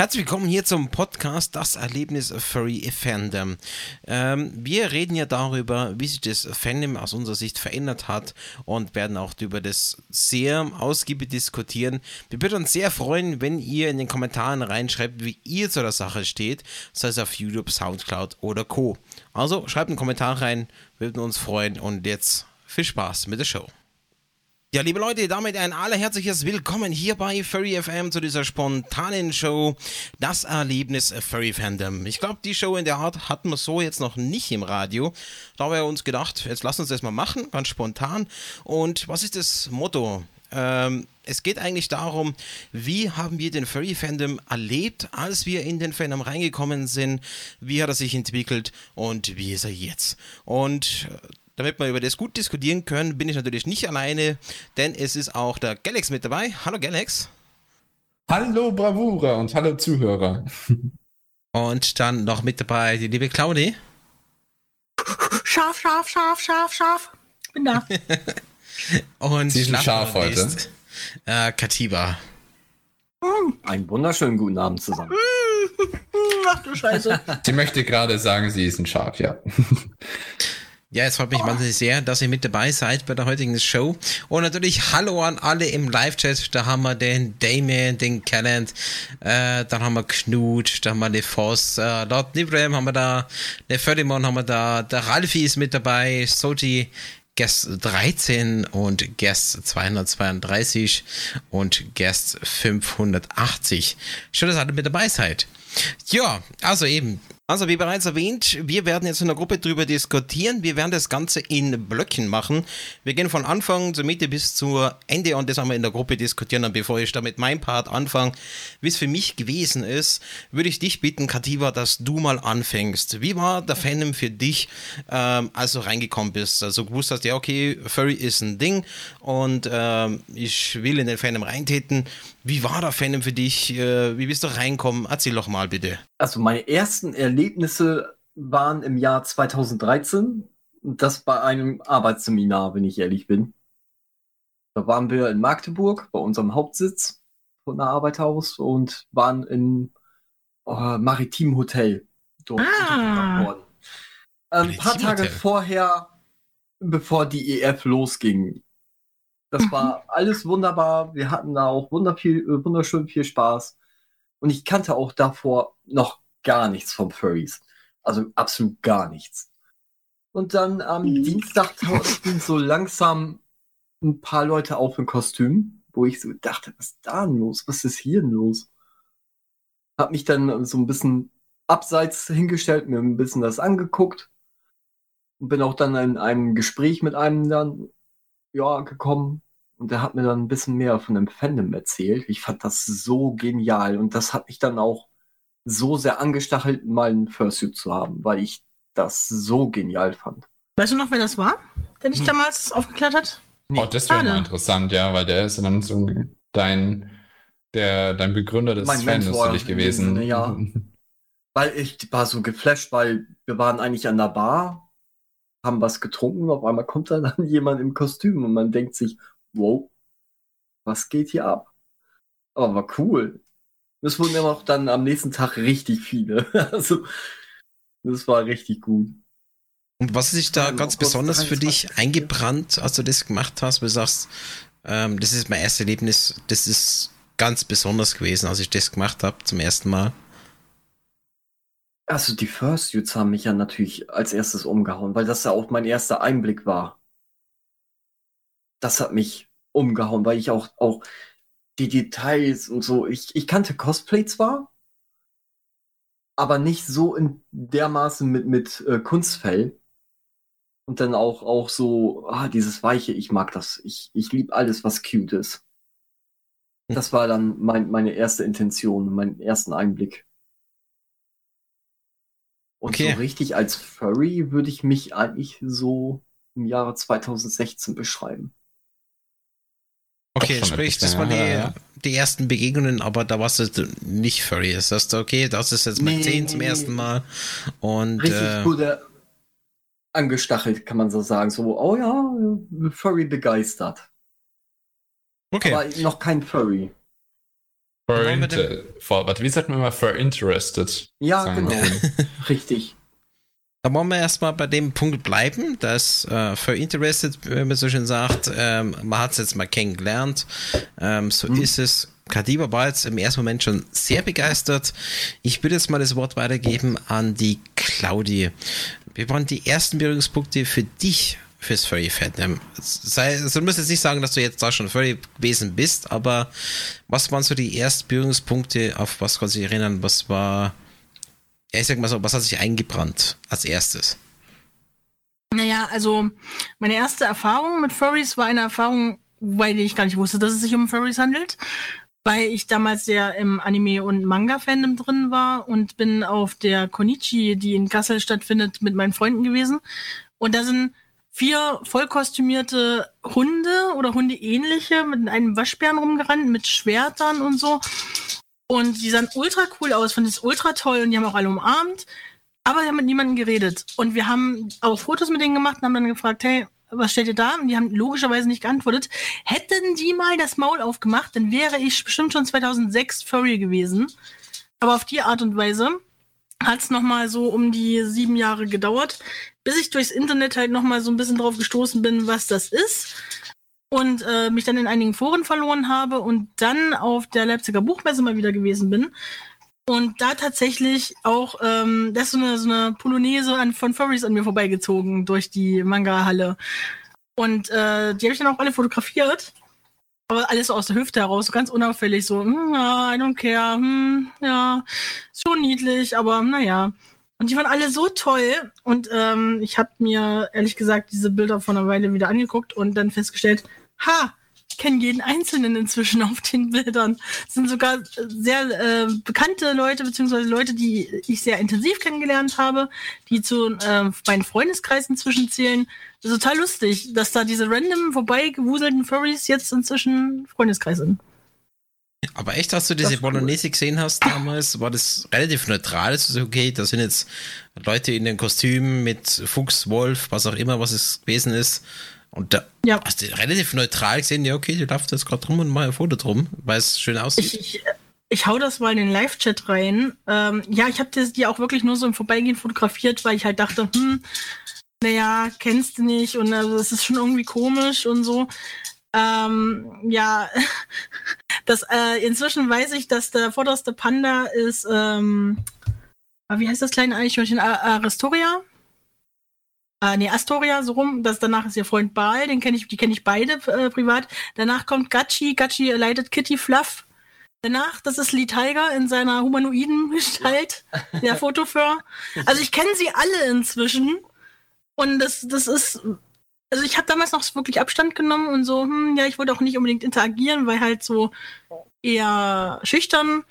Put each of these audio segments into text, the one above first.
Herzlich willkommen hier zum Podcast Das Erlebnis Furry Fandom. Ähm, wir reden ja darüber, wie sich das Fandom aus unserer Sicht verändert hat und werden auch über das sehr ausgiebig diskutieren. Wir würden uns sehr freuen, wenn ihr in den Kommentaren reinschreibt, wie ihr zu der Sache steht, sei es auf YouTube, Soundcloud oder Co. Also schreibt einen Kommentar rein, würden uns freuen und jetzt viel Spaß mit der Show. Ja, liebe Leute, damit ein allerherzliches Willkommen hier bei Furry FM zu dieser spontanen Show, das Erlebnis Furry Fandom. Ich glaube, die Show in der Art hatten wir so jetzt noch nicht im Radio. Da haben wir uns gedacht, jetzt lass uns das mal machen, ganz spontan. Und was ist das Motto? Ähm, es geht eigentlich darum, wie haben wir den Furry Fandom erlebt, als wir in den Fandom reingekommen sind, wie hat er sich entwickelt und wie ist er jetzt. Und damit wir über das gut diskutieren können, bin ich natürlich nicht alleine, denn es ist auch der Galax mit dabei. Hallo Galax. Hallo Bravura und hallo Zuhörer. Und dann noch mit dabei die liebe Claudi. Scharf, scharf, scharf, scharf, scharf. Bin da. und Sie sind scharf heute. Ist, äh, Katiba. Einen wunderschönen guten Abend zusammen. Ach du Scheiße. Sie möchte gerade sagen, sie ist ein Schaf, ja. Ja, es freut mich wahnsinnig sehr, dass ihr mit dabei seid bei der heutigen Show. Und natürlich Hallo an alle im Live-Chat. Da haben wir den Damien, den Callant, äh, dann haben wir Knut, da haben wir den Voss, äh, Lord Nibram haben wir da, der Ferdinand haben wir da, der Ralfi ist mit dabei, Soji, Guest 13 und Guest 232 und Guest 580. Schön, dass ihr alle mit dabei seid. Ja, also eben, also wie bereits erwähnt, wir werden jetzt in der Gruppe drüber diskutieren. Wir werden das Ganze in Blöcken machen. Wir gehen von Anfang zur Mitte bis zu Ende und das haben wir in der Gruppe diskutieren. Und bevor ich damit mein Part anfange, wie es für mich gewesen ist, würde ich dich bitten, Kativa, dass du mal anfängst. Wie war der Fandom für dich, ähm, als du reingekommen bist? Also gewusst hast, ja okay, Furry ist ein Ding und ähm, ich will in den Fandom reintreten. Wie war der Fandom für dich? Äh, wie bist du reinkommen? Erzähl doch mal bitte. Also meine ersten Erlebnisse waren im Jahr 2013. Und das bei einem Arbeitsseminar, wenn ich ehrlich bin. Da waren wir in Magdeburg bei unserem Hauptsitz von der Arbeit aus und waren im oh, Maritim Hotel dort. Ah. Ein paar Tage Hotel. vorher, bevor die EF losging. Das war alles wunderbar. Wir hatten da auch wunderviel, äh, wunderschön viel Spaß. Und ich kannte auch davor noch gar nichts vom Furries. Also absolut gar nichts. Und dann am Mhm. Dienstag tauchten so langsam ein paar Leute auf in Kostüm, wo ich so dachte, was ist da los? Was ist hier denn los? Hab mich dann so ein bisschen abseits hingestellt, mir ein bisschen das angeguckt und bin auch dann in einem Gespräch mit einem dann ja gekommen und der hat mir dann ein bisschen mehr von dem Fandom erzählt. Ich fand das so genial und das hat mich dann auch so sehr angestachelt, mal einen Fursuit zu haben, weil ich das so genial fand. Weißt du noch, wer das war, der Hm. dich damals aufgeklärt hat? Oh, das wäre mal interessant, ja, weil der ist dann so dein, der, dein Begründer des Mein Fandoms für dich gewesen. Sinne, ja. Weil ich war so geflasht, weil wir waren eigentlich an der Bar, haben was getrunken, auf einmal kommt dann, dann jemand im Kostüm und man denkt sich, wow, was geht hier ab? Aber war cool. Es wurden immer auch dann am nächsten Tag richtig viele. Also, das war richtig gut. Und was ist sich da Also, ganz besonders für 23, dich eingebrannt, als du das gemacht hast, wo du sagst, ähm, das ist mein erstes Erlebnis, das ist ganz besonders gewesen, als ich das gemacht habe zum ersten Mal. Also die Fursuits haben mich ja natürlich als erstes umgehauen, weil das ja auch mein erster Einblick war. Das hat mich umgehauen, weil ich auch, auch die Details und so, ich, ich kannte Cosplay zwar, aber nicht so in dermaßen mit, mit äh, Kunstfell. Und dann auch, auch so, ah, dieses Weiche, ich mag das. Ich, ich liebe alles, was cute ist. Das war dann mein, meine erste Intention, mein ersten Einblick. Und Okay. so richtig als Furry würde ich mich eigentlich so im Jahre 2016 beschreiben. Okay, sprich, das waren die, die ersten Begegnungen, aber da warst du nicht furry. Das heißt, okay, das ist jetzt mal Nee, 10 zum ersten. Mal. Und Richtig äh, wurde angestachelt, kann man so sagen. So, oh ja, Furry begeistert. okay. Aber noch kein Furry. For wir inter for, warte, wie sagt man immer for interested? Ja, genau. wir. Richtig. Da wollen wir erstmal bei dem Punkt bleiben, dass äh, für Interested, wenn man so schön sagt, ähm, man hat es jetzt mal kennengelernt. Ähm, so ist es. Kadiba war jetzt im ersten Moment schon sehr begeistert. Ich würde jetzt mal das Wort weitergeben an die Claudi. Wie waren die ersten Berührungspunkte für dich fürs Furry Fandom? Sei, also du musst jetzt nicht sagen, dass du jetzt da schon Furry gewesen bist, aber was waren so die ersten Berührungspunkte, auf was kannst du dich erinnern? Was war, ja, ich sag mal so, was hat sich eingebrannt als erstes? Naja, also meine erste Erfahrung mit Furries war eine Erfahrung, weil ich gar nicht wusste, dass es sich um Furries handelt. Weil ich damals ja im Anime- und Manga-Fandom drin war und bin auf der Konichi, die in Kassel stattfindet, mit meinen Freunden gewesen. Und da sind vier vollkostümierte Hunde oder Hundeähnliche mit einem Waschbären rumgerannt, mit Schwertern und so. Und die sahen ultra cool aus, fand es ultra toll und die haben auch alle umarmt. Aber wir haben mit niemandem geredet. Und wir haben auch Fotos mit denen gemacht und haben dann gefragt, hey, was steht ihr da? Und die haben logischerweise nicht geantwortet. Hätten die mal das Maul aufgemacht, dann wäre ich bestimmt schon 2006 Furry gewesen. Aber auf die Art und Weise hat es nochmal so um die sieben Jahre gedauert, bis ich durchs Internet halt nochmal so ein bisschen drauf gestoßen bin, was das ist. Und äh, mich dann in einigen Foren verloren habe und dann auf der Leipziger Buchmesse mal wieder gewesen bin. Und da tatsächlich auch, ähm, da ist so eine, so eine Polonaise an, von Furries an mir vorbeigezogen durch die Manga-Halle. Und äh, die habe ich dann auch alle fotografiert. Aber alles so aus der Hüfte heraus, so ganz unauffällig, so, hm, ja, I don't care, hm, ja, schon niedlich, aber naja. Und die waren alle so toll. Und ähm, ich habe mir ehrlich gesagt diese Bilder vor einer Weile wieder angeguckt und dann festgestellt, ha, ich kenne jeden Einzelnen inzwischen auf den Bildern. Das sind sogar sehr äh, bekannte Leute, beziehungsweise Leute, die ich sehr intensiv kennengelernt habe, die zu äh, meinen Freundeskreis inzwischen zählen. Total lustig, dass da diese random vorbeigewuselten Furries jetzt inzwischen Freundeskreis sind. Aber echt, als du Das diese ist cool. Bolognese gesehen hast damals, war das relativ neutral. Es ist okay, da sind jetzt Leute in den Kostümen mit Fuchs, Wolf, was auch immer, was es gewesen ist. Und da Ja. hast du relativ neutral gesehen, ja, okay, die läuft jetzt gerade rum und mal ein Foto drum, weil es schön aussieht. Ich, ich, ich hau das mal in den Live-Chat rein. Ähm, ja, ich habe die auch wirklich nur so im Vorbeigehen fotografiert, weil ich halt dachte, hm, naja, kennst du nicht und also, das ist schon irgendwie komisch und so. Ähm, ja, das, äh, inzwischen weiß ich, dass der vorderste Panda ist, ähm, ah, wie heißt das kleine Eichhörnchen? Astoria? Äh, nee, Astoria, so rum. Das, danach ist ihr Freund Baal, den kenne ich, die kenne ich beide äh, privat. Danach kommt Gachi, Gachi leitet Kitty Fluff. Danach, das ist Lee Tiger in seiner humanoiden Gestalt, der Fotoför. Also ich kenne sie alle inzwischen. Und das, das ist, also ich habe damals noch wirklich Abstand genommen und so, hm, ja, ich wollte auch nicht unbedingt interagieren, weil halt so eher schüchtern.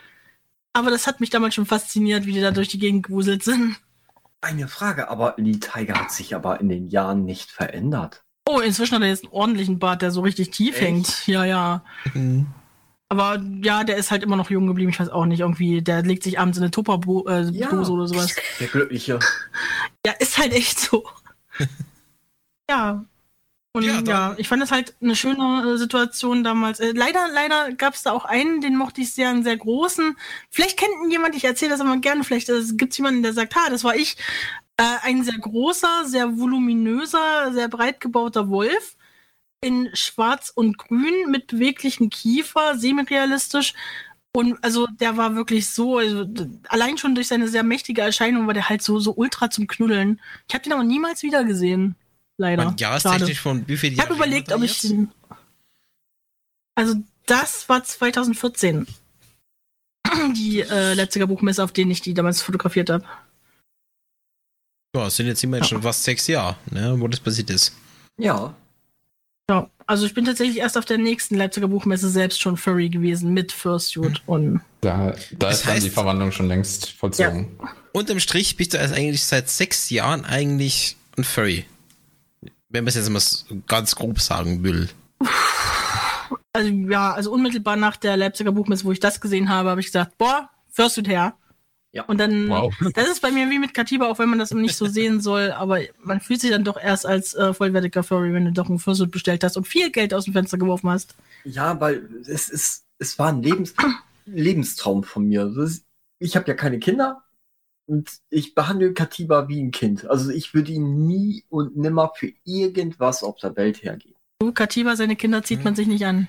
Aber das hat mich damals schon fasziniert, wie die da durch die Gegend gewuselt sind. Eine Frage, aber Lee Tiger hat sich aber in den Jahren nicht verändert. Oh, inzwischen hat er jetzt einen ordentlichen Bart, der so richtig tief Echt? hängt. Ja, ja. Mhm. Aber ja, der ist halt immer noch jung geblieben. Ich weiß auch nicht, irgendwie, der legt sich abends in eine Tupper-Dose äh, Ja. Oder sowas. Der Glückliche. Ja, ist halt echt so. ja. Und Ja, ja, ich fand das halt eine schöne äh, Situation damals. Äh, leider, leider gab es da auch einen, den mochte ich sehr, einen sehr großen. Vielleicht kennt ihn jemand, ich erzähle das immer gerne, vielleicht äh, gibt es jemanden, der sagt, ha, das war ich. Äh, ein sehr großer, sehr voluminöser, sehr breit gebauter Wolf in schwarz und grün mit beweglichen Kiefer, semi-realistisch. Und also der war wirklich so, also, allein schon durch seine sehr mächtige Erscheinung war der halt so, so ultra zum Knuddeln. Ich habe den aber niemals wieder gesehen. Leider. Und jahrestechnisch von wie viel Ich habe überlegt, er ob ich jetzt? den. Also, das war 2014. Die äh, Leipziger Buchmesse, auf denen ich die damals fotografiert habe. Ja, es sind jetzt immerhin schon fast sechs Jahre, ne, wo das passiert ist. Ja. Ja, also ich bin tatsächlich erst auf der nächsten Leipziger Buchmesse selbst schon Furry gewesen mit Fursuit und Da, da Das ist dann die heißt- Verwandlung schon längst vollzogen. Unterm Strich bist du also eigentlich seit sechs Jahren eigentlich ein Furry. Wenn man es jetzt mal ganz grob sagen will. also ja, also unmittelbar nach der Leipziger Buchmesse, wo ich das gesehen habe, habe ich gesagt, boah, Fursuit her. Ja. Und dann, Wow. das ist bei mir wie mit Katiba, auch wenn man das nicht so sehen soll, aber man fühlt sich dann doch erst als äh, vollwertiger Furry, wenn du doch ein Fursuit bestellt hast und viel Geld aus dem Fenster geworfen hast. Ja, weil es ist, es war ein Lebens, Lebenstraum von mir. Ist, ich habe ja keine Kinder und ich behandle Katiba wie ein Kind. Also ich würde ihn nie und nimmer für irgendwas auf der Welt hergeben. Du, Katiba, seine Kinder zieht man sich nicht an.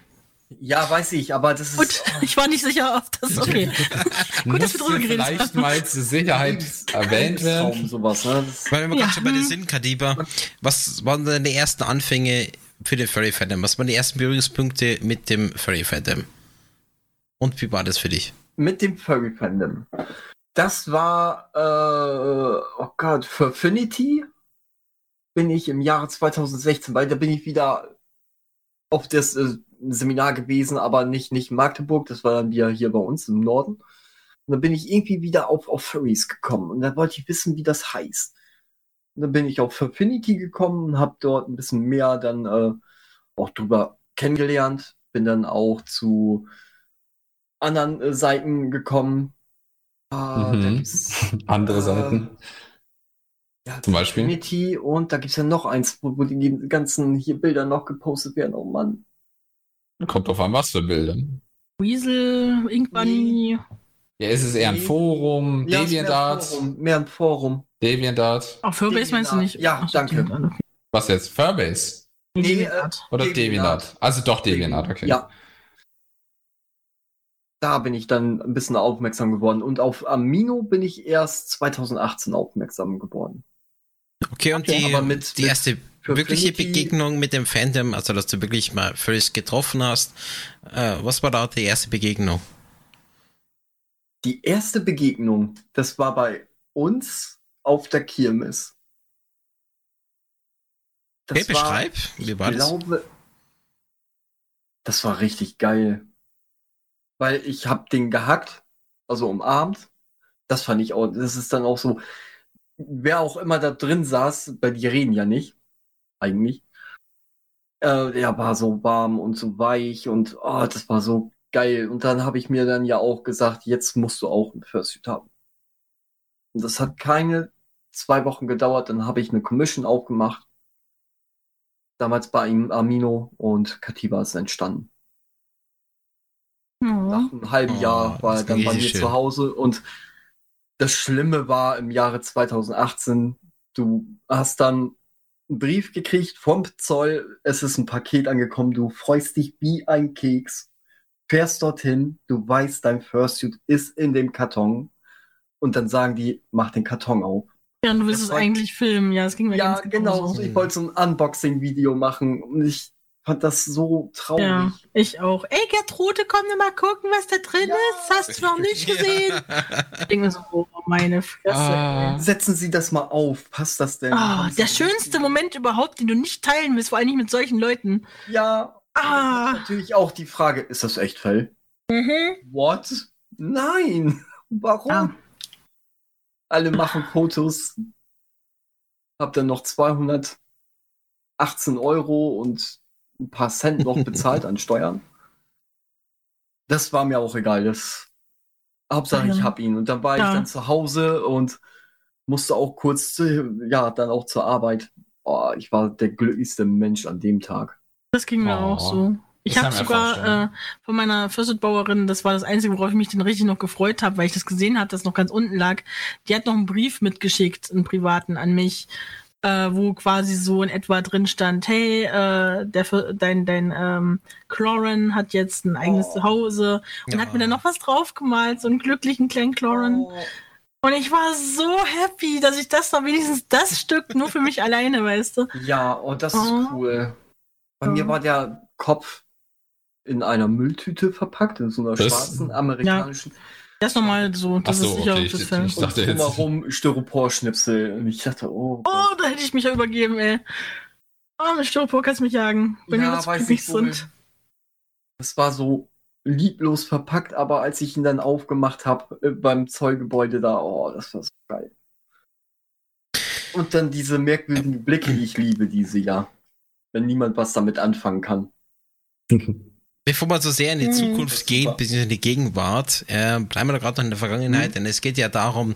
Ja, weiß ich, aber das ist. Gut, ich war nicht sicher, ob das okay. Gut, dass wir drüber geredet vielleicht haben. mal zur Sicherheit erwähnt werden. sowas, ne? Weil wir Ja. gerade schon bei dir sind, Kadiba, was waren deine ersten Anfänge für den Furry Fandom? Was waren die ersten Berührungspunkte mit dem Furry Fandom? Und wie war das für dich? mit dem Furry Fandom. Das war, äh, oh Gott, für Affinity bin ich im Jahre 2016, weil da bin ich wieder auf das äh, Seminar gewesen, aber nicht, nicht in Magdeburg, das war dann wieder hier bei uns im Norden. Und dann bin ich irgendwie wieder auf, auf Furries gekommen und da wollte ich wissen, wie das heißt. Und dann bin ich auf Affinity gekommen und habe dort ein bisschen mehr dann äh, auch drüber kennengelernt. Bin dann auch zu anderen äh, Seiten gekommen. Ah, da Mhm. gibt's Andere Äh, Seiten. ja, Zum Beispiel? Affinity und da gibt's ja noch eins, wo, wo die ganzen hier Bilder noch gepostet werden. Oh Mann. Kommt drauf an, was für Bilder. Weasel, Ink Bunny. Ja, ist es eher ein. Forum, Ja, ist mehr ein DeviantArt, Forum, Mehr ein Forum. DeviantArt. Auch Furrbase meinst du nicht? Ja, Ach danke. Was jetzt? Firebase? Nee, Nee, Deviantart. Oder DeviantArt. DeviantArt? Also doch DeviantArt, okay. Ja. Da bin ich dann ein bisschen aufmerksam geworden. Und auf Amino bin ich erst 2018 aufmerksam geworden. Okay, und Okay, die, aber mit- die mit- erste wirkliche Begegnung mit dem Fandom, also dass du wirklich mal Furries getroffen hast, äh, was war da die erste Begegnung? Die erste Begegnung, das war bei uns auf der Kirmes. Das Okay, beschreib, ich wie war das? glaube, das war richtig geil. Weil ich hab den gehackt, also umarmt. Das fand ich auch, das ist dann auch so, wer auch immer da drin saß, bei die reden ja nicht, eigentlich. Äh, der war so warm und so weich und oh, das war so geil. Und dann habe ich mir dann ja auch gesagt, jetzt musst du auch ein Fursuit haben. Und das hat keine zwei Wochen gedauert, dann habe ich eine Commission aufgemacht. Damals bei ihm Amino und Katiba ist entstanden. Nach Ja. einem halben Oh, Jahr war er dann bei mir schön. zu Hause und das Schlimme war im Jahre 2018, du hast dann einen Brief gekriegt vom Zoll, es ist ein Paket angekommen, du freust dich wie ein Keks, fährst dorthin, du weißt, dein Fursuit ist in dem Karton und dann sagen die, mach den Karton auf. Ja, du willst es eigentlich filmen. Ja, es ging mir Ja, ganz genau, genauso. ich wollte so ein Unboxing-Video machen und ich fand das so traurig. Ja, ich auch. Ey, Gertrude, komm nur mal gucken, was da drin Ja. ist. Hast du noch nicht gesehen? Ich denke mir so, oh, meine Fresse. Ah. Setzen Sie das mal auf, passt das denn? Ah, Sie der schönste richtig- Moment überhaupt, den du nicht teilen willst, vor allem nicht mit solchen Leuten. Ja. Ah. Natürlich auch die Frage, ist das echt Fell? Mhm. What? Nein. Warum? Ja. Alle machen Fotos. Hab dann noch 218 Euro und ein paar Cent noch bezahlt an Steuern. Das war mir auch egal. Das Hauptsache, ich Ja. hab ihn. Und dann war ich Ja. dann zu Hause und musste auch kurz, zu- ja, dann auch zur Arbeit. Oh, ich war der glücklichste Mensch an dem Tag. Das ging mir Oh. auch so. Ich habe sogar äh, von meiner Fürstbauerin, das war das Einzige, worauf ich mich dann richtig noch gefreut habe, weil ich das gesehen habe, das noch ganz unten lag. Die hat noch einen Brief mitgeschickt, einen privaten an mich, äh, wo quasi so in etwa drin stand, hey, äh, der, dein, dein ähm, Cloran hat jetzt ein eigenes Oh. Zuhause und Ja. hat mir dann noch was draufgemalt, so einen glücklichen kleinen Cloran. Oh. Und ich war so happy, dass ich das noch wenigstens das Stück nur für mich alleine, weißt du. Ja, oh, das ist Oh. cool. Bei Ja. mir war der Kopf in einer Mülltüte verpackt, in so einer Das- schwarzen amerikanischen. Das nochmal so, das so, ist sicher okay, das ich- Film. ich dachte jetzt- drumherum Styroporschnipsel. Und ich dachte, oh, Oh, da hätte ich mich ja übergeben, ey. Oh, mit Styropor kannst du mich jagen. Mir ja, wird's weiß nicht ich gesund. Das war so lieblos verpackt, aber als ich ihn dann aufgemacht habe äh, beim Zollgebäude da, oh, das war so geil. Und dann diese merkwürdigen Blicke, die ich liebe, diese ja. Wenn niemand was damit anfangen kann. Bevor wir so sehr in die Mhm. Zukunft gehen, Super. bis in die Gegenwart, äh, bleiben wir da gerade noch in der Vergangenheit, denn es geht ja darum,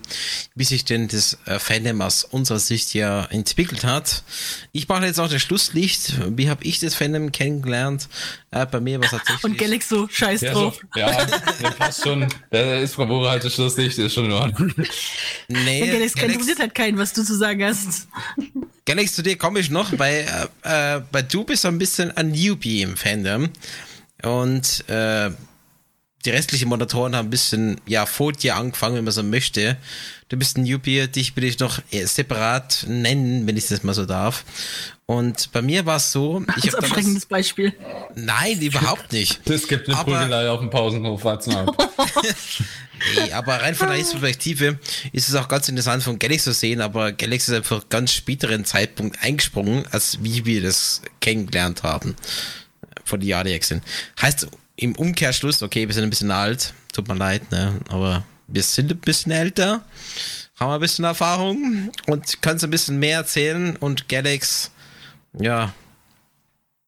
wie sich denn das äh, Fandom aus unserer Sicht ja entwickelt hat. Ich mache jetzt auch das Schlusslicht. Wie habe ich das Fandom kennengelernt? Äh, bei mir war es tatsächlich. Und Galax so, scheiß Ja, drauf. so, ja, der passt schon. Der ist Bravura halt das Schlusslicht, ist schon in Ordnung. Nee, Ja, Galax Galax, interessiert halt keinen, was du zu sagen hast. Galax, zu dir komme ich noch, weil, äh, äh, weil du bist so ein bisschen ein Newbie im Fandom. Und äh, die restlichen Moderatoren haben ein bisschen, ja, vor dir angefangen, wenn man so möchte. Du bist ein Newbie, dich will ich noch eher separat nennen, wenn ich das mal so darf. Und bei mir war es so, ich Als habe abschreckendes Beispiel. Nein, überhaupt nicht. Es gibt eine Aber- Prügelei auf dem Pausenhof, wart's mal ab. Nee, aber rein von der Perspektive ist es auch ganz interessant von Galaxy zu sehen, aber Galaxy ist einfach ganz späteren Zeitpunkt eingesprungen, als wie wir das kennengelernt haben. Von die jetzt sind. Heißt im Umkehrschluss, okay, wir sind ein bisschen alt, tut mir leid, ne, aber wir sind ein bisschen älter, haben ein bisschen Erfahrung und können so ein bisschen mehr erzählen und Galax, ja,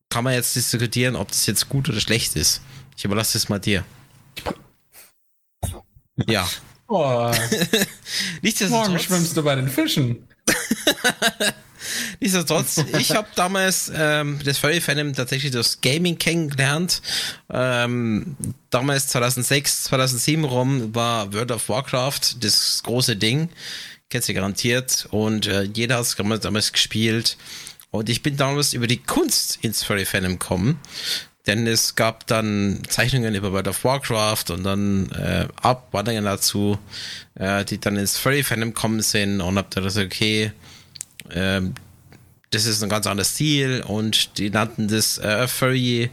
kann man jetzt diskutieren, ob das jetzt gut oder schlecht ist. Ich überlasse es mal dir. Ja. Oh, morgen schwimmst du bei den Fischen. nichtsdestotrotz ich habe damals ähm, das Furry Fandom tatsächlich das Gaming kennengelernt. Ähm, damals 2006, 2007 rum war World of Warcraft das große Ding. Kennst du garantiert. Und äh, jeder hat es damals gespielt. Und ich bin damals über die Kunst ins Furry Fandom gekommen. Denn es gab dann Zeichnungen über World of Warcraft und dann äh, Abwanderungen dazu, äh, die dann ins Furry Fandom gekommen sind und hab dann gesagt, okay, ähm, das ist ein ganz anderer Stil und die nannten das äh, Furry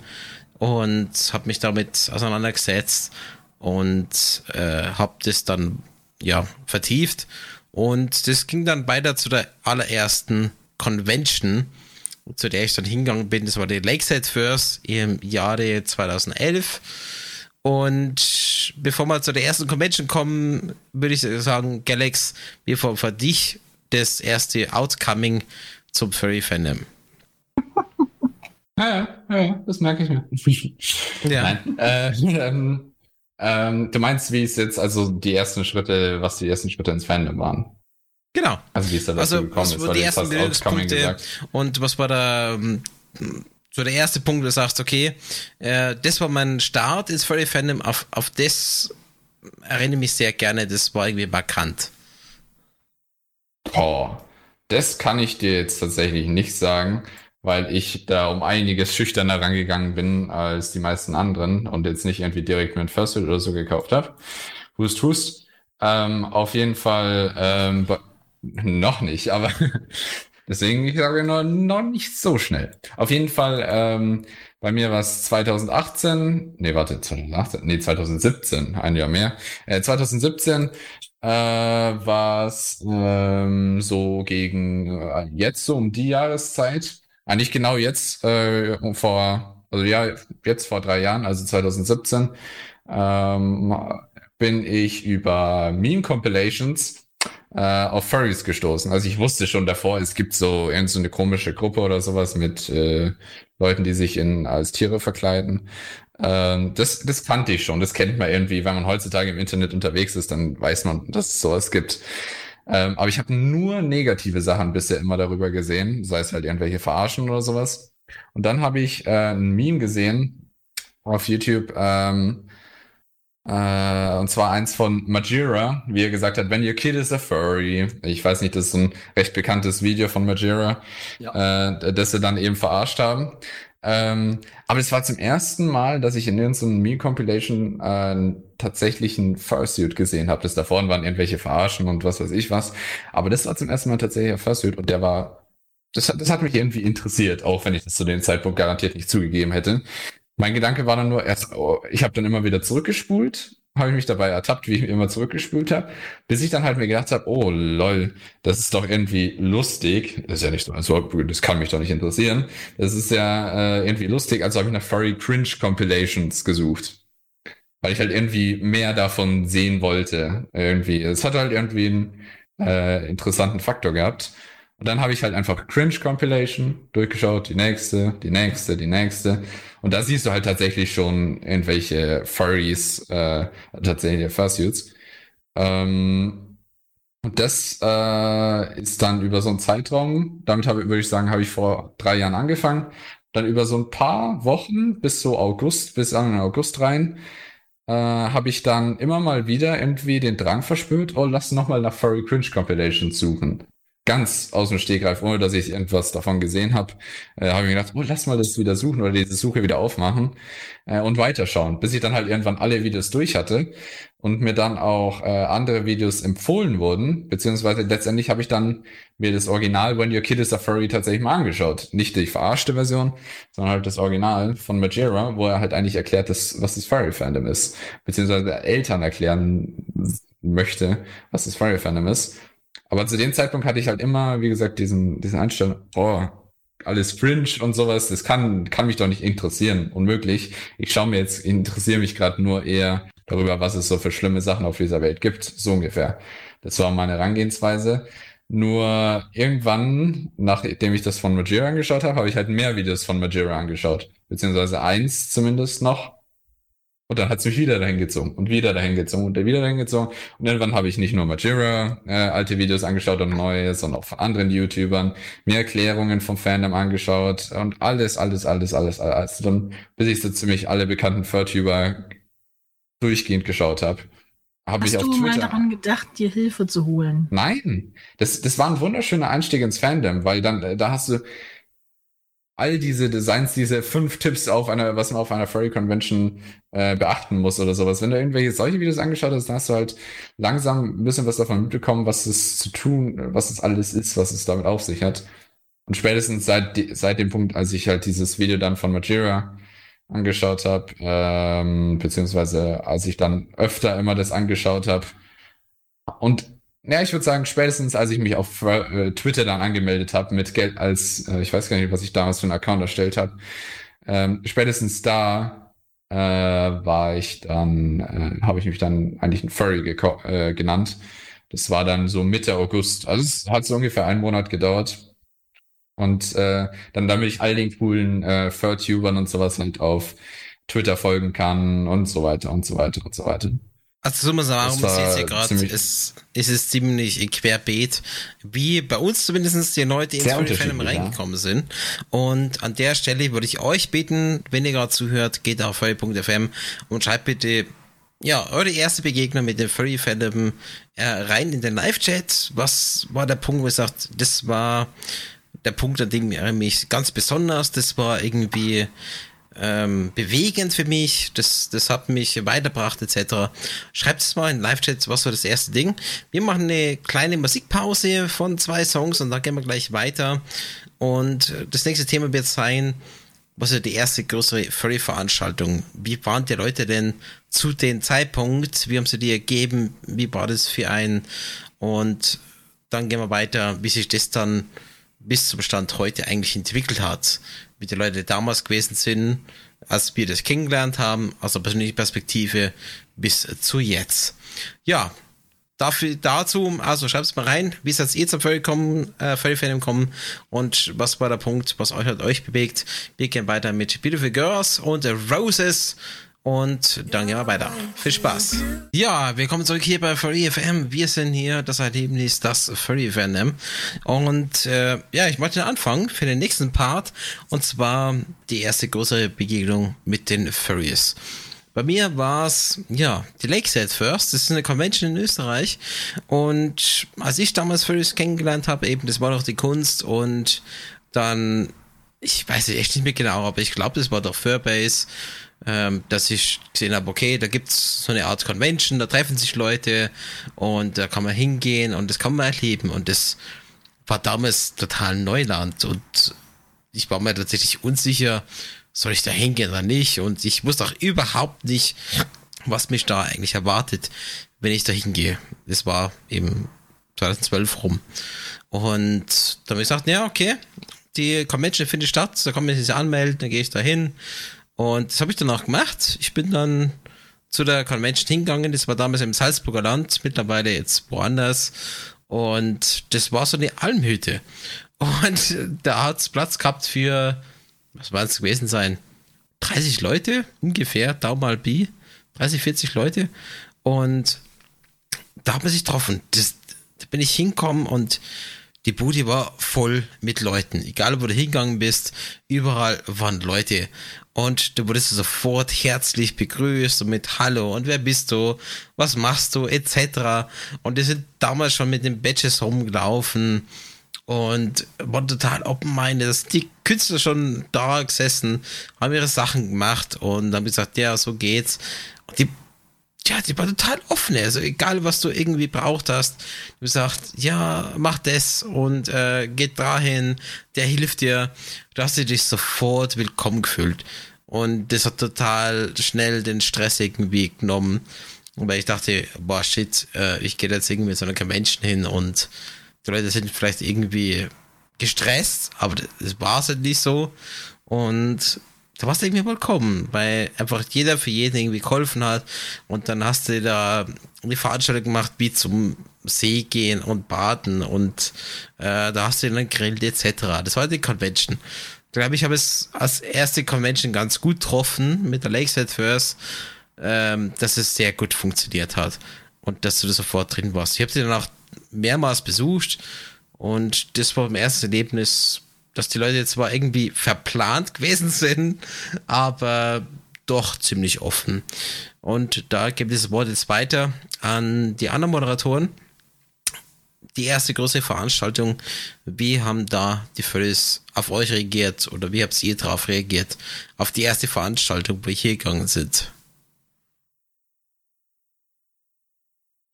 und habe mich damit auseinandergesetzt und äh, habe das dann ja vertieft und das ging dann weiter zu der allerersten Convention, zu der ich dann hingegangen bin. Das war die Lakeside First im Jahre 2011. Und bevor wir zu der ersten Convention kommen, würde ich sagen, Galax, für, für dich das erste Outcoming zum Furry Fandom? Ja, ja, ja, das merke ich mir. Ja. Nein. Äh, ähm, ähm, du meinst, wie es jetzt, also die ersten Schritte, was die ersten Schritte ins Fandom waren? Genau. Also wie es da dazu Also, gekommen was ist, weil die ersten gesagt. und was war der, ähm, so der erste Punkt, wo du sagst, okay, äh, das war mein Start ins Furry Fandom, auf, auf das erinnere ich mich sehr gerne, das war irgendwie markant. Boah, das kann ich dir jetzt tatsächlich nicht sagen, weil ich da um einiges schüchterner rangegangen bin als die meisten anderen und jetzt nicht irgendwie direkt mir ein Fursuit oder so gekauft habe. Hust, hust. Ähm, auf jeden Fall ähm, noch nicht, aber deswegen ich sage noch, noch nicht so schnell. Auf jeden Fall, ähm, bei mir war es 2018, nee, warte, 2018, nee, 2017, ein Jahr mehr. Äh, 2017 äh, war es ähm, so gegen äh, jetzt so um die Jahreszeit. Eigentlich genau jetzt äh, vor, also ja, jetzt vor drei Jahren, also 2017, ähm, bin ich über Meme-Compilations äh, auf Furries gestoßen. Also ich wusste schon davor, es gibt so irgend so eine komische Gruppe oder sowas mit äh, Leuten, die sich in als Tiere verkleiden. Ähm, das, das kannte ich schon. Das kennt man irgendwie, wenn man heutzutage im Internet unterwegs ist, dann weiß man, dass es sowas gibt. Ähm, aber ich habe nur negative Sachen bisher immer darüber gesehen, sei es halt irgendwelche Verarschen oder sowas. Und dann habe ich äh, ein Meme gesehen auf YouTube, ähm, äh, und zwar eins von Majira, wie er gesagt hat, when your kid is a furry. Ich weiß nicht, das ist ein recht bekanntes Video von Majira, äh, das sie dann eben verarscht haben. Ähm, aber es war zum ersten Mal, dass ich in irgendeinem Meme-Compilation äh, einen tatsächlichen Fursuit gesehen habe. Das davor waren irgendwelche Verarschen und was weiß ich was. Aber das war zum ersten Mal tatsächlich ein Fursuit und der war, das, hat- das hat mich irgendwie interessiert, auch wenn ich das zu dem Zeitpunkt garantiert nicht zugegeben hätte. Mein Gedanke war dann nur erst, oh, ich habe dann immer wieder zurückgespult, habe ich mich dabei ertappt, wie ich immer zurückgespult habe, bis ich dann halt mir gedacht habe, oh lol, das ist doch irgendwie lustig. Das ist ja nicht so, also, das kann mich doch nicht interessieren. Das ist ja äh, irgendwie lustig, also habe ich nach Furry Cringe Compilations gesucht. Weil ich halt irgendwie mehr davon sehen wollte. Irgendwie. Es hat halt irgendwie einen äh, interessanten Faktor gehabt. Und dann habe ich halt einfach Cringe Compilation durchgeschaut, die nächste, die nächste, die nächste. Und da siehst du halt tatsächlich schon irgendwelche Furries, äh, tatsächlich Fursuits. Ähm, und das äh, ist dann über so einen Zeitraum, damit habe, würde ich sagen, habe ich vor drei Jahren angefangen. Dann über so ein paar Wochen bis so August, bis an August rein, äh, habe ich dann immer mal wieder irgendwie den Drang verspürt, oh, lass noch mal nach Furry Cringe Compilation suchen ganz aus dem Stegreif, ohne dass ich irgendwas davon gesehen habe, äh, habe ich mir gedacht, oh, lass mal das wieder suchen oder diese Suche wieder aufmachen äh, und weiterschauen, bis ich dann halt irgendwann alle Videos durch hatte und mir dann auch äh, andere Videos empfohlen wurden, beziehungsweise letztendlich habe ich dann mir das Original When Your Kid is a Furry tatsächlich mal angeschaut. Nicht die verarschte Version, sondern halt das Original von Majera, wo er halt eigentlich erklärt, dass, was das Furry-Fandom ist, beziehungsweise Eltern erklären möchte, was das Furry-Fandom ist. Aber zu dem Zeitpunkt hatte ich halt immer, wie gesagt, diesen, diesen Einstellung, oh, alles Fringe und sowas, das kann, kann mich doch nicht interessieren. Unmöglich. Ich schaue mir jetzt, interessiere mich gerade nur eher darüber, was es so für schlimme Sachen auf dieser Welt gibt. So ungefähr. Das war meine Herangehensweise. Nur irgendwann, nachdem ich das von Majira angeschaut habe, habe ich halt mehr Videos von Majira angeschaut. Beziehungsweise eins zumindest noch. Und dann hat es mich wieder dahin gezogen und wieder dahin gezogen und wieder dahin gezogen. Und irgendwann habe ich nicht nur Majira äh, alte Videos angeschaut und neue, sondern auch von anderen YouTubern, mir Erklärungen vom Fandom angeschaut und alles, alles, alles, alles, alles. Dann, bis ich so ziemlich alle bekannten Furtuber durchgehend geschaut habe. Hab Hast ich auf du Twitter mal daran gedacht, dir Hilfe zu holen? Nein, das, das war ein wunderschöner Einstieg ins Fandom, weil dann, äh, da hast du, all diese Designs, diese fünf Tipps auf einer, was man auf einer Furry Convention äh, beachten muss oder sowas. Wenn du irgendwelche solche Videos angeschaut hast, dann hast du halt langsam ein bisschen was davon mitbekommen, was es zu tun, was es alles ist, was es damit auf sich hat. Und spätestens seit, seit dem Punkt, als ich halt dieses Video dann von Majira angeschaut habe, ähm, beziehungsweise als ich dann öfter immer das angeschaut habe und ja, ich würde sagen, spätestens als ich mich auf äh, Twitter dann angemeldet habe mit Geld als, äh, ich weiß gar nicht, was ich damals für einen Account erstellt habe, ähm, spätestens da äh, war ich dann, äh, habe ich mich dann eigentlich ein Furry äh, genannt. Das war dann so Mitte August. Also es hat so ungefähr einen Monat gedauert. Und äh, dann, damit ich all den coolen äh, Furtubern und sowas halt auf Twitter folgen kann und so weiter und so weiter und so weiter. Also so muss man sagen, man sieht ja gerade, ist, ist es ziemlich querbeet, wie bei uns zumindest die Leute ins Fandom reingekommen ja. sind. Und an der Stelle würde ich euch bitten, wenn ihr gerade zuhört, geht auf furry.fm und schreibt bitte ja, eure erste Begegnung mit dem Furry Fandom äh, rein in den Live-Chat. Was war der Punkt, wo ihr sagt, das war der Punkt, an dem ich mich ganz besonders, das war irgendwie ähm, bewegend für mich, das, das hat mich weitergebracht etc. Schreibt es mal in Live-Chat, was war das erste Ding. Wir machen eine kleine Musikpause von zwei Songs und dann gehen wir gleich weiter. Und das nächste Thema wird sein, was ist die erste größere Furry-Veranstaltung? Wie waren die Leute denn zu dem Zeitpunkt? Wie haben sie die ergeben? Wie war das für einen? Und dann gehen wir weiter, wie sich das dann bis zum Stand heute eigentlich entwickelt hat wie die Leute damals gewesen sind, als wir das kennengelernt haben, aus der persönlichen Perspektive bis zu jetzt. Ja, dafür, dazu, also schreibt es mal rein, wie seid ihr zum Völlig-Fan äh, kommen und was war der Punkt, was euch hat euch bewegt. Wir gehen weiter mit Beautiful Girls und Roses und dann gehen wir weiter. Viel Spaß. Ja, willkommen zurück hier bei Furry FM. Wir sind hier, das Erlebnis, das Furry Venom. Und äh, ja, ich möchte anfangen für den nächsten Part. Und zwar die erste größere Begegnung mit den Furries. Bei mir war es, ja, die Lakeside First. Das ist eine Convention in Österreich. Und als ich damals Furries kennengelernt habe, eben, das war doch die Kunst. Und dann, ich weiß echt nicht mehr genau, aber ich glaube, das war doch Furbase ähm, dass ich gesehen habe, okay, da gibt's so eine Art Convention, da treffen sich Leute und da kann man hingehen und das kann man erleben. Und das war damals total Neuland und ich war mir tatsächlich unsicher, soll ich da hingehen oder nicht? Und ich wusste auch überhaupt nicht, was mich da eigentlich erwartet, wenn ich da hingehe. Das war eben 2012 rum. Und dann habe ich gesagt, ja, okay, die Convention findet statt, da kann man sich anmelden, dann gehe ich da hin, und das habe ich dann auch gemacht. Ich bin dann zu der Convention hingegangen. Das war damals im Salzburger Land, mittlerweile jetzt woanders. Und das war so eine Almhütte. Und da hat es Platz gehabt für, was war es gewesen sein? 30 Leute ungefähr, da mal Bi, 30, 40 Leute. Und da hat man sich getroffen. Das, da bin ich hingekommen und die Bude war voll mit Leuten. Egal, wo du hingegangen bist, überall waren Leute. Und du wurdest sofort herzlich begrüßt und mit Hallo und wer bist du, was machst du, etc. Und die sind damals schon mit den Badges rumgelaufen und waren total open-minded. Die Künstler schon da gesessen, haben ihre Sachen gemacht und haben gesagt, ja, so geht's. Und die ja, die war total offen. Also egal, was du irgendwie braucht hast, du sagst, ja, mach das und äh, geht dahin, der hilft dir. Du hast dich sofort willkommen gefühlt. Und das hat total schnell den Stress irgendwie genommen. Weil ich dachte, boah, shit, äh, ich gehe jetzt irgendwie mit so einer Convention hin und die Leute sind vielleicht irgendwie gestresst, aber das war es halt nicht so. Und da warst du irgendwie weil einfach jeder für jeden irgendwie geholfen hat und dann hast du da eine Veranstaltung gemacht, wie zum See gehen und baden und äh, da hast du dann grillt etc. Das war die Convention. Ich glaube, ich habe es als erste Convention ganz gut getroffen mit der Lakeside First, ähm, dass es sehr gut funktioniert hat und dass du da sofort drin warst. Ich habe sie dann auch mehrmals besucht und das war beim ersten Erlebnis dass die Leute zwar irgendwie verplant gewesen sind, aber doch ziemlich offen. Und da gibt es das Wort jetzt weiter an die anderen Moderatoren. Die erste große Veranstaltung, wie haben da die Furries auf euch reagiert oder wie habt ihr darauf reagiert? Auf die erste Veranstaltung, wo ihr hier gegangen sind?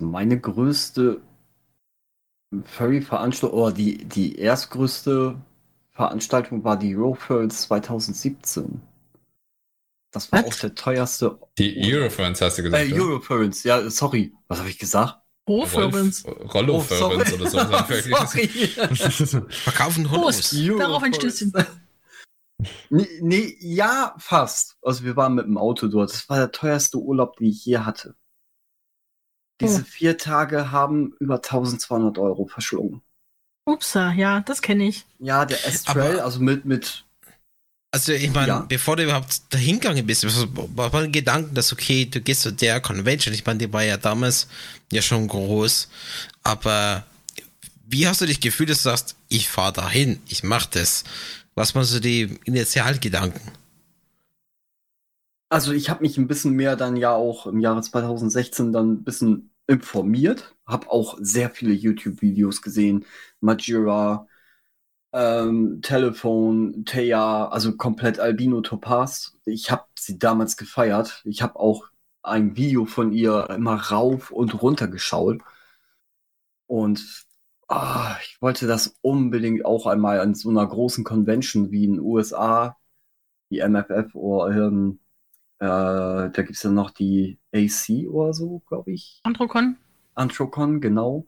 Meine größte Furry-Veranstaltung, oder die, die erstgrößte Veranstaltung war die Eurofurls 2017. Das war Was? auch der teuerste. Die Eurofurls hast du gesagt. Äh, Eurofurls, ja, sorry. Was habe ich gesagt? Rollo-Furls oh, oder so. sorry. Verkaufen Holos. Darauf ein Stößchen. Nee, nee, ja, fast. Also wir waren mit dem Auto dort. Das war der teuerste Urlaub, den ich je hatte. Diese oh. vier Tage haben über 1200 Euro verschlungen. Upsa, ja, das kenne ich. Ja, der Astral, also mit, mit. Also ich meine, ja. bevor du überhaupt dahin gegangen bist, war ein Gedanken, dass okay, du gehst zu der Convention. Ich meine, die war ja damals ja schon groß, aber wie hast du dich gefühlt, dass du sagst, ich fahre dahin, ich mache das? Was waren so die Initialgedanken? Also ich habe mich ein bisschen mehr dann ja auch im Jahre 2016 dann ein bisschen informiert, habe auch sehr viele YouTube-Videos gesehen, Majira, ähm, Telefon, Teja, also komplett Albino Topaz. Ich habe sie damals gefeiert. Ich habe auch ein Video von ihr immer rauf und runter geschaut. Und ah, ich wollte das unbedingt auch einmal an so einer großen Convention wie in den USA, die MFF oder ähm, äh, da gibt es ja noch die AC oder so, glaube ich. Antrocon. Antrocon, genau.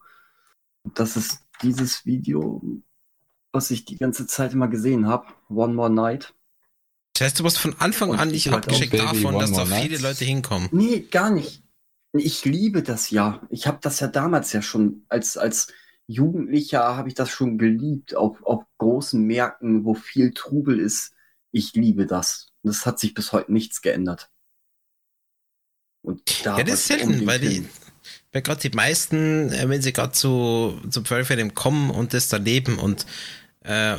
Das ist dieses Video, was ich die ganze Zeit immer gesehen habe. One More Night. Das heißt, du warst von Anfang an nicht abgeschickt davon, dass da viele Leute hinkommen. Nee, gar nicht. Ich liebe das ja. Ich habe das ja damals ja schon als, als Jugendlicher habe ich das schon geliebt, auf, auf großen Märkten, wo viel Trubel ist. Ich liebe das. Das hat sich bis heute nichts geändert. Und da ja, das ist selten, weil die, weil gerade die meisten, äh, wenn sie gerade zu, zum Pfeilfilm kommen und das dann leben und äh,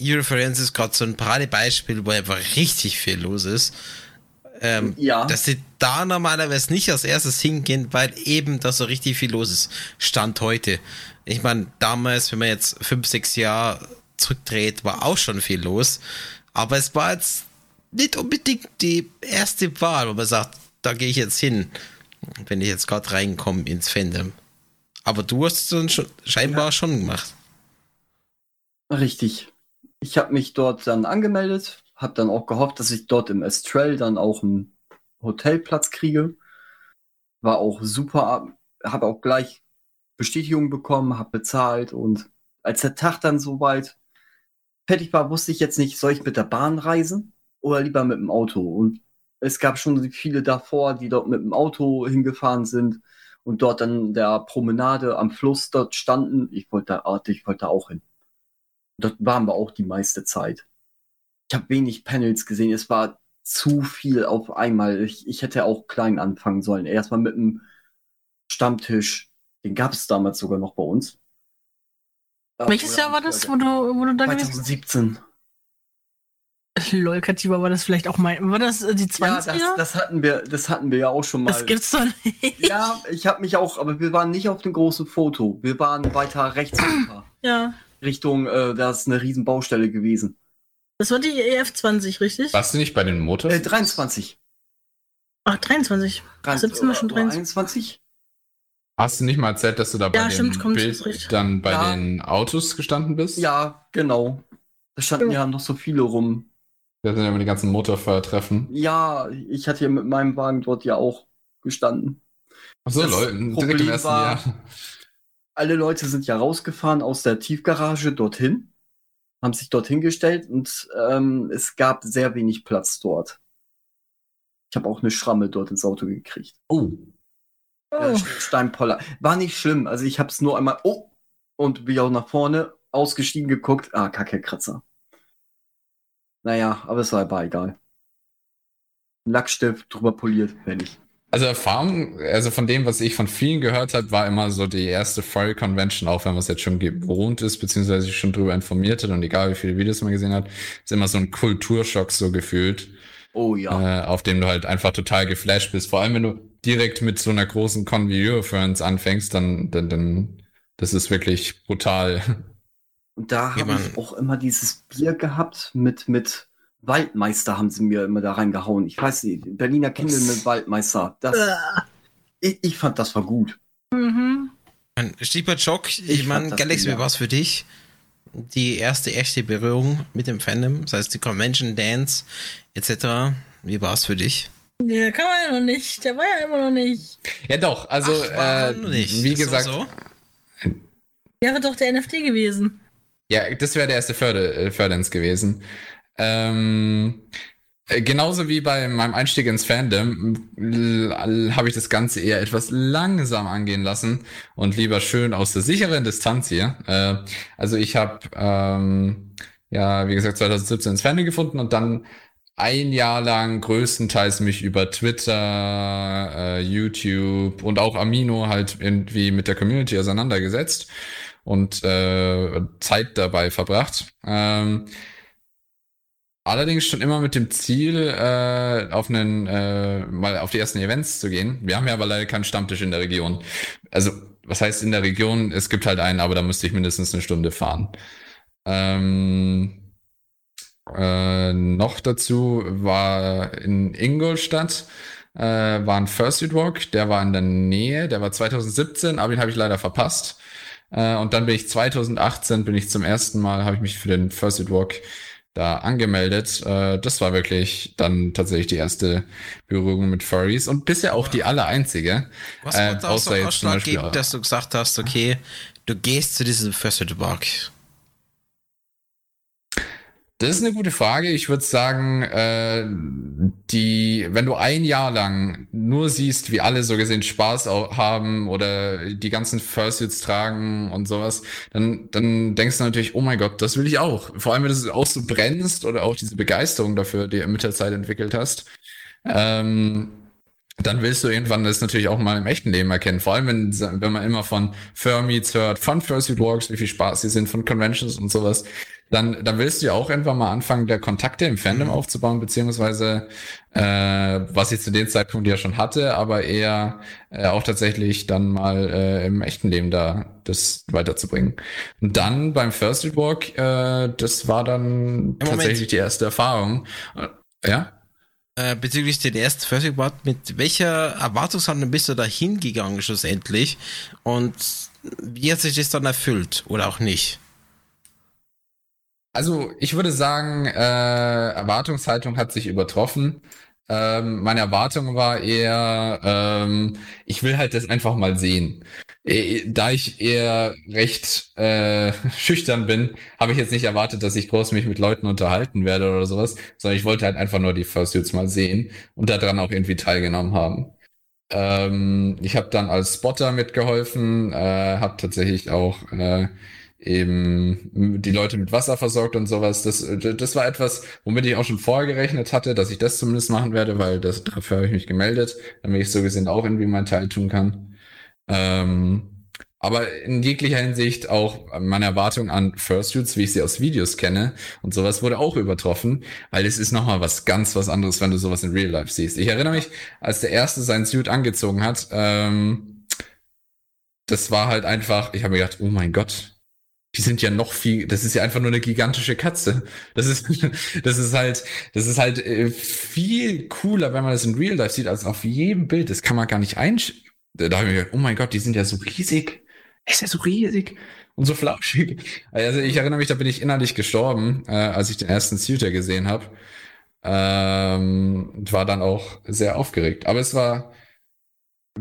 Euroference ist gerade so ein Paradebeispiel, wo einfach richtig viel los ist. Ähm, ja. Dass sie da normalerweise nicht als erstes hingehen, weil eben da so richtig viel los ist. Stand heute. Ich meine, damals, wenn man jetzt fünf, sechs Jahre zurückdreht, war auch schon viel los. Aber es war jetzt nicht unbedingt die erste Wahl, wo man sagt, da gehe ich jetzt hin, wenn ich jetzt gerade reinkomme ins Fandom. Aber du hast es dann schon, scheinbar ja. schon gemacht. Richtig. Ich habe mich dort dann angemeldet, habe dann auch gehofft, dass ich dort im Estrell dann auch einen Hotelplatz kriege. War auch super, habe auch gleich Bestätigung bekommen, habe bezahlt und als der Tag dann soweit fertig war, wusste ich jetzt nicht, soll ich mit der Bahn reisen oder lieber mit dem Auto? Und es gab schon viele davor, die dort mit dem Auto hingefahren sind. und dort an der Promenade am Fluss dort standen. Ich wollte da, ich wollte da auch hin. Dort waren wir auch die meiste Zeit. Ich habe wenig Panels gesehen. Es war zu viel auf einmal. Ich, ich hätte auch klein anfangen sollen. Erstmal mit einem Stammtisch. Den gab es damals sogar noch bei uns. Welches Jahr war das, wo du, wo du da gewesen bist? 2017. Lol, Katiba, war das vielleicht auch mein. War das äh, die 20er? Ja, das, das, hatten wir, das hatten wir ja auch schon mal. Das gibt's doch nicht. Ja, ich habe mich auch, aber wir waren nicht auf dem großen Foto. Wir waren weiter rechts runter. Ja. Richtung, äh, da ist eine riesen Baustelle gewesen. Das war die EF20, richtig? Warst du nicht bei den Motors? Äh, 23. Ach, 23. 17 war schon 23. 21? Hast du nicht mal erzählt, dass du da bei Ja, dem stimmt, Bild dann bei Ja. den Autos gestanden bist? Ja, genau. Da standen ja noch so viele rum. Da sind ja immer die ganzen Motorfeuertreffen. Ja, ich hatte ja mit meinem Wagen dort ja auch gestanden. Achso, Leute, direkt im ersten war- Jahr. Alle Leute sind ja rausgefahren aus der Tiefgarage dorthin, haben sich dorthin gestellt und ähm, es gab sehr wenig Platz dort. Ich habe auch eine Schramme dort ins Auto gekriegt. Oh, Oh. Steinpoller. War nicht schlimm. Also ich habe es nur einmal, oh, und bin auch nach vorne ausgestiegen geguckt. Ah, Kacke, Kratzer. Naja, aber es war aber egal. Lackstift drüber poliert, fertig. Also Erfahrung, also von dem, was ich von vielen gehört habe, war immer so die erste Furry Convention, auch wenn man es jetzt schon gewohnt ist, beziehungsweise sich schon drüber informiert hat und egal wie viele Videos man gesehen hat, ist immer so ein Kulturschock so gefühlt, Oh ja. äh, auf dem du halt einfach total geflasht bist. Vor allem, wenn du direkt mit so einer großen Conviewer-Friends anfängst, dann, dann, dann, das ist wirklich brutal. Und da habe ich auch immer dieses Bier gehabt mit, mit Waldmeister haben sie mir immer da reingehauen. Ich weiß nicht, Berliner Kindle mit Waldmeister. Das, ich, ich fand, das war gut. mhm. Stichwort Schock. Ich, Ich meine, Galaxy, wie genial. war's für dich? Die erste echte Berührung mit dem Fandom, das heißt die Convention, Dance etc. Wie war's für dich? Der kann man ja noch nicht. Der war ja immer noch nicht. Ja doch, also Ach, war äh, nicht. wie das gesagt, so? Wäre doch der NFT gewesen. Ja, das wäre der erste Förder, äh, Förderns gewesen. Ähm, äh, genauso wie bei meinem Einstieg ins Fandom habe ich das Ganze eher etwas langsam angehen lassen und lieber schön aus der sicheren Distanz hier. Äh, also ich habe ähm, ja, wie gesagt, 2017 ins Fandom gefunden und dann ein Jahr lang größtenteils mich über Twitter, äh, YouTube und auch Amino halt irgendwie mit der Community auseinandergesetzt und äh, Zeit dabei verbracht. Ähm, allerdings schon immer mit dem Ziel, äh, auf einen, äh, mal auf die ersten Events zu gehen. Wir haben ja aber leider keinen Stammtisch in der Region. Also, was heißt in der Region? Es gibt halt einen, aber da müsste ich mindestens eine Stunde fahren. Ähm, äh, noch dazu war in Ingolstadt äh, war ein First Street Walk, der war in der Nähe, der war 2017, aber den habe ich leider verpasst. Äh, und dann bin ich 2018 bin ich zum ersten Mal habe ich mich für den First Street Walk da angemeldet. Äh, das war wirklich dann tatsächlich die erste Berührung mit Furries und bisher auch die aller einzige. Was Äh, war da außer so ausschlaggebend, dass du gesagt hast, okay, du gehst zu diesem First Walk? Das ist eine gute Frage. Ich würde sagen, äh, die, wenn du ein Jahr lang nur siehst, wie alle so gesehen Spaß haben oder die ganzen Fursuits tragen und sowas, dann, dann denkst du natürlich, oh mein Gott, das will ich auch. Vor allem, wenn du auch so brennst oder auch diese Begeisterung dafür, die du mit der Zeit entwickelt hast. Ähm, dann willst du irgendwann das natürlich auch mal im echten Leben erkennen. Vor allem, wenn, wenn man immer von Furmeets hört, von Fursuit Walks, wie viel Spaß sie sind, von Conventions und sowas, dann, dann willst du ja auch irgendwann mal anfangen, der Kontakte im Fandom aufzubauen, beziehungsweise äh, was ich zu dem Zeitpunkt ja schon hatte, aber eher äh, auch tatsächlich dann mal äh, im echten Leben da das weiterzubringen. Und dann beim First Walk, äh, das war dann tatsächlich die erste Erfahrung. Äh, Ja? Äh, bezüglich den ersten First mit welcher Erwartungshaltung bist du da hingegangen schlussendlich? Und wie hat sich das dann erfüllt oder auch nicht? Also ich würde sagen, äh, Erwartungshaltung hat sich übertroffen. Ähm, meine Erwartung war eher, ähm, ich will halt das einfach mal sehen. Äh, Da ich eher recht äh, schüchtern bin, habe ich jetzt nicht erwartet, dass ich groß mich mit Leuten unterhalten werde oder sowas, sondern ich wollte halt einfach nur die Fursuits mal sehen und daran auch irgendwie teilgenommen haben. Ähm, ich habe dann als Spotter mitgeholfen, äh, habe tatsächlich auch äh, eben die Leute mit Wasser versorgt und sowas. Das, das war etwas, womit ich auch schon vorher gerechnet hatte, dass ich das zumindest machen werde, weil das, dafür habe ich mich gemeldet, damit ich so gesehen auch irgendwie meinen Teil tun kann. Ähm, aber in jeglicher Hinsicht auch meine Erwartung an Fursuits, wie ich sie aus Videos kenne und sowas, wurde auch übertroffen, weil es ist nochmal was ganz was anderes, wenn du sowas in Real Life siehst. Ich erinnere mich, als der Erste seinen Suit angezogen hat, ähm, das war halt einfach, ich habe mir gedacht, oh mein Gott, die sind ja noch viel, das ist ja einfach nur eine gigantische Katze. Das ist, das ist halt, das ist halt äh, viel cooler, wenn man das in Real Life sieht, als auf jedem Bild. Das kann man gar nicht einsch. Da habe ich mir gedacht, oh mein Gott, die sind ja so riesig. Ist ja so riesig und so flauschig. Also ich erinnere mich, da bin ich innerlich gestorben, äh, als ich den ersten Suiter gesehen habe. Ähm, war dann auch sehr aufgeregt. Aber es war,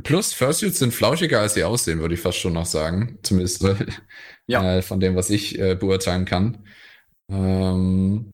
Plus, Fursuits sind flauschiger, als sie aussehen, würde ich fast schon noch sagen. Zumindest ja. äh, von dem, was ich äh, beurteilen kann. Ähm,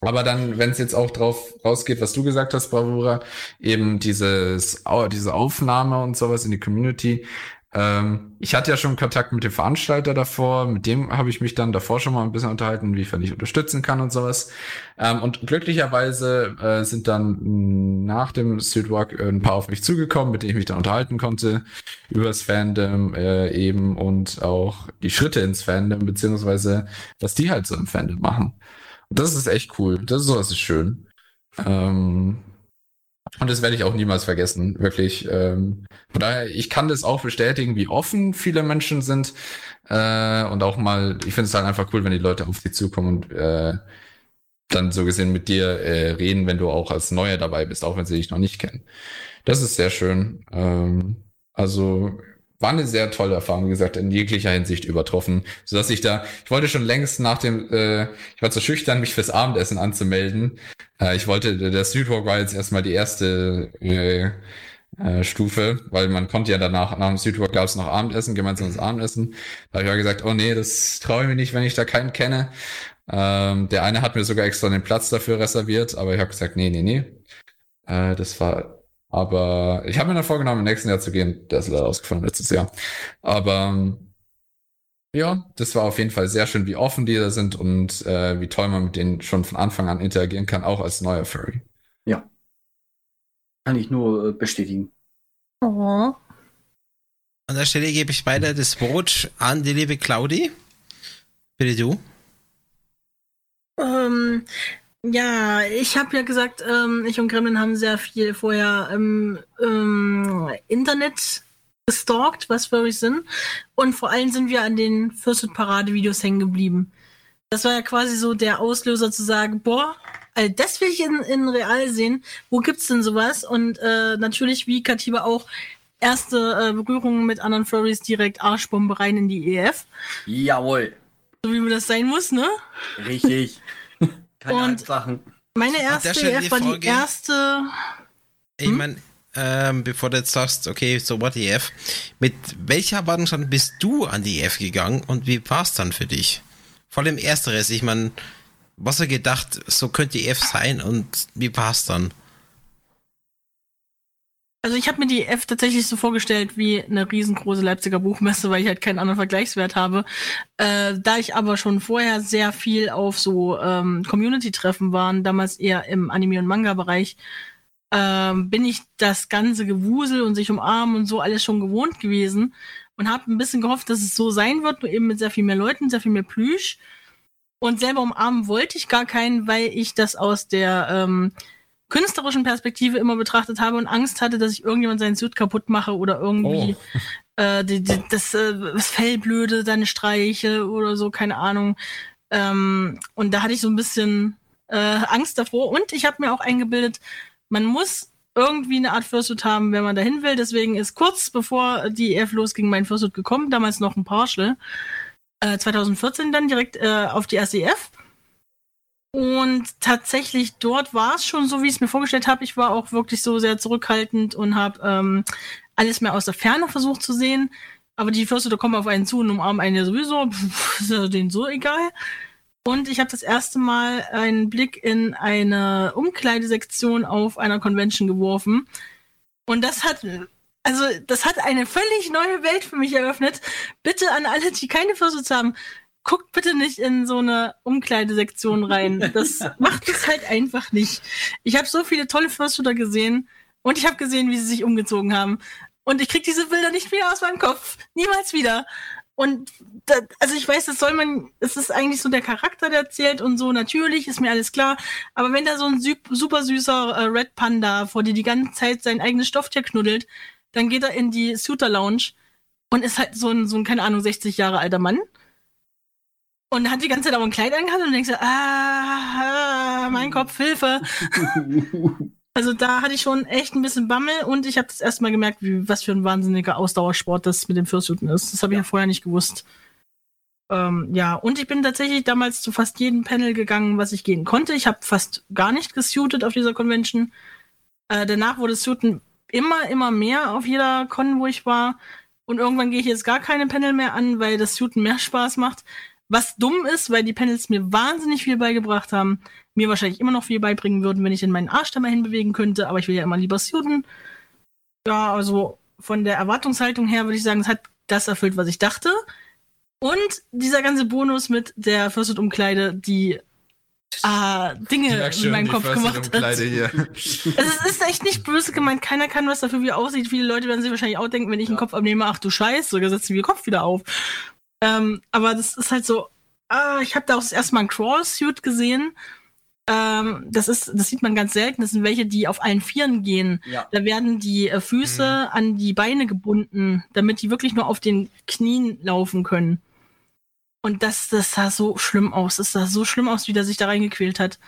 aber dann, wenn es jetzt auch drauf rausgeht, was du gesagt hast, Bravura, eben dieses, diese Aufnahme und sowas in die Community, ähm, ich hatte ja schon Kontakt mit dem Veranstalter davor, mit dem habe ich mich dann davor schon mal ein bisschen unterhalten, inwiefern ich unterstützen kann und sowas. Ähm, und glücklicherweise äh, sind dann nach dem Streetwalk ein paar auf mich zugekommen, mit denen ich mich dann unterhalten konnte, über das Fandom äh, eben und auch die Schritte ins Fandom, beziehungsweise was die halt so im Fandom machen. Das ist echt cool. Das ist sowas ist schön. Ähm, und das werde ich auch niemals vergessen, wirklich. Ähm, von daher, ich kann das auch bestätigen, wie offen viele Menschen sind. Äh, und auch mal, ich finde es halt einfach cool, wenn die Leute auf dich zukommen und äh, dann so gesehen mit dir äh, reden, wenn du auch als Neuer dabei bist, auch wenn sie dich noch nicht kennen. Das ist sehr schön. Ähm, also war eine sehr tolle Erfahrung, wie gesagt, in jeglicher Hinsicht übertroffen, so dass ich da, ich wollte schon längst nach dem, äh, ich war zu schüchtern, mich fürs Abendessen anzumelden. Äh, ich wollte, der Streetwalk war jetzt erstmal die erste äh, äh, Stufe, weil man konnte ja danach, nach dem Streetwalk gab es noch Abendessen, gemeinsames Abendessen. Da habe ich gesagt, oh nee, das traue ich mir nicht, wenn ich da keinen kenne. Ähm, der eine hat mir sogar extra den Platz dafür reserviert, aber ich habe gesagt, nee, nee, nee. Äh, das war aber ich habe mir dann vorgenommen, im nächsten Jahr zu gehen. Der ist leider ausgefallen letztes Jahr. Aber ja, das war auf jeden Fall sehr schön, wie offen die da sind und äh, wie toll man mit denen schon von Anfang an interagieren kann, auch als neuer Furry. Ja. Kann ich nur äh, bestätigen. Oh. An der Stelle gebe ich weiter das Wort an die liebe Claudi. Bitte du. Ähm, ja, ich habe ja gesagt, ähm, ich und Gremlin haben sehr viel vorher im ähm, Internet gestalkt, was Furries sind. Und vor allem sind wir an den Fürst Parade-Videos hängen geblieben. Das war ja quasi so der Auslöser zu sagen, boah, also das will ich in, in real sehen. Wo gibt's denn sowas? Und äh, natürlich, wie Katiba auch, erste äh, Berührungen mit anderen Furries direkt Arschbombe rein in die EF. Jawohl. So wie mir das sein muss, ne? Richtig. Keine und Sachen. Meine erste EF war die erste. Ich hm? meine, ähm, bevor du jetzt sagst, okay, so what EF, mit welcher Erwartungsstand bist du an die EF gegangen und wie war es dann für dich? Vor allem ersteres, ich meine, was er gedacht, so könnte die EF sein und wie war es dann? Also ich habe mir die F tatsächlich so vorgestellt wie eine riesengroße Leipziger Buchmesse, weil ich halt keinen anderen Vergleichswert habe. Äh, da ich aber schon vorher sehr viel auf so ähm, Community-Treffen waren, damals eher im Anime- und Manga-Bereich, ähm, bin ich das ganze Gewusel und sich umarmen und so alles schon gewohnt gewesen und habe ein bisschen gehofft, dass es so sein wird, nur eben mit sehr viel mehr Leuten, sehr viel mehr Plüsch. Und selber umarmen wollte ich gar keinen, weil ich das aus der ähm, künstlerischen Perspektive immer betrachtet habe und Angst hatte, dass ich irgendjemand seinen Suit kaputt mache oder irgendwie oh. äh, die, die, das, äh, das Fell blöde, seine Streiche oder so, keine Ahnung. Ähm, und da hatte ich so ein bisschen äh, Angst davor. Und ich habe mir auch eingebildet, man muss irgendwie eine Art Fursuit haben, wenn man dahin will. Deswegen ist kurz bevor die EF losging mein Fursuit gekommen, damals noch ein Partial. Äh, 2014 dann direkt äh, auf die SEF. Und tatsächlich dort war es schon so, wie ich es mir vorgestellt habe. Ich war auch wirklich so sehr zurückhaltend und habe ähm, alles mehr aus der Ferne versucht zu sehen. Aber die Fürste, kommen auf einen zu und umarmen einen ja sowieso. Ist ja denen so egal. Und ich habe das erste Mal einen Blick in eine Umkleidesektion auf einer Convention geworfen. Und das hat, also das hat eine völlig neue Welt für mich eröffnet. Bitte an alle, die keine Fursuits haben, guckt bitte nicht in so eine Umkleidesektion rein. Das macht es halt einfach nicht. Ich habe so viele tolle Fursuiter gesehen und ich habe gesehen, wie sie sich umgezogen haben. Und ich krieg diese Bilder nicht mehr aus meinem Kopf. Niemals wieder. Und da, also ich weiß, das soll man, es ist eigentlich so der Charakter, der zählt und so, natürlich, ist mir alles klar. Aber wenn da so ein super süßer äh, Red Panda vor dir die ganze Zeit sein eigenes Stofftier knuddelt, dann geht er in die Suiter Lounge und ist halt so ein, so ein, keine Ahnung, 60 Jahre alter Mann. Und hat die ganze Zeit aber ein Kleid angehabt und denkst, ah, ah, mein Kopf, Hilfe. Also da hatte ich schon echt ein bisschen Bammel und ich habe das erstmal gemerkt, wie, was für ein wahnsinniger Ausdauersport das mit dem Fursuiten ist. Das habe ich ja. ja vorher nicht gewusst. Ähm, ja, und ich bin tatsächlich damals zu fast jedem Panel gegangen, was ich gehen konnte. Ich habe fast gar nicht gesuited auf dieser Convention. Äh, danach wurde Suiten immer, immer mehr auf jeder Con, wo ich war. Und irgendwann gehe ich jetzt gar keine Panel mehr an, weil das Suiten mehr Spaß macht. Was dumm ist, weil die Panels mir wahnsinnig viel beigebracht haben mir wahrscheinlich immer noch viel beibringen würden, wenn ich in meinen Arsch da mal hinbewegen könnte, aber ich will ja immer lieber suiten. Ja, also von der Erwartungshaltung her würde ich sagen, es hat das erfüllt, was ich dachte. Und dieser ganze Bonus mit der Fursuit-Umkleide, die ah, Dinge in meinem Kopf gemacht hat. Hier. Also es ist echt nicht böse gemeint. Keiner kann was dafür, wie aussieht. Viele Leute werden sich wahrscheinlich auch denken, wenn ich ja. einen Kopf abnehme, ach du Scheiß, sogar setzen wir den Kopf wieder auf. Ähm, aber das ist halt so, ah, ich habe da auch das erste Mal ein Crawl-Suit gesehen ähm, das ist, das sieht man ganz selten. Das sind welche, die auf allen Vieren gehen. Ja. Da werden die äh, Füße mhm. an die Beine gebunden, damit die wirklich nur auf den Knien laufen können. Und das, das sah so schlimm aus. Das sah so schlimm aus, wie der sich da reingequält hat.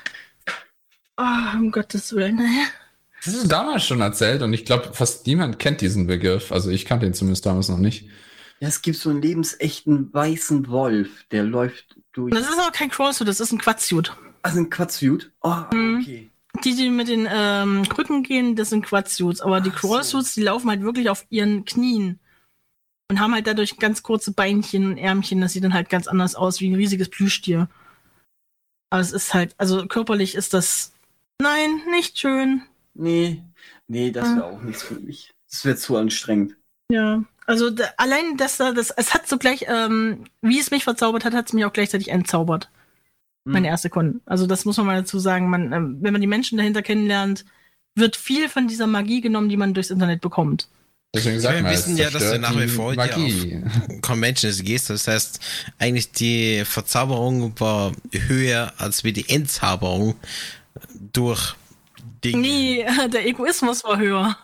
Oh, um Gottes Willen. Das ist damals schon erzählt und ich glaube, fast niemand kennt diesen Begriff. Also ich kannte ihn zumindest damals noch nicht. Ja, es gibt so einen lebensechten weißen Wolf, der läuft durch. Das ist aber kein Crawlsuit, das ist ein Quatsuit. Also ein Quadsuit? Oh, mhm. okay. Die, die mit den ähm, Krücken gehen, das sind Quadsuits. Aber die Crawlsuits, so. die laufen halt wirklich auf ihren Knien. Und haben halt dadurch ganz kurze Beinchen und Ärmchen. Das sieht dann halt ganz anders aus, wie ein riesiges Plüschtier. Aber es ist halt, also körperlich ist das, nein, nicht schön. Nee, nee, das wäre auch nichts für mich. Das wäre zu anstrengend. Ja, also da, allein das, das, es hat so gleich, ähm, wie es mich verzaubert hat, hat es mich auch gleichzeitig entzaubert. Meine hm. erste Con. Also das muss man mal dazu sagen. Man, ähm, wenn man die Menschen dahinter kennenlernt, wird viel von dieser Magie genommen, die man durchs Internet bekommt. Deswegen sagt ja, wir wissen ja, dass du nach wie vor Magie. auf Conventions gehst. Das heißt, eigentlich die Verzauberung war höher als wie die Entzauberung durch Dinge. Nee, der Egoismus war höher.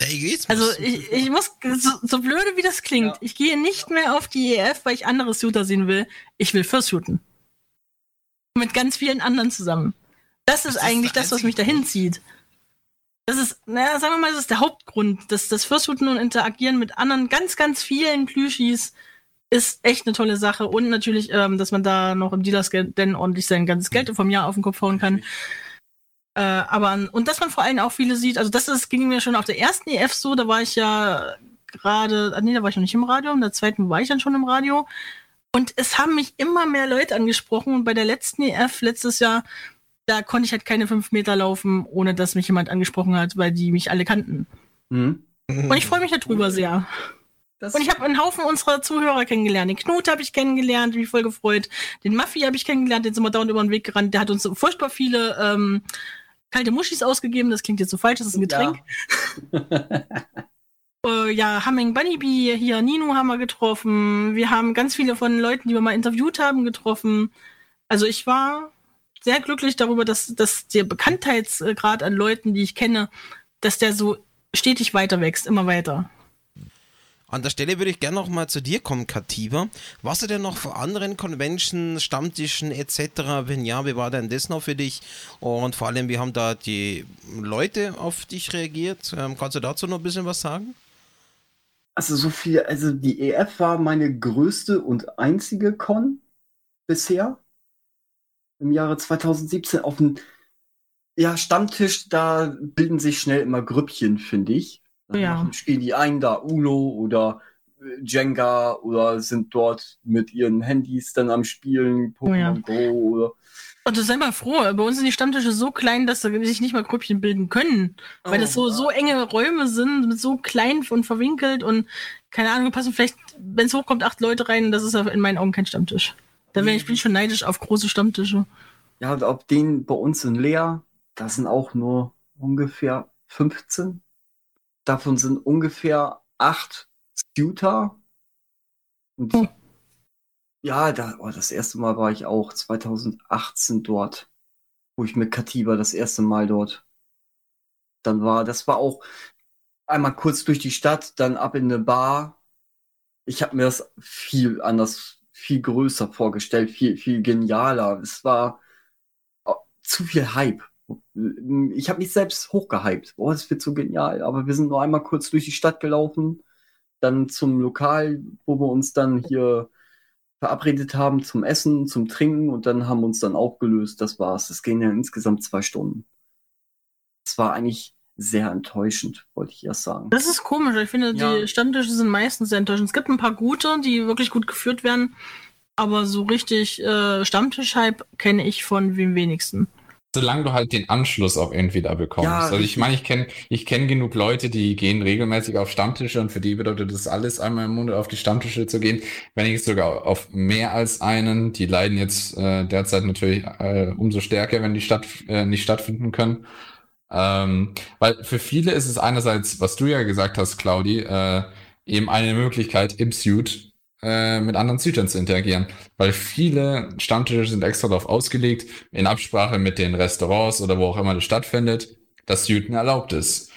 Der Egoismus? Also ich, ich muss, so, so blöde wie das klingt, ja. ich gehe nicht mehr auf die EF, weil ich andere Shooter sehen will. Ich will First shooten mit ganz vielen anderen zusammen. Das ist, ist eigentlich das, was mich dahin zieht. Das ist, naja, sagen wir mal, das ist der Hauptgrund. Das, das Fursuiten und Interagieren mit anderen ganz, ganz vielen Plüschis ist echt eine tolle Sache. Und natürlich, ähm, dass man da noch im Dealers denn ordentlich sein ganzes Geld vom Jahr auf den Kopf hauen kann. Äh, aber, und dass man vor allem auch viele sieht, also das ist, ging mir schon auf der ersten EF so, da war ich ja gerade, ah, nee, da war ich noch nicht im Radio, in der zweiten war ich dann schon im Radio. Und es haben mich immer mehr Leute angesprochen. Und bei der letzten EF letztes Jahr, da konnte ich halt keine fünf Meter laufen, ohne dass mich jemand angesprochen hat, weil die mich alle kannten. Mhm. Und ich freue mich darüber sehr. Das und ich habe einen Haufen unserer Zuhörer kennengelernt. Den Knut habe ich kennengelernt, mich voll gefreut. Den Maffi habe ich kennengelernt, den sind wir dauernd über den Weg gerannt. Der hat uns so furchtbar viele ähm, kalte Muschis ausgegeben. Das klingt jetzt so falsch, das ist ein Getränk. Ja. äh, ja, Humming Bunny Bee, hier Nino haben wir getroffen. Wir haben ganz viele von Leuten, die wir mal interviewt haben, getroffen. Also ich war sehr glücklich darüber, dass, dass der Bekanntheitsgrad an Leuten, die ich kenne, dass der so stetig weiter wächst, immer weiter. An der Stelle würde ich gerne noch mal zu dir kommen, Kativa. Warst du denn noch vor anderen Conventions, Stammtischen etc.? Wenn ja, wie war denn das noch für dich? Und vor allem, wie haben da die Leute auf dich reagiert? Ähm, kannst du dazu noch ein bisschen was sagen? Also so viel, also die EF war meine größte und einzige Con bisher. Im Jahre 2017 auf dem ja, Stammtisch, da bilden sich schnell immer Grüppchen, finde ich. Dann ja. machen, spielen die einen da Uno oder äh, Jenga oder sind dort mit ihren Handys dann am Spielen, Pokémon oh ja. Go oder Und sei mal froh, bei uns sind die Stammtische so klein, dass sie sich nicht mal Grüppchen bilden können. Oh, weil das so, so enge Räume sind, so klein und verwinkelt und keine Ahnung, passen vielleicht, wenn es hochkommt, acht Leute rein, das ist in meinen Augen kein Stammtisch. Da bin ich bin schon neidisch auf große Stammtische. Ja, und ob den bei uns in Leer, das sind auch nur ungefähr 15. Davon sind ungefähr acht Scooter. Und hm. ja, da, oh, das erste Mal war ich auch 2018 dort, wo ich mit Katiba das erste Mal dort. Dann war, das war auch einmal kurz durch die Stadt, dann ab in eine Bar. Ich habe mir das viel anders, viel größer vorgestellt, viel, viel genialer. Es war oh, zu viel Hype ich habe mich selbst hochgehypt. Oh, das wird so genial. Aber wir sind nur einmal kurz durch die Stadt gelaufen, dann zum Lokal, wo wir uns dann hier verabredet haben zum Essen, zum Trinken und dann haben wir uns dann aufgelöst. Das war's. Das ging ja insgesamt zwei Stunden. Das war eigentlich sehr enttäuschend, wollte ich erst sagen. Das ist komisch. Ich finde, ja. die Stammtische sind meistens sehr enttäuschend. Es gibt ein paar gute, die wirklich gut geführt werden, aber so richtig äh, Stammtisch-Hype kenne ich von wem wenigsten solange du halt den Anschluss auch irgendwie da bekommst. Ja, also ich meine, ich kenne ich kenn genug Leute, die gehen regelmäßig auf Stammtische und für die bedeutet das alles einmal im Monat auf die Stammtische zu gehen. Wenn ich sogar auf mehr als einen, die leiden jetzt äh, derzeit natürlich äh, umso stärker, wenn die statt, äh, nicht stattfinden können. Ähm, weil für viele ist es einerseits, was du ja gesagt hast, Claudi, äh, eben eine Möglichkeit im Suit äh, mit anderen Suitern zu interagieren. Weil viele Stammtische sind extra darauf ausgelegt, in Absprache mit den Restaurants oder wo auch immer das stattfindet, dass Suiten erlaubt ist.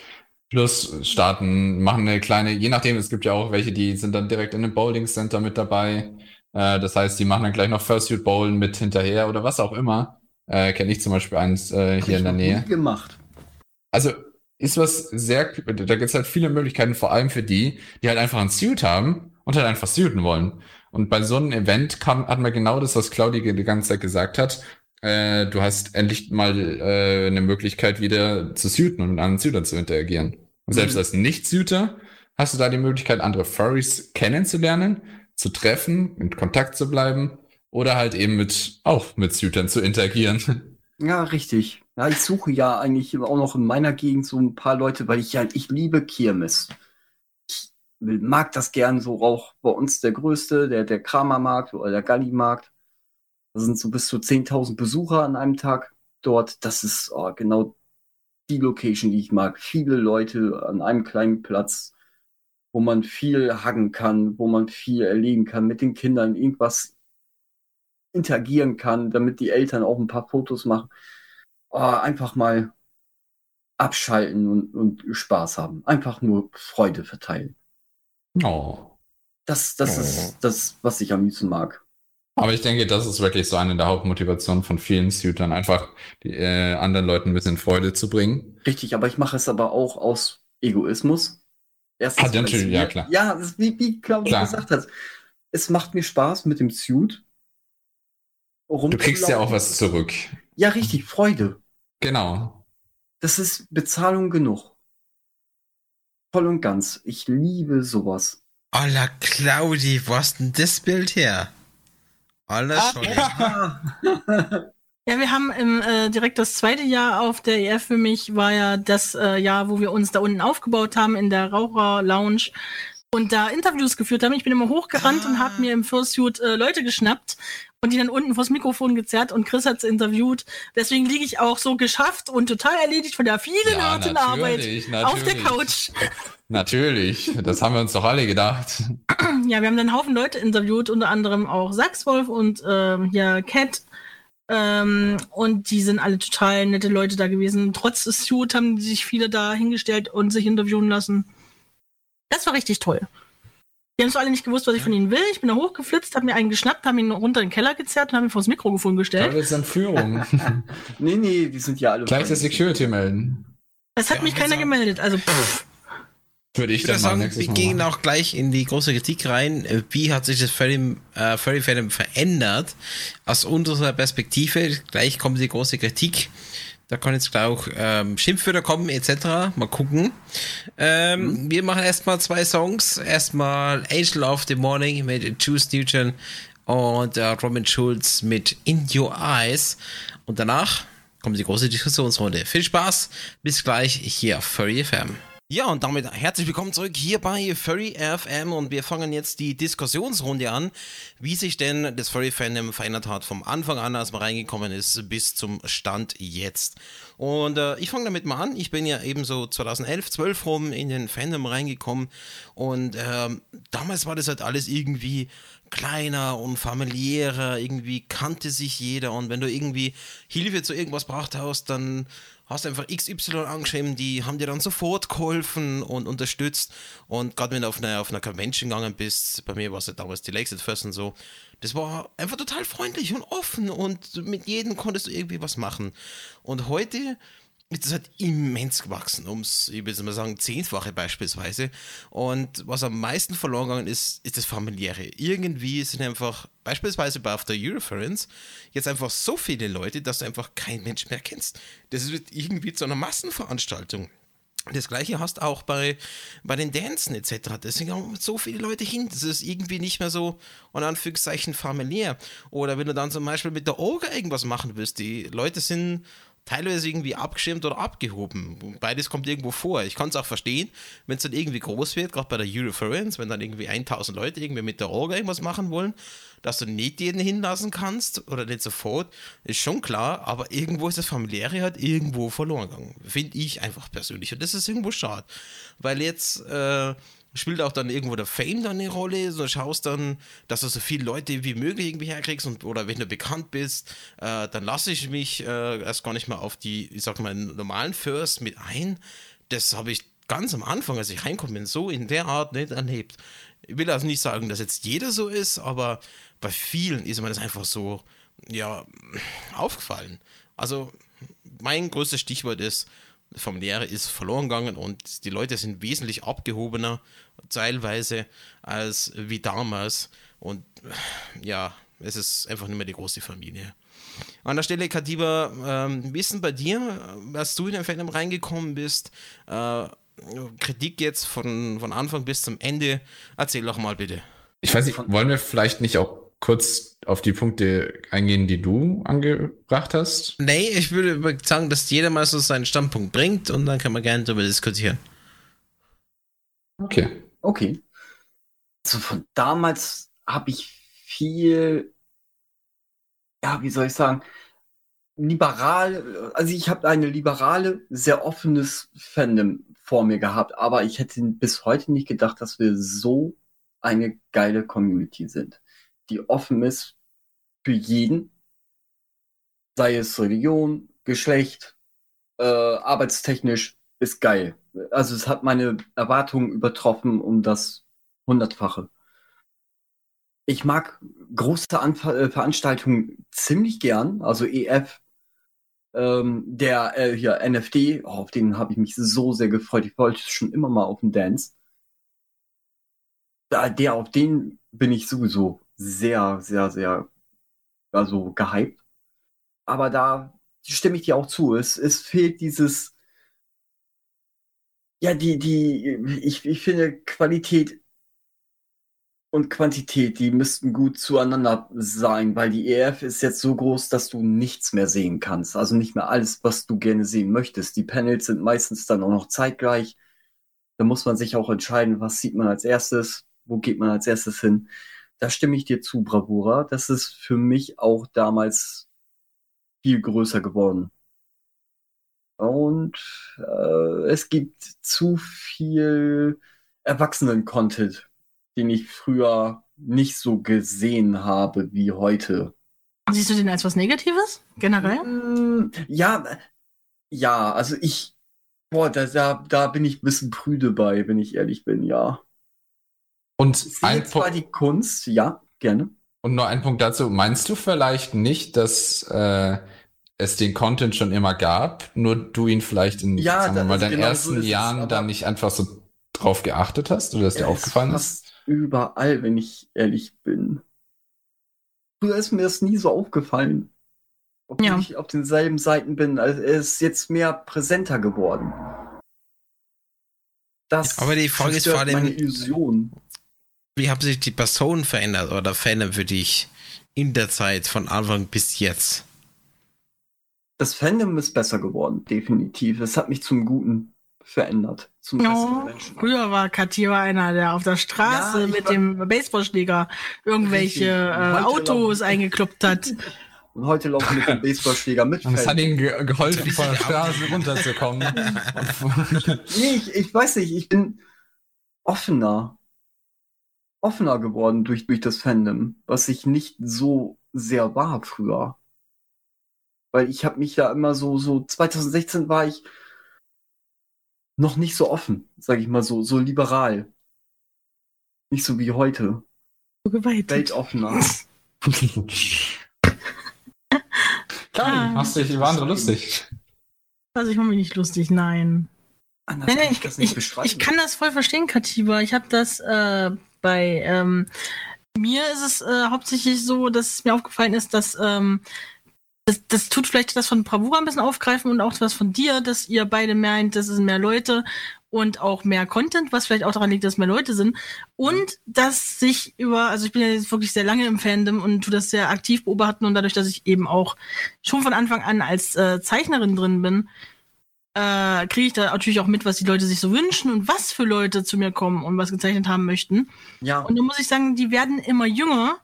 Plus starten, machen eine kleine, je nachdem, es gibt ja auch welche, die sind dann direkt in einem Bowling Center mit dabei. Äh, das heißt, die machen dann gleich noch Fursuit Bowlen mit hinterher oder was auch immer. Äh, Kenne ich zum Beispiel eins äh, hier in der Nähe. gemacht. Also ist was sehr, da gibt es halt viele Möglichkeiten, vor allem für die, die halt einfach ein Suit haben und halt einfach suiten wollen. Und bei so einem Event kann, hat man genau das, was Claudia die ganze Zeit gesagt hat. Äh, du hast endlich mal äh, eine Möglichkeit, wieder zu suiten und mit anderen Suitern zu interagieren. Und selbst mhm. als Nicht-Suiter hast du da die Möglichkeit, andere Furries kennenzulernen, zu treffen, in Kontakt zu bleiben oder halt eben mit, auch mit Suitern zu interagieren. Ja, richtig. Ja, ich suche ja eigentlich auch noch in meiner Gegend so ein paar Leute, weil ich ja, ich liebe Kirmes mag das gern so auch bei uns der größte, der, der Kramermarkt oder der Galli-Markt. Da sind so bis zu 10.000 Besucher an einem Tag dort. Das ist oh, genau die Location, die ich mag. Viele Leute an einem kleinen Platz, wo man viel hacken kann, wo man viel erleben kann, mit den Kindern irgendwas interagieren kann, damit die Eltern auch ein paar Fotos machen. Oh, einfach mal abschalten und, und Spaß haben. Einfach nur Freude verteilen. Oh. Das, das oh. ist das, was ich am liebsten mag. Aber ich denke, das ist wirklich so eine der Hauptmotivationen von vielen Suitern, einfach die, äh, anderen Leuten ein bisschen Freude zu bringen. Richtig, aber ich mache es aber auch aus Egoismus. Erstens, ah, natürlich, ja klar. Ja, das ist wie, wie Claudia gesagt hat. Es macht mir Spaß mit dem Suit. Du kriegst ja auch was zurück. Ja, richtig, Freude. Genau. Das ist Bezahlung genug voll und ganz. Ich liebe sowas. Alla Claudi, wo hast denn das Bild her? Alles ah, ja. ja, wir haben im, äh, direkt das zweite Jahr auf der EF für mich war ja das äh, Jahr, wo wir uns da unten aufgebaut haben in der Raucher Lounge und da Interviews geführt haben. Ich bin immer hochgerannt ah. und habe mir im Fursuit äh, Leute geschnappt und die dann unten vors Mikrofon gezerrt und Chris hat's interviewt. Deswegen liege ich auch so geschafft und total erledigt von der vielen ja, harten Arbeit natürlich. auf der Couch. Natürlich, das haben wir uns doch alle gedacht. Ja, wir haben dann einen Haufen Leute interviewt, unter anderem auch Sachswolf und ähm, ja, Cat. Ähm, und die sind alle total nette Leute da gewesen. Trotz des Suit haben sich viele da hingestellt und sich interviewen lassen. Das war richtig toll. Die haben so alle nicht gewusst, was ich von ihnen will. Ich bin da hochgeflitzt, habe mir einen geschnappt, habe ihn runter in den Keller gezerrt und habe ihn vor das Mikrofon gestellt. Das ist Entführung. nee, nee, die sind ja alle. Gleich das Security melden. Das hat ja, mich keiner sagen. gemeldet, also pff. Würde ich, ich würde sagen, wir gehen auch gleich in die große Kritik rein. Wie hat sich das Furry, äh, Furry Fandom verändert? Aus unserer Perspektive, gleich kommt die große Kritik. Da kann jetzt gleich auch ähm, Schimpfwörter kommen, etc. Mal gucken. Ähm, mhm. Wir machen erstmal zwei Songs. Erstmal Angel of the Morning mit Juice Newton und äh, Robin Schulz mit In Your Eyes. Und danach kommt die große Diskussionsrunde. Viel Spaß, bis gleich hier auf Furry FM. Ja, und damit herzlich willkommen zurück hier bei Furry FM und wir fangen jetzt die Diskussionsrunde an, wie sich denn das Furry Fandom verändert hat vom Anfang an, als man reingekommen ist, bis zum Stand jetzt. Und äh, ich fange damit mal an. Ich bin ja eben so 2011, 12 rum in den Fandom reingekommen und äh, damals war das halt alles irgendwie kleiner und familiärer, irgendwie kannte sich jeder und wenn du irgendwie Hilfe zu irgendwas braucht hast, dann hast einfach XY angeschrieben, die haben dir dann sofort geholfen und unterstützt. Und gerade wenn du auf einer, auf einer Convention gegangen bist, bei mir war es ja damals die Lexit First und so, das war einfach total freundlich und offen und mit jedem konntest du irgendwie was machen. Und heute das halt immens gewachsen, ums, ich will mal sagen, zehnfache beispielsweise. Und was am meisten verloren gegangen ist, ist das Familiäre. Irgendwie sind einfach, beispielsweise bei After Euroference, jetzt einfach so viele Leute, dass du einfach kein Mensch mehr kennst. Das wird irgendwie zu einer Massenveranstaltung. Das gleiche hast du auch bei, bei den Dancen etc. Deswegen haben so viele Leute hin. Das ist irgendwie nicht mehr so, in Anführungszeichen, familiär. Oder wenn du dann zum Beispiel mit der Orga irgendwas machen willst, die Leute sind teilweise irgendwie abgeschirmt oder abgehoben. Beides kommt irgendwo vor. Ich kann es auch verstehen, wenn es dann irgendwie groß wird, gerade bei der Euroference, wenn dann irgendwie 1000 Leute irgendwie mit der Orga irgendwas machen wollen, dass du nicht jeden hinlassen kannst oder nicht sofort, ist schon klar, aber irgendwo ist das Familiäre halt irgendwo verloren gegangen. Finde ich einfach persönlich. Und das ist irgendwo schade, weil jetzt. Äh, spielt auch dann irgendwo der Fame dann eine Rolle. So schaust dann, dass du so viele Leute wie möglich irgendwie herkriegst und oder wenn du bekannt bist, äh, dann lasse ich mich äh, erst gar nicht mal auf die, ich sag mal, normalen First mit ein. Das habe ich ganz am Anfang, als ich reinkomme, so in der Art nicht erlebt. Ich will also nicht sagen, dass jetzt jeder so ist, aber bei vielen ist mir das einfach so, ja, aufgefallen. Also, mein größtes Stichwort ist, familiäre ist verloren gegangen und die Leute sind wesentlich abgehobener teilweise als wie damals und ja, es ist einfach nicht mehr die große Familie. An der Stelle, Katiba, ähm, wie bei dir, als du in den Fandom reingekommen bist, äh, Kritik jetzt von, von Anfang bis zum Ende, erzähl doch mal bitte. Ich weiß nicht, wollen wir vielleicht nicht auch kurz auf die Punkte eingehen, die du angebracht hast? Nee, ich würde sagen, dass jeder mal so seinen Standpunkt bringt und dann kann man gerne darüber diskutieren. Okay. Okay. Also von damals habe ich viel, ja, wie soll ich sagen, liberal, also ich habe eine liberale, sehr offenes Fandom vor mir gehabt, aber ich hätte bis heute nicht gedacht, dass wir so eine geile Community sind die offen ist für jeden, sei es Religion, Geschlecht, äh, arbeitstechnisch, ist geil. Also es hat meine Erwartungen übertroffen um das Hundertfache. Ich mag große Anf äh, Veranstaltungen ziemlich gern, also EF, ähm, der äh, hier NFD, oh, auf den habe ich mich so sehr gefreut. Ich wollte schon immer mal auf den Dance. Da, der, auf den bin ich sowieso sehr, sehr, sehr, also gehypt. Aber da stimme ich dir auch zu. Es, es fehlt dieses, ja, die, die, ich, ich finde Qualität und Quantität, die müssten gut zueinander sein, weil die EF ist jetzt so groß, dass du nichts mehr sehen kannst. Also nicht mehr alles, was du gerne sehen möchtest. Die Panels sind meistens dann auch noch zeitgleich. Da muss man sich auch entscheiden, was sieht man als erstes, wo geht man als erstes hin da stimme ich dir zu, Bravura. Das ist für mich auch damals viel größer geworden. Und äh, es gibt zu viel Erwachsenen-Content, den ich früher nicht so gesehen habe wie heute. Siehst du den als was Negatives, generell? Mm, ja, ja, also ich, boah, da, da, da bin ich ein bisschen prüde bei, wenn ich ehrlich bin, ja. Und ein zwar die Kunst, ja, gerne. Und nur ein Punkt dazu. Meinst du vielleicht nicht, dass äh, es den Content schon immer gab, nur du ihn vielleicht in ja, sagen wir mal, deinen genau ersten so Jahren es, dann nicht einfach so drauf geachtet hast oder dass dir aufgefallen ist? Überall, wenn ich ehrlich bin. Früher ist mir das nie so aufgefallen. Ob ja. ich auf denselben Seiten bin. Also es ist jetzt mehr präsenter geworden. Das aber die Frage ist vor allem, meine Illusion Wie haben sich die Personen verändert oder verändert für dich in der Zeit von Anfang bis jetzt? Das Fandom ist besser geworden, definitiv. Es hat mich zum Guten verändert. Zum oh, früher war Kativa einer, der auf der Straße ja, mit dem Baseballschläger irgendwelche äh, Autos eingekloppt hat. Und heute laufen mit dem Baseballschläger mit. Und es hat ihnen ge geholfen, von der Straße runterzukommen. nee, ich, ich weiß nicht, ich bin offener. Offener geworden durch, durch das Fandom, was ich nicht so sehr war früher. Weil ich habe mich ja immer so, so 2016 war ich noch nicht so offen, sage ich mal so, so liberal. Nicht so wie heute. So geweitet. Weltoffener. Klar, machst dich über andere lustig. Also ich mache mich nicht lustig, nein. Anders nein, kann ich, ich das nicht ich, beschreiben. ich kann das voll verstehen, Katiba. Ich habe das äh, bei ähm, mir ist es äh, hauptsächlich so, dass es mir aufgefallen ist, dass ähm, das, das tut vielleicht das von Bravura ein bisschen aufgreifen und auch was von dir, dass ihr beide meint, das sind mehr Leute und auch mehr Content, was vielleicht auch daran liegt, dass mehr Leute sind. Und dass sich über, also ich bin ja jetzt wirklich sehr lange im Fandom und tu das sehr aktiv beobachten und dadurch, dass ich eben auch schon von Anfang an als äh, Zeichnerin drin bin, äh, kriege ich da natürlich auch mit, was die Leute sich so wünschen und was für Leute zu mir kommen und was gezeichnet haben möchten. Ja. Und da muss ich sagen, die werden immer jünger,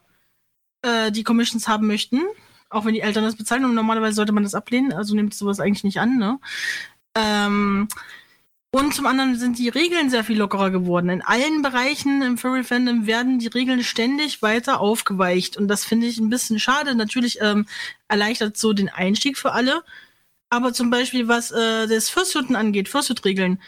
äh, die Commissions haben möchten. Auch wenn die Eltern das bezahlen und normalerweise sollte man das ablehnen, also nimmt sowas eigentlich nicht an, ne? Ähm, und zum anderen sind die Regeln sehr viel lockerer geworden. In allen Bereichen im Furry-Fandom werden die Regeln ständig weiter aufgeweicht. Und das finde ich ein bisschen schade. Natürlich ähm, erleichtert so den Einstieg für alle. Aber zum Beispiel, was äh, das Fursuiten angeht, Fursuit-Regeln,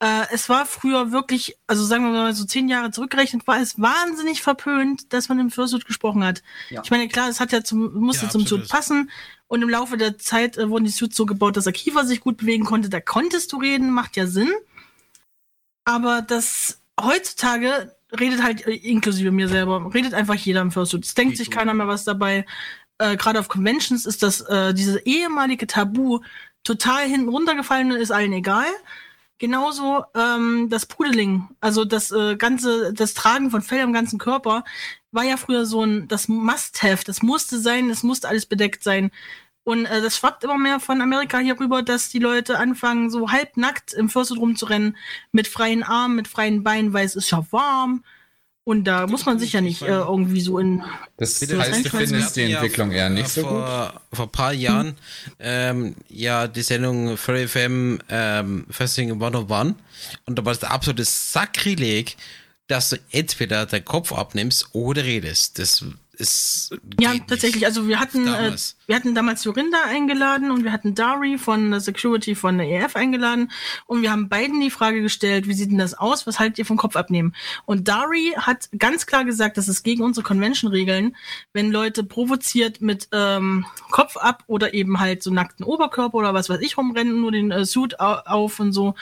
äh, es war früher wirklich, also sagen wir mal so zehn Jahre zurückgerechnet, war es wahnsinnig verpönt, dass man im Fursuit gesprochen hat. Ja. Ich meine, klar, es hat ja zum, musste ja, zum Suit passen. Und im Laufe der Zeit äh, wurden die Suits so gebaut, dass der Kiefer sich gut bewegen konnte. Da konntest du reden, macht ja Sinn. Aber das heutzutage redet halt, äh, inklusive mir selber, redet einfach jeder im Fursuit. Es denkt sich keiner mehr was dabei äh, gerade auf Conventions ist das äh, diese ehemalige Tabu total hinten runtergefallen und ist allen egal. Genauso ähm, das Pudeling, also das äh, ganze, das Tragen von Fell am ganzen Körper, war ja früher so ein, das Must-Have, das musste sein, es musste alles bedeckt sein. Und äh, das schwappt immer mehr von Amerika hier rüber, dass die Leute anfangen, so halbnackt im Fürst rumzurennen, mit freien Armen, mit freien Beinen, weil es ist ja warm. Und da muss man sich ja nicht äh, irgendwie so in. Das so heißt, du findest die Entwicklung eher nicht so vor, gut? Vor ein paar Jahren, hm. ähm, ja, die Sendung Furry FM ähm, Fasting 101 und da war es der absolute Sakrileg, dass du entweder deinen Kopf abnimmst oder redest. Das ist. Ja, tatsächlich. Also wir hatten, äh, wir hatten damals Jorinda eingeladen und wir hatten Dari von der Security von der EF eingeladen und wir haben beiden die Frage gestellt, wie sieht denn das aus? Was haltet ihr vom Kopf abnehmen? Und Dari hat ganz klar gesagt, das ist gegen unsere Convention-Regeln, wenn Leute provoziert mit ähm, Kopf ab oder eben halt so nackten Oberkörper oder was weiß ich rumrennen, nur den äh, Suit auf und so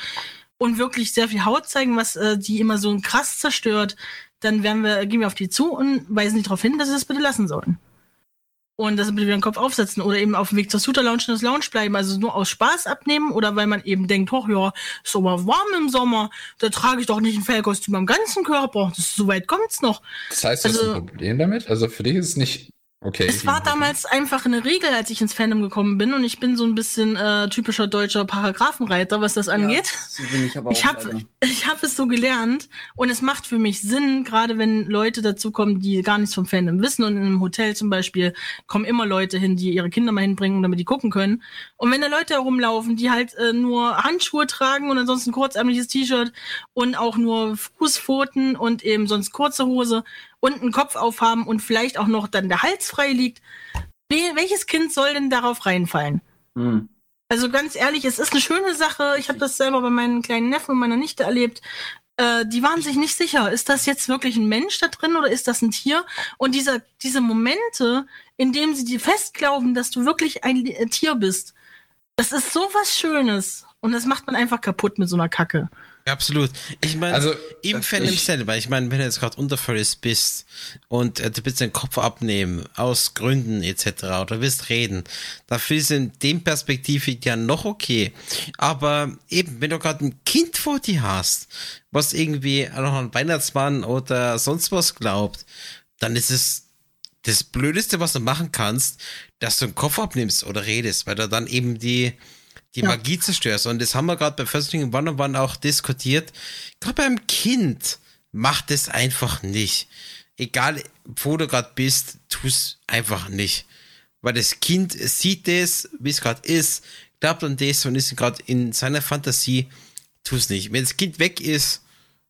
und wirklich sehr viel Haut zeigen, was äh, die immer so krass zerstört, dann werden wir, gehen wir auf die zu und weisen die darauf hin, dass sie das bitte lassen sollen. Und dass sie bitte wieder den Kopf aufsetzen oder eben auf dem Weg zur Suiter Lounge in das Lounge bleiben. Also nur aus Spaß abnehmen oder weil man eben denkt, hoch, ja, ist aber warm im Sommer, da trage ich doch nicht ein Fellkostüm am ganzen Körper. Das, so weit kommt's noch. Das heißt, du also, hast ein Problem damit? Also für dich ist es nicht Okay. Es war damals einfach eine Regel, als ich ins Fandom gekommen bin und ich bin so ein bisschen äh, typischer deutscher Paragraphenreiter, was das angeht. Ja, so bin ich aber ich habe ich hab es so gelernt und es macht für mich Sinn, gerade wenn Leute dazukommen, die gar nichts vom Fandom wissen und in einem Hotel zum Beispiel kommen immer Leute hin, die ihre Kinder mal hinbringen, damit die gucken können. Und wenn da Leute herumlaufen, die halt äh, nur Handschuhe tragen und ansonsten kurzärmliches T-Shirt und auch nur Fußpfoten und eben sonst kurze Hose und einen Kopf aufhaben und vielleicht auch noch dann der Hals frei liegt. Welches Kind soll denn darauf reinfallen? Mhm. Also ganz ehrlich, es ist eine schöne Sache. Ich habe das selber bei meinen kleinen Neffen und meiner Nichte erlebt. Äh, die waren sich nicht sicher, ist das jetzt wirklich ein Mensch da drin oder ist das ein Tier? Und diese, diese Momente, in denen sie dir fest glauben, dass du wirklich ein Tier bist, das ist so was Schönes. Und das macht man einfach kaputt mit so einer Kacke. Absolut. Ich meine, Also, im äh, Fandom ich- selber, ich meine, wenn du jetzt gerade unter Furries bist und äh, du willst den Kopf abnehmen, aus Gründen etc. oder willst reden, dafür ist in dem Perspektive ja noch okay. Aber eben, wenn du gerade ein Kind vor dir hast, was irgendwie noch an Weihnachtsmann oder sonst was glaubt, dann ist es das Blödeste, was du machen kannst, dass du den Kopf abnimmst oder redest, weil du dann eben die, die Ja. Magie zerstörst. Und das haben wir gerade bei First Thing One on One auch diskutiert. Gerade beim Kind macht es einfach nicht. Egal, wo du gerade bist, tu es einfach nicht. Weil das Kind sieht es, wie es gerade ist, glaubt an das und ist gerade in seiner Fantasie, tu es nicht. Wenn das Kind weg ist,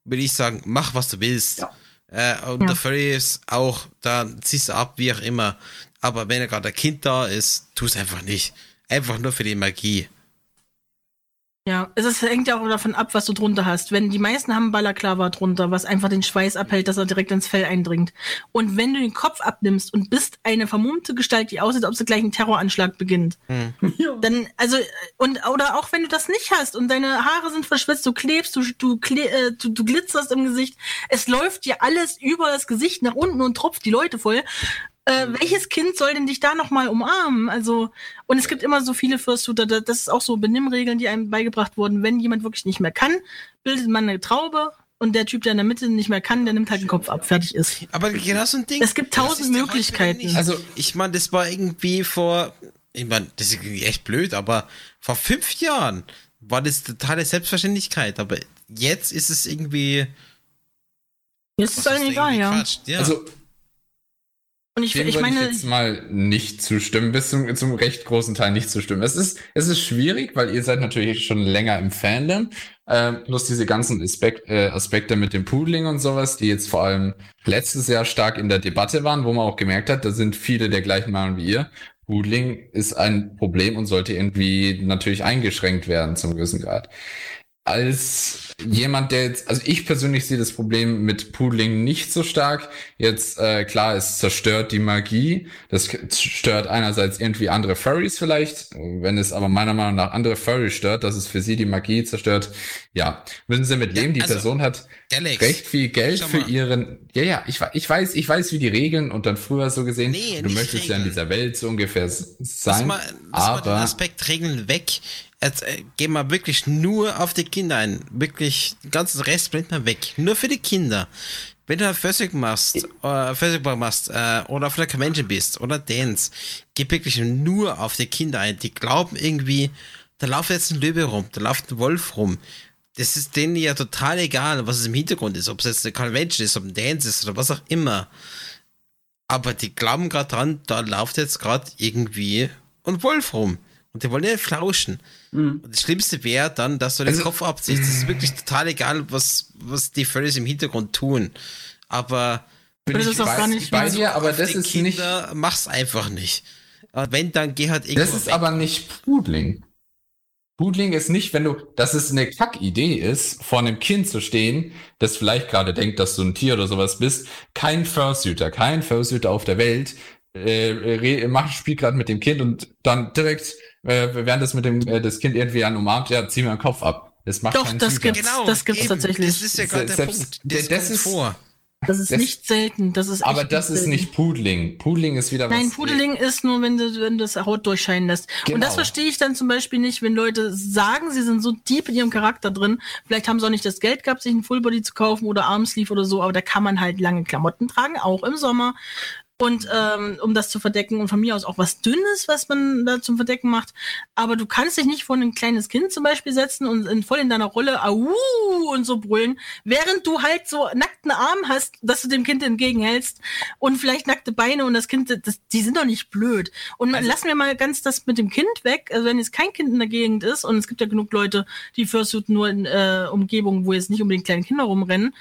würde ich sagen, mach was du willst. Ja. Äh, und Ja. der Furry ist auch, da ziehst du ab, wie auch immer. Aber wenn gerade ein Kind da ist, tu es einfach nicht. Einfach nur für die Magie. Ja, es ist, hängt ja auch davon ab, was du drunter hast. Wenn die meisten haben Balaklava drunter, was einfach den Schweiß abhält, dass er direkt ins Fell eindringt. Und wenn du den Kopf abnimmst und bist eine vermummte Gestalt, die aussieht, als ob sie gleich einen Terroranschlag beginnt, Ja. dann, also, und, oder auch wenn du das nicht hast und deine Haare sind verschwitzt, du klebst, du, du, kle äh, du, du glitzerst im Gesicht, es läuft dir alles über das Gesicht nach unten und tropft die Leute voll. Äh, welches Kind soll denn dich da nochmal umarmen? Also, und es gibt immer so viele Fursuiter, da- das ist auch so Benimmregeln, die einem beigebracht wurden. Wenn jemand wirklich nicht mehr kann, bildet man eine Traube und der Typ, der in der Mitte nicht mehr kann, der nimmt halt den Kopf ab, fertig ist. Aber genau so ein Ding. Es gibt tausend Möglichkeiten. Also- ich meine, das war irgendwie vor, ich meine, das ist irgendwie echt blöd, aber vor fünf Jahren war das totale Selbstverständlichkeit. Aber jetzt ist es irgendwie. Jetzt ist was allen egal, ja. Ja. Also, Und ich, dem ich würde meine, ich jetzt mal nicht zustimmen, bis zum, zum recht großen Teil nicht zustimmen. Es ist, es ist schwierig, weil ihr seid natürlich schon länger im Fandom. Äh, plus diese ganzen Aspekt, äh, Aspekte mit dem Pooling und sowas, die jetzt vor allem letztes Jahr stark in der Debatte waren, wo man auch gemerkt hat, da sind viele der gleichen Meinung wie ihr. Pooling ist ein Problem und sollte irgendwie natürlich eingeschränkt werden zum gewissen Grad. Als jemand, der jetzt, also ich persönlich sehe das Problem mit Pooling nicht so stark. Jetzt, äh, klar, es zerstört die Magie. Das stört einerseits irgendwie andere Furries vielleicht. Wenn es aber meiner Meinung nach andere Furries stört, dass es für sie die Magie zerstört, ja, müssen sie mit leben. Die also, Person hat Alex, recht viel Geld für ihren, ja, ja, ich, ich weiß, ich weiß, wie die Regeln und dann früher so gesehen, Nee, du möchtest ja in Regeln. dieser Welt so ungefähr s- Lass sein. mal, lass mal den aber Aspekt Regeln weg. Jetzt äh, gehen wir wirklich nur auf die Kinder ein. Wirklich, den ganzen Rest blendet man weg. Nur für die Kinder. Wenn du Physik machst, äh, Physik machst, äh, oder auf einer Convention bist, oder Dance, geh wirklich nur auf die Kinder ein. Die glauben irgendwie, da läuft jetzt ein Löwe rum, da läuft ein Wolf rum. Das ist denen ja total egal, was es im Hintergrund ist, ob es jetzt eine Convention ist, ob ein Dance ist oder was auch immer. Aber die glauben gerade dran, da läuft jetzt gerade irgendwie ein Wolf rum. Und die wollen ja flauschen. Mhm. Und das Schlimmste wäre dann, dass du den Also- Kopf abziehst. Das ist wirklich total egal, was, was die Furries im Hintergrund tun. Aber bin Das ich ist auch bei, gar nicht bei dir, aber das ist nicht, Kinder, mach's einfach nicht. Wenn, dann geh halt irgendwo Das ist weg. aber nicht Pudling. Pudling ist nicht, wenn du, dass es eine Kackidee ist, vor einem Kind zu stehen, das vielleicht gerade denkt, dass du ein Tier oder sowas bist. Kein Fursuiter, kein Fursuiter auf der Welt äh, re- macht, spielt gerade mit dem Kind und dann direkt, äh, während das mit dem äh, das Kind irgendwie an umarmt, ja, zieh mir den Kopf ab. Das macht Doch, keinen das Suiter. gibt's. Genau, das gibt's eben. tatsächlich. Das ist ja gerade der Punkt. das Das, kommt ist- vor. Das ist Das- nicht selten. Das ist Aber das ist selten. nicht Pudling. Pudling ist wieder Nein, was. Pudeling ist nur, wenn du, wenn du das Haut durchscheinen lässt. Und Genau. das verstehe ich dann zum Beispiel nicht, wenn Leute sagen, sie sind so deep in ihrem Charakter drin. Vielleicht haben sie auch nicht das Geld gehabt, sich einen Fullbody zu kaufen oder Armsleeve oder so, aber da kann man halt lange Klamotten tragen, auch im Sommer. Und ähm, um das zu verdecken und von mir aus auch was Dünnes, was man da zum Verdecken macht. Aber du kannst dich nicht vor ein kleines Kind zum Beispiel setzen und in, voll in deiner Rolle au und so brüllen, während du halt so nackten Arm hast, dass du dem Kind entgegenhältst und vielleicht nackte Beine und das Kind, das, die sind doch nicht blöd. Und Also lassen wir mal ganz das mit dem Kind weg. Also wenn jetzt kein Kind in der Gegend ist und es gibt ja genug Leute, die Fursuit nur in äh, Umgebungen, wo jetzt nicht unbedingt kleine Kinder rumrennen,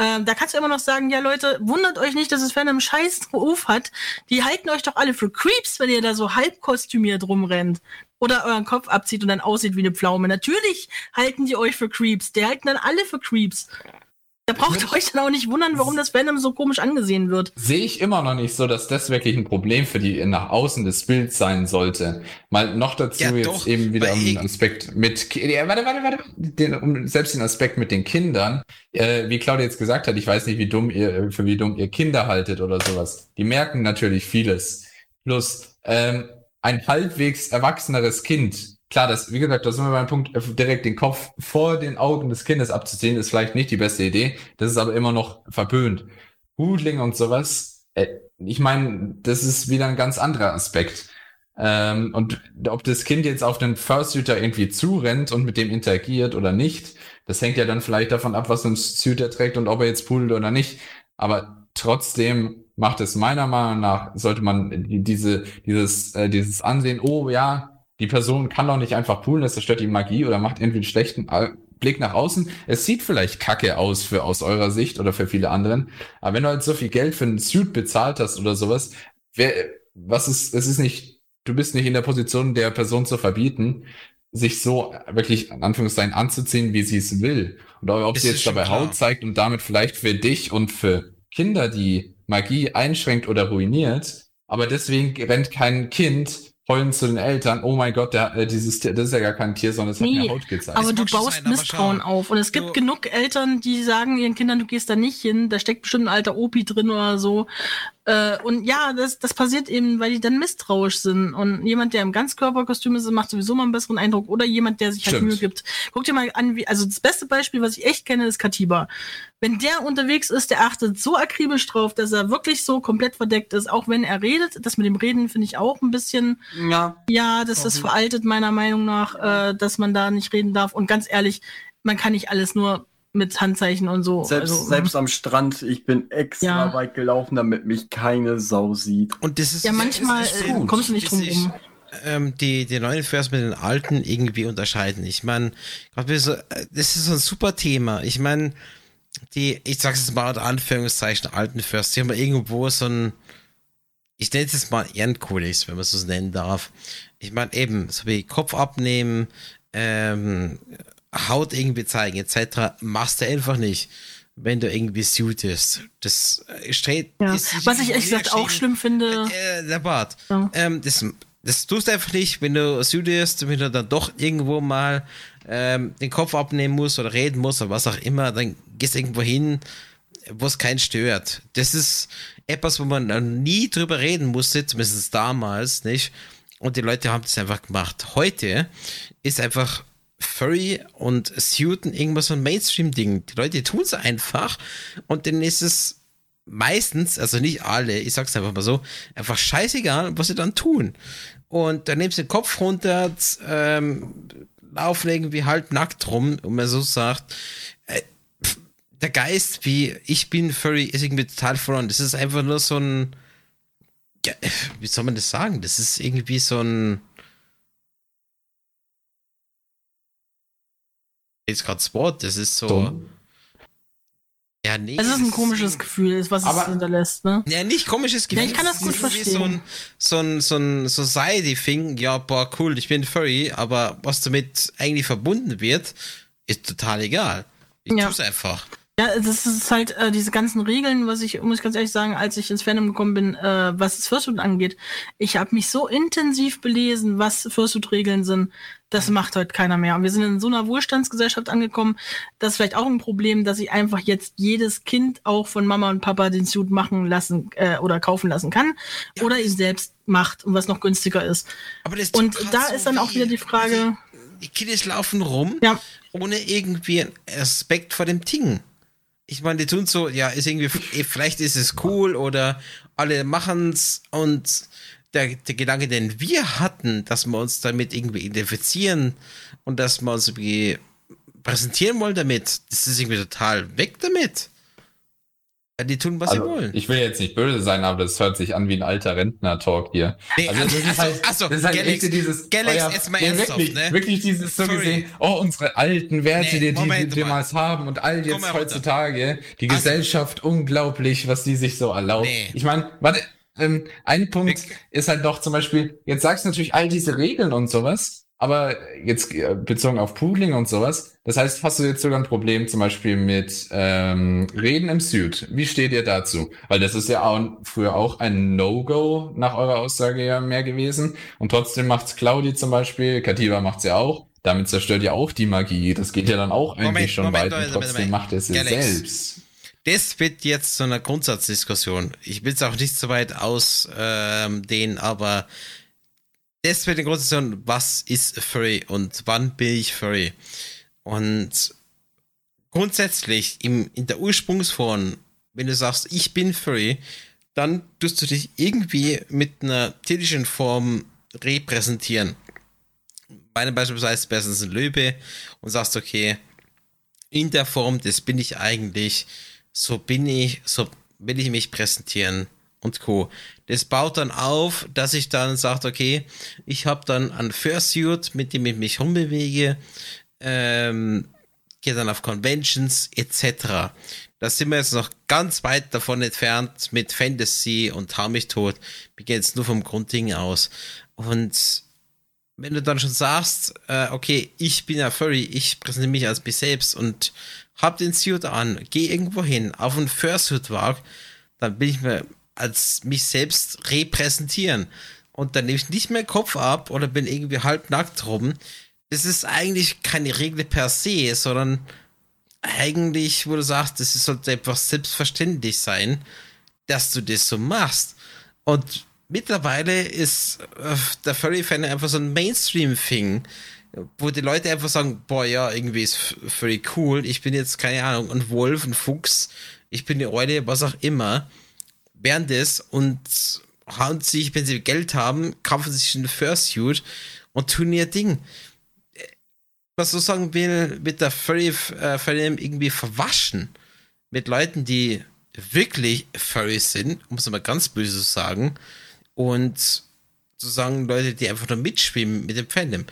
ähm, da kannst du immer noch sagen, ja Leute, wundert euch nicht, dass es Fan einen scheiß Ruf hat. Die halten euch doch alle für Creeps, wenn ihr da so halb kostümiert rumrennt. Oder euren Kopf abzieht und dann aussieht wie eine Pflaume. Natürlich halten die euch für Creeps. Die halten dann alle für Creeps. Da braucht ihr euch dann auch nicht wundern, warum das Venom so komisch angesehen wird. Sehe ich immer noch nicht so, dass das wirklich ein Problem für die nach außen des Bilds sein sollte. Mal noch dazu Ja, jetzt doch, eben wieder um den Aspekt mit, ja, warte, warte, warte, den, um selbst den Aspekt mit den Kindern, äh, wie Claudia jetzt gesagt hat, ich weiß nicht, wie dumm ihr, für wie dumm ihr Kinder haltet oder sowas. Die merken natürlich vieles. Plus, ähm, ein halbwegs erwachseneres Kind, klar, das, wie gesagt, da sind wir beim Punkt, äh, direkt den Kopf vor den Augen des Kindes abzuziehen, ist vielleicht nicht die beste Idee. Das ist aber immer noch verböhnt. Hudling und sowas, äh, ich meine, das ist wieder ein ganz anderer Aspekt. Ähm, und ob das Kind jetzt auf den Fursuiter irgendwie zurennt und mit dem interagiert oder nicht, das hängt ja dann vielleicht davon ab, was ein Suit er trägt und ob er jetzt pudelt oder nicht. Aber trotzdem macht es meiner Meinung nach, sollte man die- diese, dieses, äh, dieses Ansehen, oh ja, die Person kann doch nicht einfach poolen, das zerstört die Magie oder macht irgendwie einen schlechten Blick nach außen. Es sieht vielleicht kacke aus für aus eurer Sicht oder für viele anderen, aber wenn du halt so viel Geld für einen Suit bezahlt hast oder sowas, wer, was ist, es ist nicht, du bist nicht in der Position, der Person zu verbieten, sich so wirklich in Anführungszeichen anzuziehen, wie sie es will. Oder ob Das sie jetzt dabei klar. Haut zeigt und damit vielleicht für dich und für Kinder die Magie einschränkt oder ruiniert. Aber deswegen rennt kein Kind heulend zu den Eltern, oh mein Gott, der, äh, dieses Tier, das ist ja gar kein Tier, sondern es hat Nee, mir Haut gezeigt. Aber du baust Misstrauen auf. Und es gibt du- genug Eltern, die sagen ihren Kindern, du gehst da nicht hin, da steckt bestimmt ein alter Opi drin oder so. Äh, und ja, das, das passiert eben, weil die dann misstrauisch sind. Und jemand, der im Ganzkörperkostüm ist, macht sowieso mal einen besseren Eindruck. Oder jemand, der sich halt Stimmt. Mühe gibt. Guck dir mal an, wie, also das beste Beispiel, was ich echt kenne, ist Katiba. Wenn der unterwegs ist, der achtet so akribisch drauf, dass er wirklich so komplett verdeckt ist, auch wenn er redet. Das mit dem Reden finde ich auch ein bisschen Ja, ja, das ist veraltet meiner Meinung nach, äh, dass man da nicht reden darf. Und ganz ehrlich, man kann nicht alles nur mit Handzeichen und so. selbst, also, selbst am Strand, ich bin extra Ja. weit gelaufen, damit mich keine Sau sieht. Und das ist Ja, manchmal ist äh, gut, kommst du nicht drum ich, rum. ähm, die, die neuen Vers mit den alten irgendwie unterscheiden. Ich meine, so, äh, das ist so ein super Thema. Ich meine, die, ich sag's jetzt mal unter Anführungszeichen, alten First, die haben irgendwo so ein, ich nenne es jetzt mal Ehrenkodex, wenn man es so nennen darf. Ich meine eben, so wie Kopf abnehmen, ähm, Haut irgendwie zeigen, etc., machst du einfach nicht, wenn du irgendwie suitest. Das äh, steht. Ja. Was ich ehrlich gesagt auch schlimm finde, Äh, der Bart. Ja. Ähm, das, das tust du einfach nicht, wenn du studierst, wenn du dann doch irgendwo mal ähm, den Kopf abnehmen musst oder reden musst oder was auch immer, dann gehst du irgendwo hin, wo es keinen stört. Das ist etwas, wo man noch nie drüber reden musste, zumindest damals nicht. Und die Leute haben das einfach gemacht. Heute ist einfach Furry und Suiten irgendwas so ein Mainstream-Ding. Die Leute tun es einfach und dann ist es meistens, also nicht alle, ich sag's einfach mal so, einfach scheißegal, was sie dann tun. Und dann nimmst du den Kopf runter, ähm, laufen irgendwie halb nackt rum und man so sagt, äh, der Geist, wie ich bin Furry, ist irgendwie total verloren. Das ist einfach nur so ein, ja, wie soll man das sagen? Das ist irgendwie so ein, jetzt gerade das Wort, das ist so, Dumm. ja, nee. es ist ein komisches Gefühl, was es Aber- hinterlässt, ne? Ja, nicht komisches Gefühl. ich kann das gut verstehen. So ein, so ein, so ein Society-Thing, ja, boah, cool, ich bin Furry, aber was damit eigentlich verbunden wird, ist total egal. Ich Ja. tu's einfach. Ja, das ist halt äh, diese ganzen Regeln, was ich, muss ich ganz ehrlich sagen, als ich ins Fandom gekommen bin, äh, was das Fursuit angeht. Ich habe mich so intensiv belesen, was Fursuit-Regeln sind. Das macht heute keiner mehr. Und wir sind in so einer Wohlstandsgesellschaft angekommen. Das ist vielleicht auch ein Problem, dass ich einfach jetzt jedes Kind auch von Mama und Papa den Suit machen lassen äh, oder kaufen lassen kann. oder ihn selbst macht und was noch günstiger ist. Aber das Und da so ist dann auch wieder die Frage, Die Kiddies laufen rum, ja, ohne irgendwie Respekt vor dem Ding. Ich meine, die tun so, ja, ist irgendwie, eh, vielleicht ist es cool oder alle machen's und der, der Gedanke, den wir hatten, dass wir uns damit irgendwie identifizieren und dass wir uns irgendwie präsentieren wollen damit, das ist irgendwie total weg damit. Ja, die tun, was sie Also, wollen. ich will jetzt nicht böse sein, aber das hört sich an wie ein alter Rentner-Talk hier. Nee, Also, das also- ist halt, also, das ist halt Galax, echt dieses, Galax, euer- jetzt mal ernsthaft, wirklich, ne? wirklich dieses so Sorry. gesehen, oh, unsere alten Werte, Nee, die, die, Moment die mal. damals haben und all jetzt heutzutage, die Also- Gesellschaft, unglaublich, was die sich so erlaubt. Nee. Ich meine, warte, ähm, ein Punkt Wir- ist halt doch zum Beispiel, jetzt sagst du natürlich all diese Regeln und sowas, Aber jetzt äh, bezogen auf Poodling und sowas, das heißt, hast du jetzt sogar ein Problem zum Beispiel mit ähm, Reden im Suit? Wie steht ihr dazu? Weil das ist ja auch, früher auch ein No-Go nach eurer Aussage ja mehr gewesen. Und trotzdem macht's Claudi zum Beispiel, Kativa macht's ja auch. Damit zerstört ja auch die Magie. Das geht ja dann auch eigentlich Moment, schon Moment, weit Moment, und trotzdem macht es ja selbst. Das wird jetzt zu einer Grundsatzdiskussion. Ich will es auch nicht so weit ausdehnen, ähm, aber das wird die große Diskussion, was ist Furry und wann bin ich Furry? Und grundsätzlich im, in der Ursprungsform, wenn du sagst, ich bin Furry, dann tust du dich irgendwie mit einer tierischen Form repräsentieren. Meine beispielsweise bestens ein Löwe und sagst, okay, in der Form, das bin ich eigentlich, so bin ich, so will ich mich präsentieren und Co. Das baut dann auf, dass ich dann sage, okay, ich habe dann ein Fursuit, mit dem ich mich rumbewege, ähm, gehe dann auf Conventions etc. Da sind wir jetzt noch ganz weit davon entfernt mit Fantasy und Hau mich tot. Wir gehen jetzt nur vom Grundding aus. Und wenn du dann schon sagst, äh, okay, ich bin ja Furry, ich präsentiere mich als mich selbst und hab den Suit an, geh irgendwo hin, auf einen Fursuit-Wag, dann bin ich mir als mich selbst repräsentieren. Und dann nehme ich nicht mehr Kopf ab oder bin irgendwie halbnackt rum. Das ist eigentlich keine Regel per se, sondern eigentlich, wo du sagst, es sollte einfach selbstverständlich sein, dass du das so machst. Und mittlerweile ist äh, der Furry-Fan einfach so ein Mainstream-Thing, wo die Leute einfach sagen, boah, ja, irgendwie ist Furry cool, ich bin jetzt, keine Ahnung, ein Wolf, ein Fuchs, ich bin eine Eule, was auch immer werden das und hauen sich, wenn sie Geld haben, kaufen sich einen Fursuit und tun ihr Ding. Was so sagen will, mit der Furry äh, irgendwie verwaschen. Mit Leuten, die wirklich Furry sind, um es mal ganz böse zu sagen. Und sozusagen Leute, die einfach nur mitschwimmen mit dem Fandom.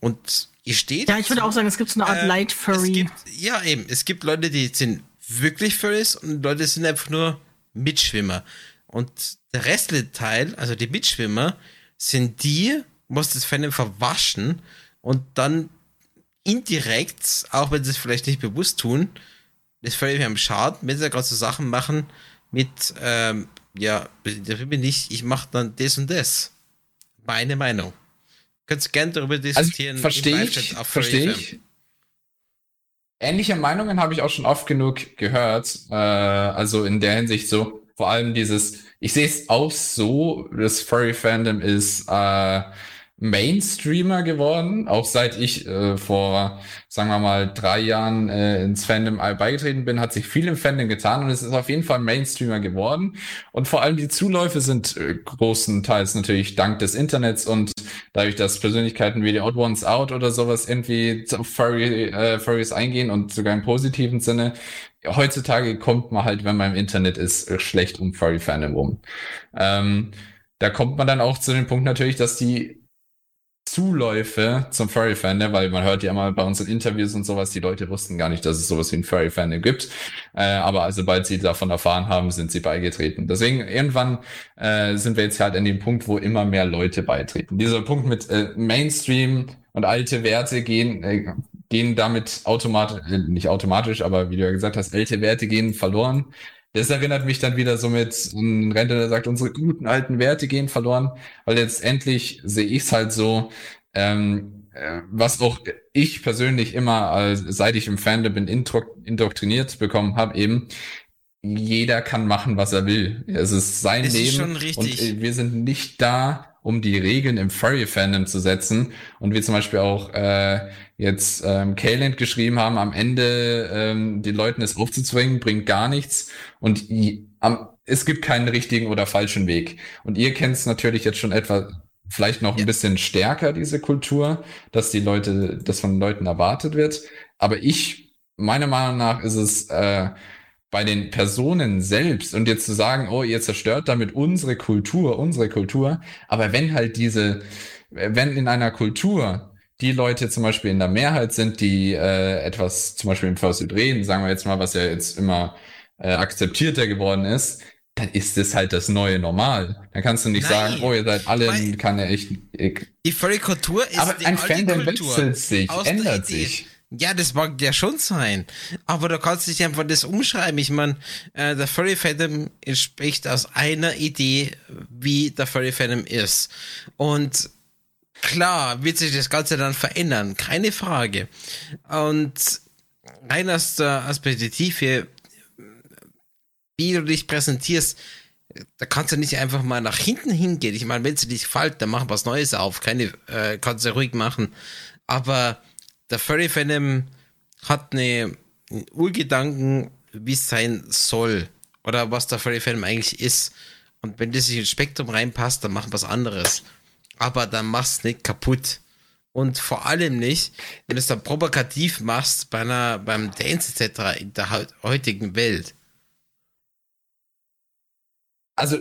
Und ihr steht. Ja, ich würde auch sagen, es gibt so eine Art äh, Light Furry. Gibt, ja, eben. Es gibt Leute, die sind wirklich Furries und Leute sind einfach nur Mitschwimmer. Und der restliche Teil, also die Mitschwimmer, sind die, was das Fandom verwaschen und dann indirekt, auch wenn sie es vielleicht nicht bewusst tun, das völlig am Schaden, wenn sie da gerade so Sachen machen mit, ähm, ja, da bin ich, ich mache dann das und das. Meine Meinung. Könntest gerne darüber also, diskutieren. Also, verstehe ich, verstehe ich. Ähnliche Meinungen habe ich auch schon oft genug gehört. Äh, also in der Hinsicht so, vor allem dieses, ich sehe es auch so, das Furry-Fandom ist äh, Mainstreamer geworden, auch seit ich äh, vor, sagen wir mal, drei Jahren äh, ins Fandom beigetreten bin, hat sich viel im Fandom getan und es ist auf jeden Fall Mainstreamer geworden. Und vor allem die Zuläufe sind äh, großenteils natürlich dank des Internets und dadurch, dass Persönlichkeiten wie die Odd Ones Out oder sowas irgendwie auf Furry, äh, Furries eingehen und sogar im positiven Sinne, heutzutage kommt man halt, wenn man im Internet ist, schlecht um Furry-Fandom rum. Ähm, da kommt man dann auch zu dem Punkt natürlich, dass die Zuläufe zum Furry-Fandom, weil man hört ja immer bei unseren Interviews und sowas, die Leute wussten gar nicht, dass es sowas wie ein Furry-Fandom gibt. Äh, aber also, sobald sie davon erfahren haben, sind sie beigetreten. Deswegen irgendwann äh, sind wir jetzt halt an dem Punkt, wo immer mehr Leute beitreten. Dieser Punkt mit äh, Mainstream und alte Werte gehen, äh, gehen damit automatisch, äh, nicht automatisch, aber wie du ja gesagt hast, alte Werte gehen verloren. Das erinnert mich dann wieder so mit ein Rentner, der sagt, unsere guten alten Werte gehen verloren, weil letztendlich sehe ich es halt so, ähm, äh, was auch ich persönlich immer, als, seit ich im Fandom bin, indoktriniert bekommen habe, eben, jeder kann machen, was er will. Es ist sein das Leben ist und äh, wir sind nicht da, um die Regeln im Furry-Fandom zu setzen. Und wir zum Beispiel auch äh, jetzt ähm, Kayland geschrieben haben, am Ende ähm, den Leuten es aufzuzwingen, bringt gar nichts. Und i, am, es gibt keinen richtigen oder falschen Weg. Und ihr kennt es natürlich jetzt schon etwa vielleicht noch ein bisschen stärker, diese Kultur, dass die Leute, das von Leuten erwartet wird. Aber ich, meiner Meinung nach, ist es äh, bei den Personen selbst und jetzt zu sagen, oh, ihr zerstört damit unsere Kultur, unsere Kultur, aber wenn halt diese, wenn in einer Kultur die Leute zum Beispiel in der Mehrheit sind, die äh, etwas zum Beispiel im Fursuit reden, sagen wir jetzt mal, was ja jetzt immer äh, akzeptierter geworden ist, dann ist es halt das neue Normal. Dann kannst du nicht Nein, sagen, oh, ihr seid alle keine echten. Ich, Die Furry-Kultur ist aber die ein Fandom Kultur. wechselt sich, ändert sich. Ja, das mag ja schon sein. Aber du kannst nicht einfach das umschreiben. Ich meine, äh, der Furry Fandom entspricht aus einer Idee, wie der Furry Fandom ist. Und klar wird sich das Ganze dann verändern, keine Frage. Und rein aus der Perspektive, wie du dich präsentierst, da kannst du nicht einfach mal nach hinten hingehen. Ich meine, wenn es dir nicht gefällt, dann mach was Neues auf. Keine, äh, kannst du ruhig machen. Aber der Furry Fandom hat eine, Urgedanken, wie es sein soll. Oder was der Furry Fandom eigentlich ist. Und wenn das sich ins Spektrum reinpasst, dann mach was anderes. Aber dann mach's nicht kaputt. Und vor allem nicht, wenn du es dann provokativ machst bei einer, beim Dance etc. in der heut- heutigen Welt. Also,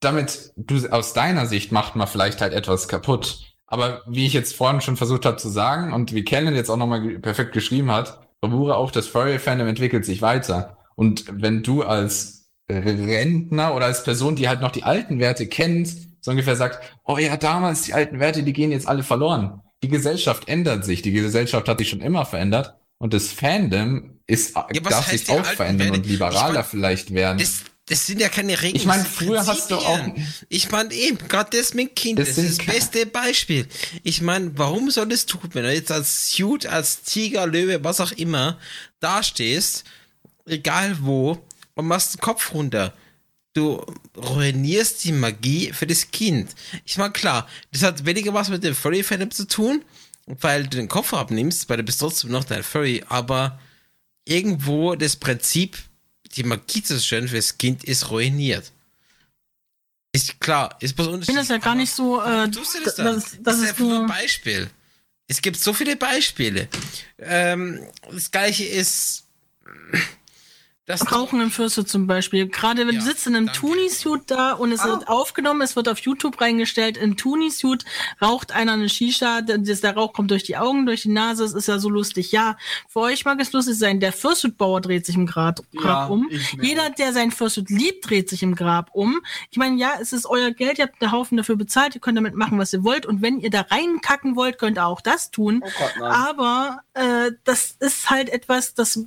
damit du aus deiner Sicht macht man vielleicht halt etwas kaputt. Aber wie ich jetzt vorhin schon versucht habe zu sagen und wie Kellen jetzt auch nochmal perfekt geschrieben hat, Bravura auch das Furry-Fandom entwickelt sich weiter. Und wenn du als Rentner oder als Person, die halt noch die alten Werte kennt, so ungefähr sagt, oh ja, damals die alten Werte, die gehen jetzt alle verloren. Die Gesellschaft ändert sich. Die Gesellschaft hat sich schon immer verändert. Und das Fandom ist, was darf sich auch verändern Werte? und liberaler Ich mein, vielleicht werden. Das, das sind ja keine Regeln. Ich meine, früher hast du auch-. Ich meine eben, gerade das mit Kind, Das das, ist das beste Beispiel. Ich meine, warum soll das tun, wenn du jetzt als Suit, als Tiger, Löwe, was auch immer, dastehst, egal wo, und machst den Kopf runter. Du ruinierst die Magie für das Kind. Ich meine, klar, das hat weniger was mit dem Furry-Fandom zu tun, weil du den Kopf abnimmst, weil du bist trotzdem noch dein Furry, aber irgendwo das Prinzip, die Magie zu zerstören für das Kind ist ruiniert. Ist klar, ist was Ich finde das ja gar nicht so, äh, Tust du das dann? das, Das, das ist einfach nur ein Beispiel. Es gibt so viele Beispiele. Ähm, das gleiche ist. Das Rauchen im Fürste zum Beispiel. Gerade wenn Ja, du sitzt in einem. Tuni-Suit da und es wird aufgenommen, es wird auf YouTube reingestellt, im Tuni-Suit raucht einer eine Shisha, der, der Rauch kommt durch die Augen, durch die Nase, es ist ja so lustig. Ja, für euch mag es lustig sein, der Fursuit-Bauer dreht sich im Grab, Grab Ja, um. Jeder, der sein Fursuit liebt, dreht sich im Grab um. Ich meine, ja, es ist euer Geld, ihr habt einen Haufen dafür bezahlt, ihr könnt damit machen, was ihr wollt und wenn ihr da reinkacken wollt, könnt ihr auch das tun. Oh Gott. Aber äh, das ist halt etwas, das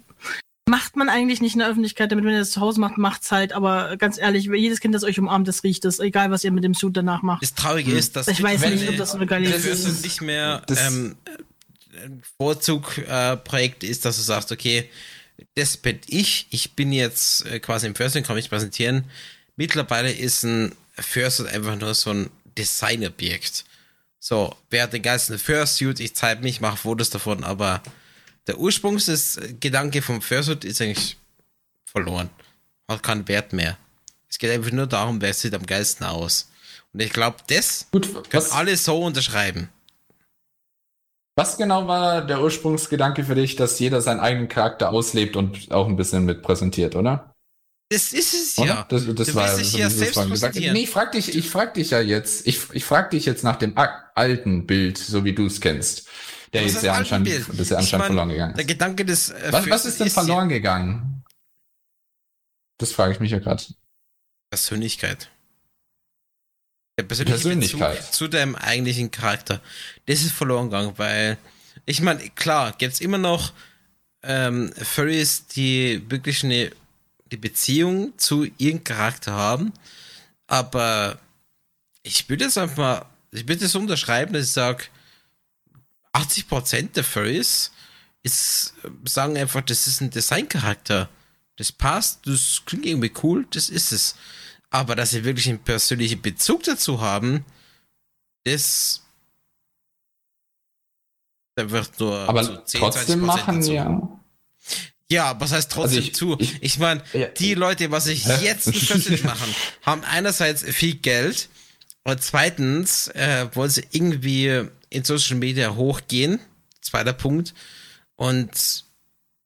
macht man eigentlich nicht in der Öffentlichkeit, damit wenn ihr das zu Hause macht, macht's halt. Aber ganz ehrlich, jedes Kind, das euch umarmt, das riecht es, egal was ihr mit dem Suit danach macht. Das Traurige ist, dass Ich weiß wenn- nicht, ob das eine geile Idee ist ist. nicht mehr ähm, ein Vorzugprojekt ist, dass du sagst, okay, das bin ich, ich bin jetzt äh, quasi im Fursuit, kann mich präsentieren. Mittlerweile ist ein Fursuit einfach nur so ein Designobjekt. So, wer hat den geilsten Fursuit, ich zeige mich, mache Fotos davon, aber der Ursprungsgedanke vom Fursuit ist eigentlich verloren. Hat keinen Wert mehr. Es geht einfach nur darum, wer sieht am geilsten aus. Und ich glaube, das Gut, können was, alle so unterschreiben. was genau war der Ursprungsgedanke für dich, dass jeder seinen eigenen Charakter auslebt und auch ein bisschen mit präsentiert, oder? Das ist es Oder? ja. Das, das Du war so, ja selbst gesagt. Nee, ich frag dich, ich frag dich ja jetzt, ich, ich frag dich jetzt nach dem alten Bild, so wie du es kennst. Der ist ja das anscheinend, das ist ja anscheinend mein, verloren gegangen. Der Gedanke des äh, Was, was ist denn ja verloren gegangen? Das frage ich mich ja gerade. Persönlichkeit. Der persönliche Persönlichkeit. Bezug zu deinem eigentlichen Charakter. Das ist verloren gegangen, weil ich meine, klar, gibt's immer noch ähm, Furries, die wirklich eine die Beziehung zu ihrem Charakter haben, aber ich würde jetzt einfach mal, ich würde es unterschreiben, dass ich sage, 80% der Furries ist, sagen einfach, das ist ein Designcharakter. Das passt, das klingt irgendwie cool, das ist es. Aber dass sie wirklich einen persönlichen Bezug dazu haben, das da wird nur Aber zu 10, trotzdem 20% machen dazu. ja. Ja, was heißt trotzdem Also ich- zu? ich- Ich, meine, Ja. die Leute, was ich jetzt plötzlich machen, haben einerseits viel Geld und zweitens äh, wollen sie irgendwie in Social Media hochgehen. Zweiter Punkt. Und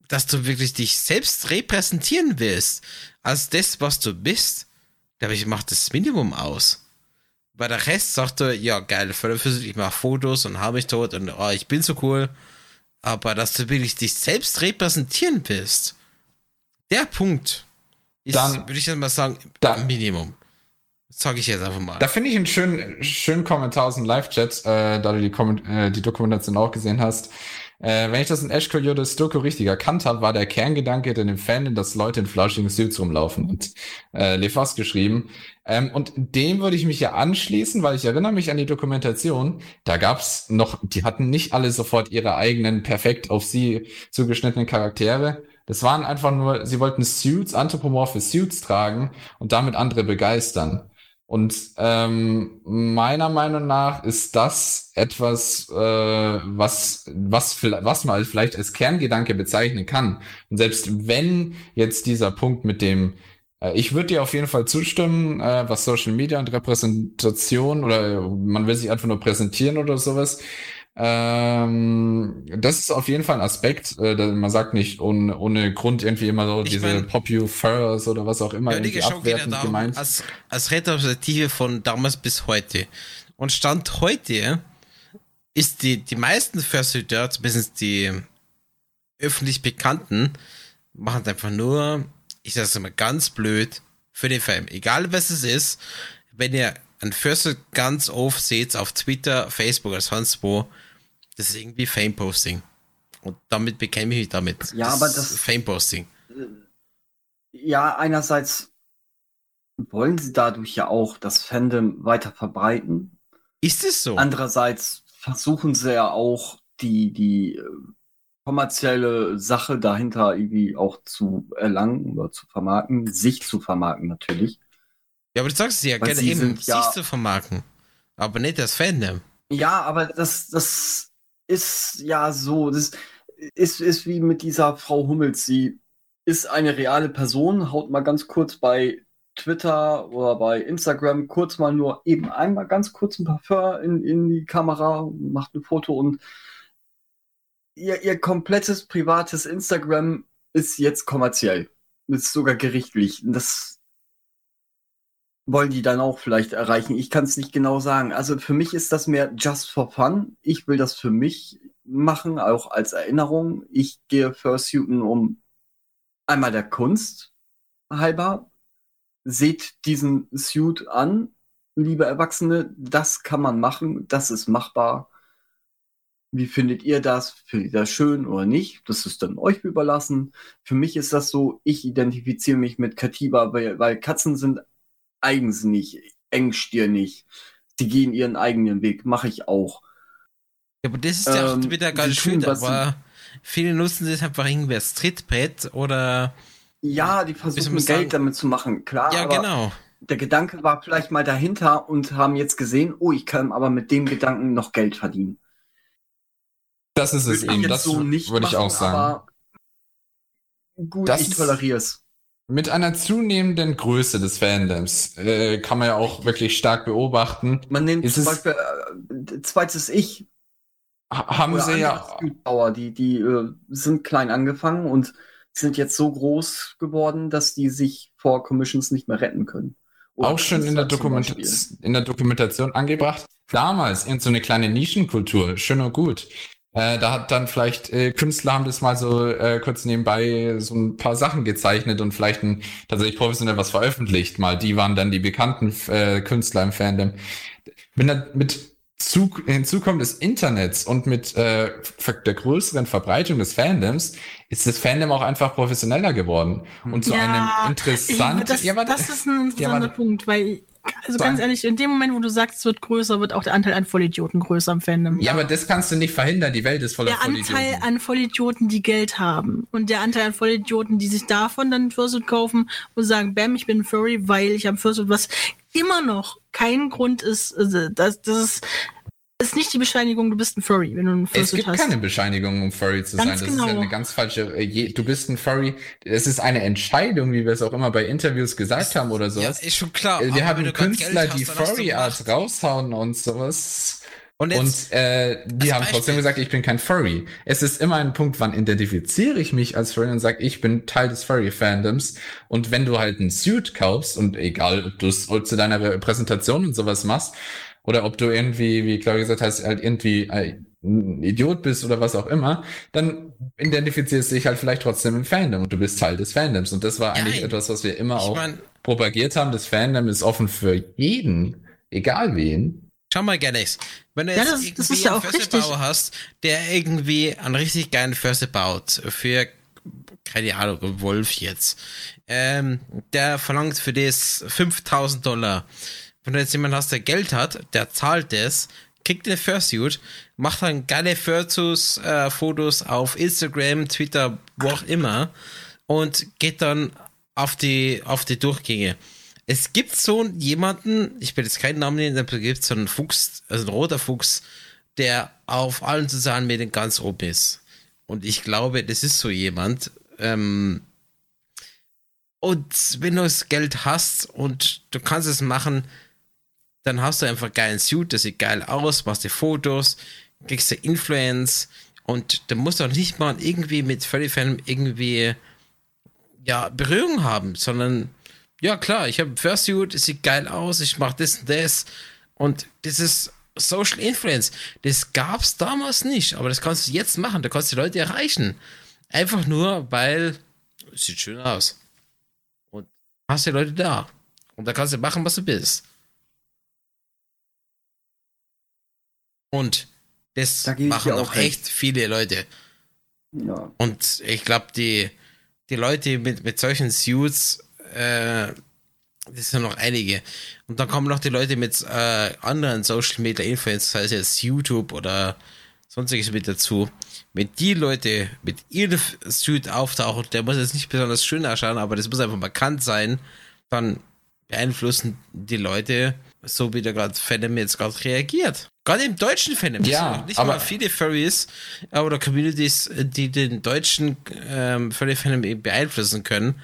dass du wirklich dich selbst repräsentieren willst, als das, was du bist, glaube ich, macht das Minimum aus. Weil der Rest sagt er, ja, geil, für ich mache Fotos und habe mich tot und oh, ich bin so cool. Aber dass du wirklich dich selbst repräsentieren willst, der Punkt, ist, Dann- würde ich jetzt mal sagen, Dann- Minimum. Sage ich jetzt einfach mal. Da finde ich einen schönen, schönen Kommentar aus dem Live-Chat, äh, da du die, Komment äh, die Dokumentation auch gesehen hast. Äh, wenn ich das in Ash Coyotes Doku richtig erkannt habe, war der Kerngedanke in dem Fan, dass Leute in flauschigen Suits rumlaufen und äh, Lefas geschrieben. Ähm, und dem würde ich mich ja anschließen, weil ich erinnere mich an die Dokumentation. Da gab's noch, die hatten nicht alle sofort ihre eigenen perfekt auf sie zugeschnittenen Charaktere. Das waren einfach nur, sie wollten Suits, anthropomorphe Suits tragen und damit andere begeistern. Und ähm, meiner Meinung nach ist das etwas, äh, was, was, was man vielleicht als Kerngedanke bezeichnen kann. Und selbst wenn jetzt dieser Punkt mit dem, äh, ich würde dir auf jeden Fall zustimmen, äh, was Social Media und Repräsentation oder man will sich einfach nur präsentieren oder sowas. Ähm, das ist auf jeden Fall ein Aspekt. Äh, man sagt nicht ohne, ohne Grund irgendwie immer so Ich diese mein- Pop-You Furs oder was auch immer Ja, irgendwie abwertend darum, gemeint. als, als Retrospektive von damals bis heute. Und Stand heute ist die, die meisten Fursuiter, zumindest die öffentlich Bekannten, machen es einfach nur, ich sag's mal ganz blöd, für den Film. Egal was es ist, wenn ihr ein Fursuit ganz oft seht auf Twitter, Facebook oder sonst wo, das ist irgendwie Fame-Posting. Und damit bekäme ich mich damit. Ja, aber das- Fame-Posting. Ja, einerseits wollen sie dadurch ja auch das Fandom weiter verbreiten. Ist es so? Andererseits versuchen sie ja auch die, die äh, kommerzielle Sache dahinter irgendwie auch zu erlangen oder zu vermarkten, sich zu vermarkten natürlich. Ja, aber du sagst es ja Weil gerne eben, sind sich ja- zu vermarkten. Aber nicht das Fandom. Ja, aber das, das ist ja so, das ist, ist wie mit dieser Frau Hummels. Sie ist eine reale Person, haut mal ganz kurz bei Twitter oder bei Instagram kurz mal nur eben einmal ganz kurz ein Parfum in, in die Kamera, macht ein Foto und ihr, ihr komplettes privates Instagram ist jetzt kommerziell. Ist sogar gerichtlich. Das wollen die dann auch vielleicht erreichen. Ich kann es nicht genau sagen. Also für mich ist das mehr just for fun. Ich will das für mich machen, auch als Erinnerung. Ich gehe Fursuiten um einmal der Kunst halber. Seht diesen Suit an, liebe Erwachsene. Das kann man machen. Das ist machbar. Wie findet ihr das? Findet ihr das schön oder nicht? Das ist dann euch überlassen. Für mich ist das so, ich identifiziere mich mit Katiba, weil, weil Katzen sind eigensinnig, engstirnig. Sie gehen ihren eigenen Weg, mache ich auch. Ja, aber das ist ja Ähm, auch wieder ganz schön, tun, aber viele nutzen das einfach irgendwie als Trittbrett oder. Ja, die versuchen Geld sagen? damit zu machen, klar. ja, aber genau. Der Gedanke war vielleicht mal dahinter und haben jetzt gesehen, oh, ich kann aber mit dem Gedanken noch Geld verdienen. Das ist es eben, das so nicht würde ich machen, auch sagen. aber gut, Das ich toleriere es. Mit einer zunehmenden Größe des Fandoms äh, kann man ja auch wirklich stark beobachten. Man nimmt Ist zum Beispiel äh, zweites Ich Ha haben sie ja Südbauer, die, die äh, sind klein angefangen und sind jetzt so groß geworden, dass die sich vor Commissions nicht mehr retten können. Oder auch schon in der, in der Dokumentation angebracht. Damals in so eine kleine Nischenkultur, schön und gut. Äh, da hat dann vielleicht äh, Künstler haben das mal so äh, kurz nebenbei so ein paar Sachen gezeichnet und vielleicht ein, tatsächlich professionell was veröffentlicht. Mal die waren dann die bekannten äh, Künstler im Fandom. Wenn dann mit zu, hinzukommen des Internets und mit äh, der größeren Verbreitung des Fandoms ist das Fandom auch einfach professioneller geworden und zu einem interessant. Ich, das, Ja, das ist ein Ja, interessanter Punkt, weil, also So ganz ehrlich, in dem Moment, wo du sagst, es wird größer, wird auch der Anteil an Vollidioten größer im Fandom. Ja, aber das kannst du nicht verhindern. Die Welt ist voller der Anteil Vollidioten. an Vollidioten, die Geld haben und der Anteil an Vollidioten, die sich davon dann ein Fursuit kaufen und sagen, bam, ich bin ein Furry, weil ich habe Fursuit, was immer noch kein Grund ist, also das, das ist, ist nicht die Bescheinigung, du bist ein Furry, wenn du ein Es Fursuit gibt hast. keine Bescheinigung, um Furry zu Ganz sein. Das genau. ist ja eine ganz falsche. äh, je- Du bist ein Furry. Es ist eine Entscheidung, wie wir es auch immer bei Interviews gesagt haben oder Ja, sowas. ist schon klar. Äh, wir haben Künstler, hast, die dann hast du Furry Art gemacht. raushauen und sowas. Und jetzt, Und äh, die haben trotzdem Beispiel- gesagt, ich bin kein Furry. Es ist immer ein Punkt, wann identifiziere ich mich als Furry und sage, ich bin Teil des Furry-Fandoms. Und wenn du halt ein Suit kaufst, und egal, ob du es zu deiner Repräsentation und sowas machst, oder ob du irgendwie, wie Claudia gesagt hast, halt irgendwie ein Idiot bist oder was auch immer, dann identifizierst du dich halt vielleicht trotzdem im Fandom und du bist Teil des Fandoms. Und das war eigentlich etwas, was wir immer Ich auch mein, propagiert haben. Das Fandom ist offen für jeden, egal wen. schau mal, Galax. Wenn du Ja, jetzt das- das ja einen auch Försterbauer hast, der irgendwie einen richtig geilen Förster baut für, keine Ahnung, Wolf jetzt, ähm, der verlangt für das 5000 Dollar. Wenn du jetzt jemanden hast, der Geld hat, der zahlt das, kriegt den Fursuit, macht dann geile Fursus, äh, auf Instagram, Twitter, wo auch immer und geht dann auf die, auf die Durchgänge. Es gibt so jemanden, ich will jetzt keinen Namen nennen, aber es gibt so einen Fuchs, also ein roter Fuchs, der auf allen sozialen Medien ganz oben ist. Und ich glaube, das ist so jemand. Ähm, und wenn du das Geld hast und du kannst es machen, dann hast du einfach geilen Suit, das sieht geil aus, machst die Fotos, kriegst du Influence und du musst auch nicht mal irgendwie mit Furry Fan irgendwie ja, Berührung haben, sondern ja klar, ich habe Fursuit, es sieht geil aus, ich mache das und das und das ist Social Influence. Das gab's damals nicht, aber das kannst du jetzt machen, da kannst du die Leute erreichen. Einfach nur, weil es sieht schön aus. Und hast die Leute da. Und da kannst du machen, was du bist. Und das Da machen auch auch echt viele Leute. Ja. Und ich glaube, die, die Leute mit, mit solchen Suits, äh, das sind noch einige. Und dann kommen noch die Leute mit äh, anderen Social Media Influencers, sei es jetzt YouTube oder sonstiges mit dazu. Wenn die Leute mit ihrem Suit auftauchen, der muss jetzt nicht besonders schön ausschauen, aber das muss einfach markant sein, dann beeinflussen die Leute, so wie der gerade Fandom jetzt gerade reagiert. Gerade im deutschen Fandom. Ja, noch nicht aber- mal viele Furries äh, oder Communities, die den deutschen ähm, Furry Fandom eben beeinflussen können.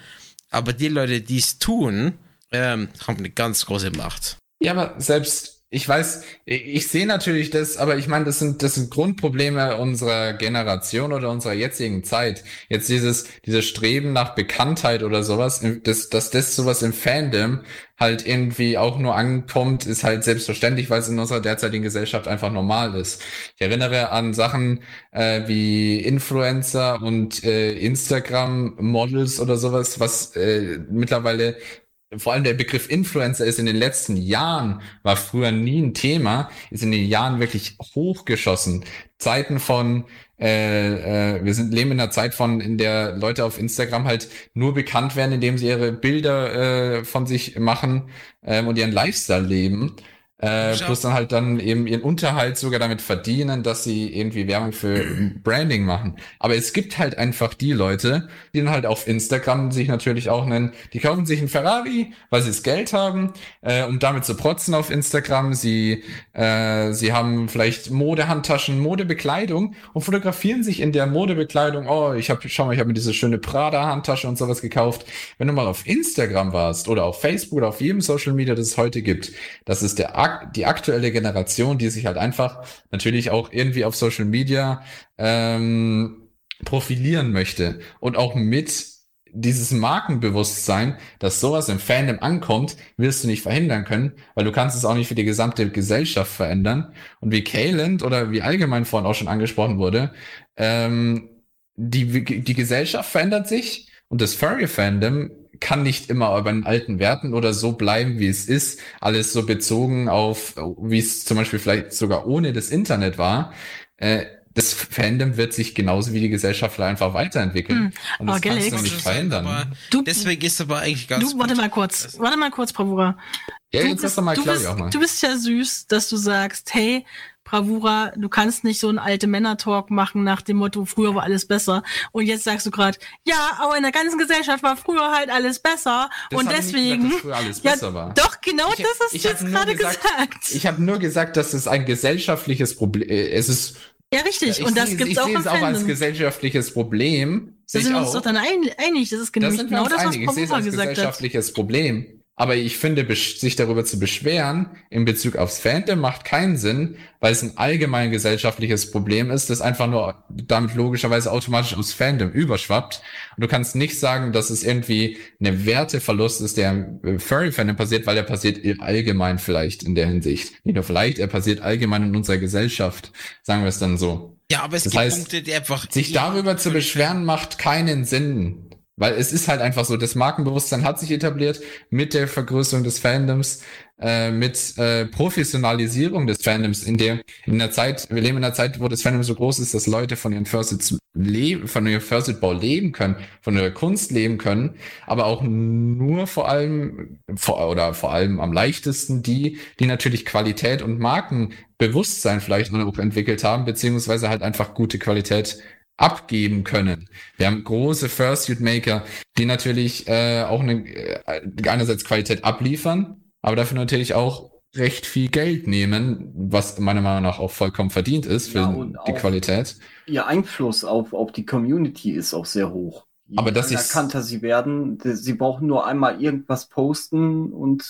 Aber die Leute, die es tun, ähm, haben eine ganz große Macht. Ja, aber selbst, ich weiß, ich, sehe natürlich das, aber ich meine, das sind, das sind Grundprobleme unserer Generation oder unserer jetzigen Zeit. Jetzt dieses, dieses Streben nach Bekanntheit oder sowas, dass, dass das sowas im Fandom halt irgendwie auch nur ankommt, ist halt selbstverständlich, weil es in unserer derzeitigen Gesellschaft einfach normal ist. Ich erinnere an Sachen äh, wie Influencer und äh, Instagram-Models oder sowas, was äh, mittlerweile vor allem der Begriff Influencer ist in den letzten Jahren, war früher nie ein Thema, ist in den Jahren wirklich hochgeschossen. Zeiten von, äh, äh, wir sind leben in einer Zeit von, in der Leute auf Instagram halt nur bekannt werden, indem sie ihre Bilder äh, von sich machen ähm, und ihren Lifestyle leben. Äh, plus dann halt dann eben ihren Unterhalt sogar damit verdienen, dass sie irgendwie Werbung für Branding machen. Aber es gibt halt einfach die Leute, die dann halt auf Instagram sich natürlich auch nennen, die kaufen sich einen Ferrari, weil sie das Geld haben, äh, um damit zu protzen auf Instagram. Sie, äh, sie haben vielleicht Modehandtaschen, Modebekleidung und fotografieren sich in der Modebekleidung. Oh, ich habe, schau mal, ich habe mir diese schöne Prada-Handtasche und sowas gekauft. Wenn du mal auf Instagram warst oder auf Facebook oder auf jedem Social Media, das es heute gibt, das ist der, die aktuelle Generation, die sich halt einfach natürlich auch irgendwie auf Social Media ähm, profilieren möchte und auch mit dieses Markenbewusstsein, dass sowas im Fandom ankommt, wirst du nicht verhindern können, weil du kannst es auch nicht für die gesamte Gesellschaft verändern. Und wie Kayland oder wie allgemein vorhin auch schon angesprochen wurde, ähm, die, die Gesellschaft verändert sich und das Furry-Fandom kann nicht immer bei den alten Werten oder so bleiben, wie es ist. Alles so bezogen auf, wie es zum Beispiel vielleicht sogar ohne das Internet war. Äh, das Fandom wird sich genauso wie die Gesellschaft einfach weiterentwickeln. Hm, Und das kannst du Galax- nicht verhindern. Aber Du, deswegen ist aber eigentlich ganz du, warte mal kurz, warte mal kurz, Bravura. ja, du jetzt bist, mal du, bist, auch mal. du bist ja süß, dass du sagst, hey, Bravura, du kannst nicht so einen alte Männer-Talk machen nach dem Motto, früher war alles besser. Und jetzt sagst du gerade, ja, aber in der ganzen Gesellschaft war früher halt alles besser. Das und ich deswegen. gesagt, früher alles ja, besser war. doch, genau Ich- das hast ich du jetzt gerade gesagt- gesagt. Ich habe nur gesagt, dass es ein gesellschaftliches Problem Es ist. ja, richtig. ich und das gibt's ich auch sehe es auch als gesellschaftliches Problem. Da sind ich wir uns doch dann ein, einig. Das ist Da nämlich sind wir genau das, was. Ich es Bravura gesagt hat. gesellschaftliches Problem. Aber ich finde, sich darüber zu beschweren in Bezug aufs Fandom macht keinen Sinn, weil es ein allgemein gesellschaftliches Problem ist, das einfach nur damit logischerweise automatisch aufs Fandom überschwappt. Und du kannst nicht sagen, dass es irgendwie eine Werteverlust ist, der im äh, Furry-Fandom passiert, weil der passiert allgemein vielleicht in der Hinsicht. Nicht nur vielleicht, er passiert allgemein in unserer Gesellschaft, sagen wir es dann so. Ja, aber es Das gibt heißt, Punkte, die einfach. Sich darüber zu beschweren macht keinen Sinn. Weil es ist halt einfach so, das Markenbewusstsein hat sich etabliert mit der Vergrößerung des Fandoms, äh, mit äh, Professionalisierung des Fandoms, in der in der Zeit, wir leben in einer Zeit, wo das Fandom so groß ist, dass Leute von ihren First leben, von ihrem First Bau leben können, von ihrer Kunst leben können, aber auch nur vor allem vor, oder vor allem am leichtesten die, die natürlich Qualität und Markenbewusstsein vielleicht auch entwickelt haben, beziehungsweise halt einfach gute Qualität abgeben können. Wir haben große Fursuit-Maker, die natürlich äh, auch eine, äh, einerseits Qualität abliefern, aber dafür natürlich auch recht viel Geld nehmen, was meiner Meinung nach auch vollkommen verdient ist für Ja, die Qualität. Ihr Einfluss auf, auf die Community ist auch sehr hoch. Je Aber das ist- anerkannter sie werden, sie brauchen nur einmal irgendwas posten und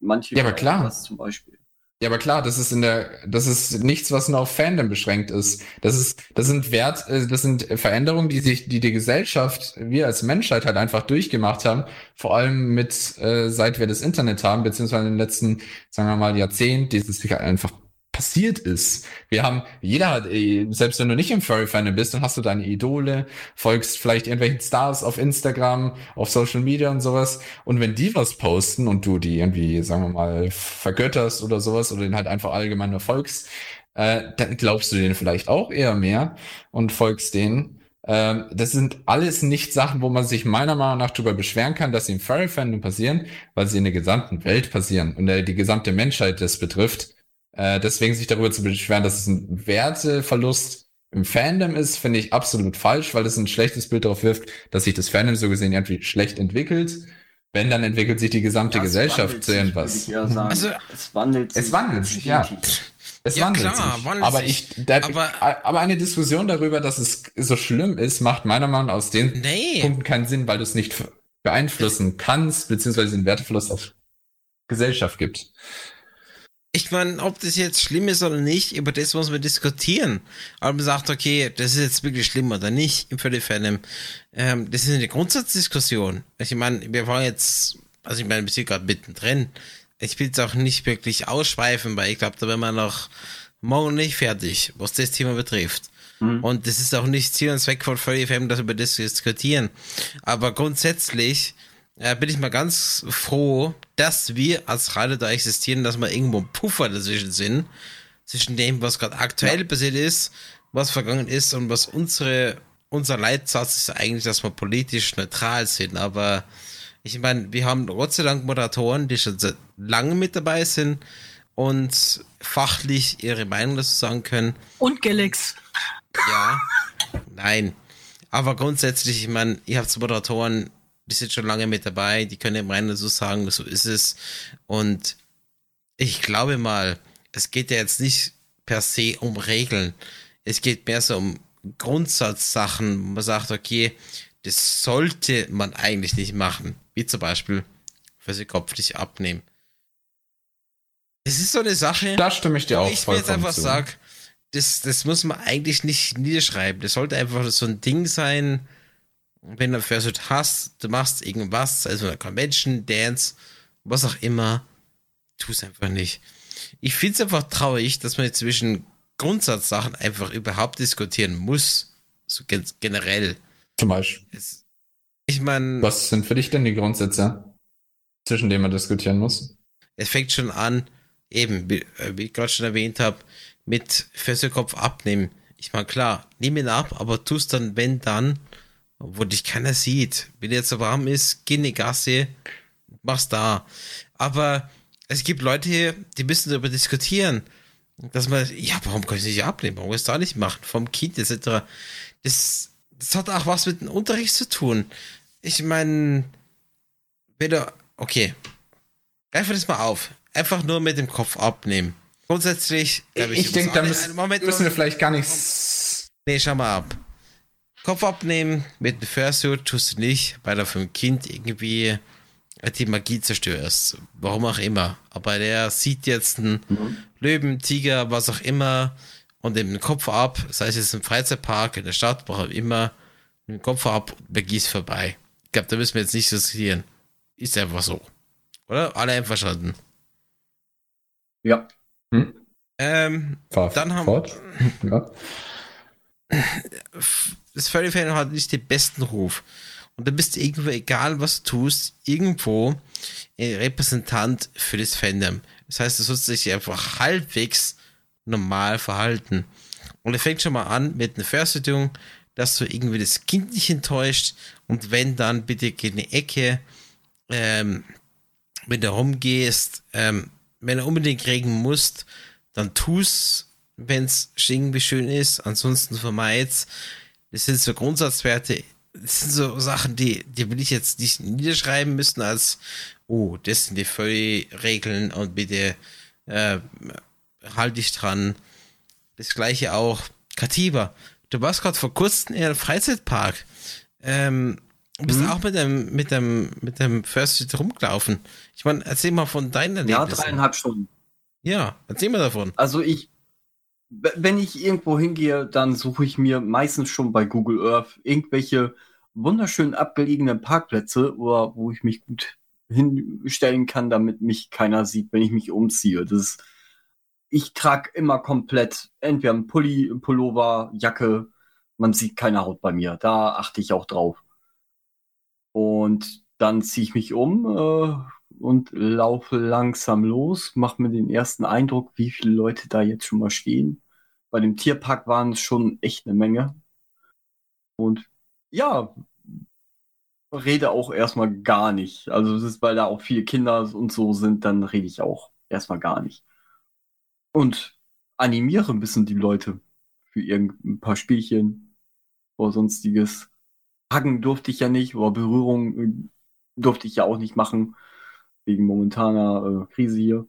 manche Ja, aber klar. zum Beispiel. Ja, aber klar, das ist in der, das ist nichts, was nur auf Fandom beschränkt ist. Das ist, das sind Wert, äh, das sind Veränderungen, die sich, die die Gesellschaft, wir als Menschheit halt einfach durchgemacht haben. Vor allem mit, äh, seit wir das Internet haben, beziehungsweise in den letzten, sagen wir mal, Jahrzehnt, dieses sich halt einfach passiert ist. Wir haben, jeder hat, äh, selbst wenn du nicht im Furry-Fandom bist, dann hast du deine Idole, folgst vielleicht irgendwelchen Stars auf Instagram, auf Social Media und sowas. Und wenn die was posten und du die irgendwie, sagen wir mal, vergötterst oder sowas oder den halt einfach allgemein nur folgst, äh, dann glaubst du denen vielleicht auch eher mehr und folgst denen. Ähm, das sind alles nicht Sachen, wo man sich meiner Meinung nach darüber beschweren kann, dass sie im Furry-Fandom passieren, weil sie in der gesamten Welt passieren und äh, die gesamte Menschheit das betrifft. Äh, deswegen sich darüber zu beschweren, dass es ein Werteverlust im Fandom ist, finde ich absolut falsch, weil es ein schlechtes Bild darauf wirft, dass sich das Fandom so gesehen irgendwie schlecht entwickelt. Wenn, dann entwickelt sich die gesamte Ja, es Gesellschaft zu irgendwas. Also- es wandelt sich. Es wandelt sich, ja. Es Ja, wandelt klar, sich. wandelt aber sich. ich, da, Aber- aber, eine Diskussion darüber, dass es so schlimm ist, macht meiner Meinung nach aus den Nee. Punkten keinen Sinn, weil du es nicht beeinflussen kannst, beziehungsweise den Werteverlust auf Gesellschaft gibt. Ich meine, ob das jetzt schlimm ist oder nicht, über das muss man diskutieren. Aber man sagt, okay, das ist jetzt wirklich schlimm oder nicht im Fandom. Ähm, das ist eine Grundsatzdiskussion. Ich meine, wir waren jetzt, also ich meine, wir sind gerade mittendrin. Ich will jetzt auch nicht wirklich ausschweifen, weil ich glaube, da werden wir noch morgen nicht fertig, was das Thema betrifft. Mhm. Und das ist auch nicht Ziel und Zweck von Furry Fandom, dass wir über das diskutieren. Aber grundsätzlich äh, bin ich mal ganz froh, dass wir als Radio da existieren, dass wir irgendwo ein Puffer dazwischen sind, zwischen dem, was gerade aktuell passiert ist, was vergangen ist und was unsere, unser Leitsatz ist eigentlich, dass wir politisch neutral sind. Aber ich meine, wir haben Gott sei Dank Moderatoren, die schon seit langem mit dabei sind und fachlich ihre Meinung dazu sagen können. Und Galax. Ja, nein. Aber grundsätzlich, ich meine, ihr habt Moderatoren, die sind schon lange mit dabei, die können im Reinen dazu sagen, so ist es. Und ich glaube mal, es geht ja jetzt nicht per se um Regeln. Es geht mehr so um Grundsatzsachen, wo man sagt, okay, das sollte man eigentlich nicht machen. Wie zum Beispiel für sie Kopf nicht abnehmen. Es ist so eine Sache. Da stimme ich dir auch ich mir jetzt vollkommen einfach zu. sag, das, das muss man eigentlich nicht niederschreiben. Das sollte einfach so ein Ding sein, wenn du Fursuit hast, du machst irgendwas, also eine Convention, Dance, was auch immer, tu es einfach nicht. Ich finde es einfach traurig, dass man zwischen Grundsatzsachen einfach überhaupt diskutieren muss. So gen generell. Zum Beispiel. Es, ich meine, Was sind für dich denn die Grundsätze, zwischen denen man diskutieren muss? es fängt schon an, eben, wie, äh, wie ich gerade schon erwähnt habe, mit Fesselkopf abnehmen. Ich meine, klar, nimm ihn ab, aber tust dann, wenn dann, wo dich keiner sieht. Wenn jetzt so warm ist, geh in die Gasse, mach's da. Aber es gibt Leute hier, die müssen darüber diskutieren, dass man, ja, warum kann ich es nicht abnehmen? Warum kann ich es da nicht machen? Vom Kind etc. Das, das hat auch was mit dem Unterricht zu tun. Ich meine, wenn du, okay, Greife das mal auf. Einfach nur mit dem Kopf abnehmen. Grundsätzlich, Ich, muss denke, da müssen, Moment, müssen wir vielleicht gar nichts. Nee, schau mal ab. Kopf abnehmen mit dem Fursuit tust du nicht, weil du für ein Kind irgendwie die Magie zerstörst. Warum auch immer. Aber der sieht jetzt einen Mhm. Löwen, Tiger, was auch immer und nimmt den Kopf ab. Sei es jetzt im Freizeitpark, in der Stadt, wo auch immer. Nimmt den Kopf ab, Magie ist vorbei. Ich glaube, da müssen wir jetzt nicht diskutieren. Ist einfach so. Oder? Alle einverstanden. Ja. Ähm, Fahr Dann haben- ja. das Furry Fan hat nicht den besten Ruf. Und da bist du irgendwo, egal was du tust, irgendwo ein Repräsentant für das Fandom. Das heißt, du sollst dich einfach halbwegs normal verhalten. Und er fängt schon mal an mit einer Versuchung, dass du irgendwie das Kind nicht enttäuscht und wenn dann bitte geh in die Ecke, ähm, wenn du rumgehst, ähm, wenn du unbedingt regen musst, dann tu's, wenn es irgendwie schön ist, ansonsten vermeid's. Das sind so Grundsatzwerte, das sind so Sachen, die, die will ich jetzt nicht niederschreiben müssen als, oh, das sind die Furry-Regeln und bitte äh, halt dich dran. Das gleiche auch, Katiba, du warst gerade vor kurzem in einem Freizeitpark. Ähm, du bist Mhm. auch mit dem, mit dem, mit dem First Street rumgelaufen. Ich meine, erzähl mal von deinen Ja, Erlebnissen. dreieinhalb Stunden. Ja, erzähl mal davon. Also ich, wenn ich irgendwo hingehe, dann suche ich mir meistens schon bei Google Earth irgendwelche wunderschön abgelegenen Parkplätze, oder wo ich mich gut hinstellen kann, damit mich keiner sieht, wenn ich mich umziehe. Das ist, ich trage immer komplett entweder ein Pulli, Pullover, Jacke. Man sieht keine Haut bei mir. Da achte ich auch drauf. Und dann ziehe ich mich um äh, und laufe langsam los, mache mir den ersten Eindruck, wie viele Leute da jetzt schon mal stehen. Bei dem Tierpark waren es schon echt eine Menge. Und ja, rede auch erstmal gar nicht. Also das ist, weil da auch viele Kinder und so sind, dann rede ich auch erstmal gar nicht. Und animiere ein bisschen die Leute für irgendein paar Spielchen oder sonstiges. Hacken durfte ich ja nicht, oder Berührung äh, durfte ich ja auch nicht machen, wegen momentaner äh, Krise hier.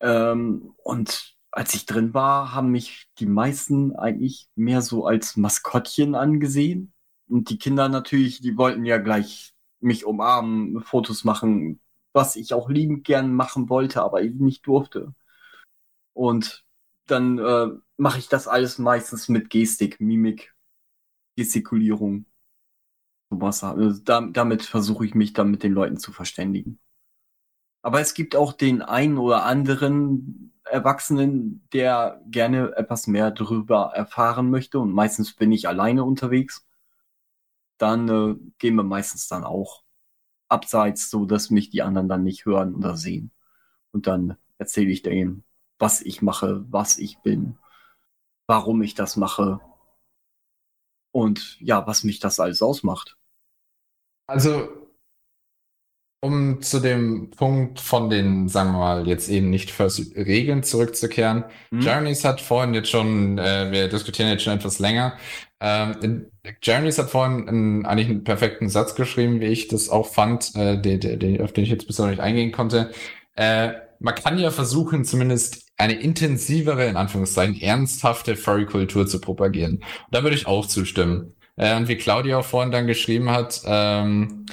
Ähm, und als ich drin war, haben mich die meisten eigentlich mehr so als Maskottchen angesehen. Und die Kinder natürlich, die wollten ja gleich mich umarmen, Fotos machen, was ich auch liebend gern machen wollte, aber eben nicht durfte. Und dann äh, mache ich das alles meistens mit Gestik, Mimik, Gestikulierung. Sowas. Also da, damit versuche ich mich dann mit den Leuten zu verständigen. Aber es gibt auch den einen oder anderen Erwachsenen, der gerne etwas mehr darüber erfahren möchte. Und meistens bin ich alleine unterwegs. Dann äh, gehen wir meistens dann auch abseits, so dass mich die anderen dann nicht hören oder sehen. Und dann erzähle ich denen, was ich mache, was ich bin, warum ich das mache und ja, was mich das alles ausmacht. Also, um zu dem Punkt von den, sagen wir mal, jetzt eben nicht First Regeln zurückzukehren. Hm? Journeys hat vorhin jetzt schon, äh, wir diskutieren jetzt schon etwas länger. Ähm, Journeys hat vorhin einen, eigentlich einen perfekten Satz geschrieben, wie ich das auch fand, äh, den, den, auf den ich jetzt bisher noch nicht eingehen konnte. Äh, man kann ja versuchen, zumindest eine intensivere, in Anführungszeichen, ernsthafte Furry-Kultur zu propagieren. Und da würde ich auch zustimmen. Äh, und wie Claudia auch vorhin dann geschrieben hat, ähm,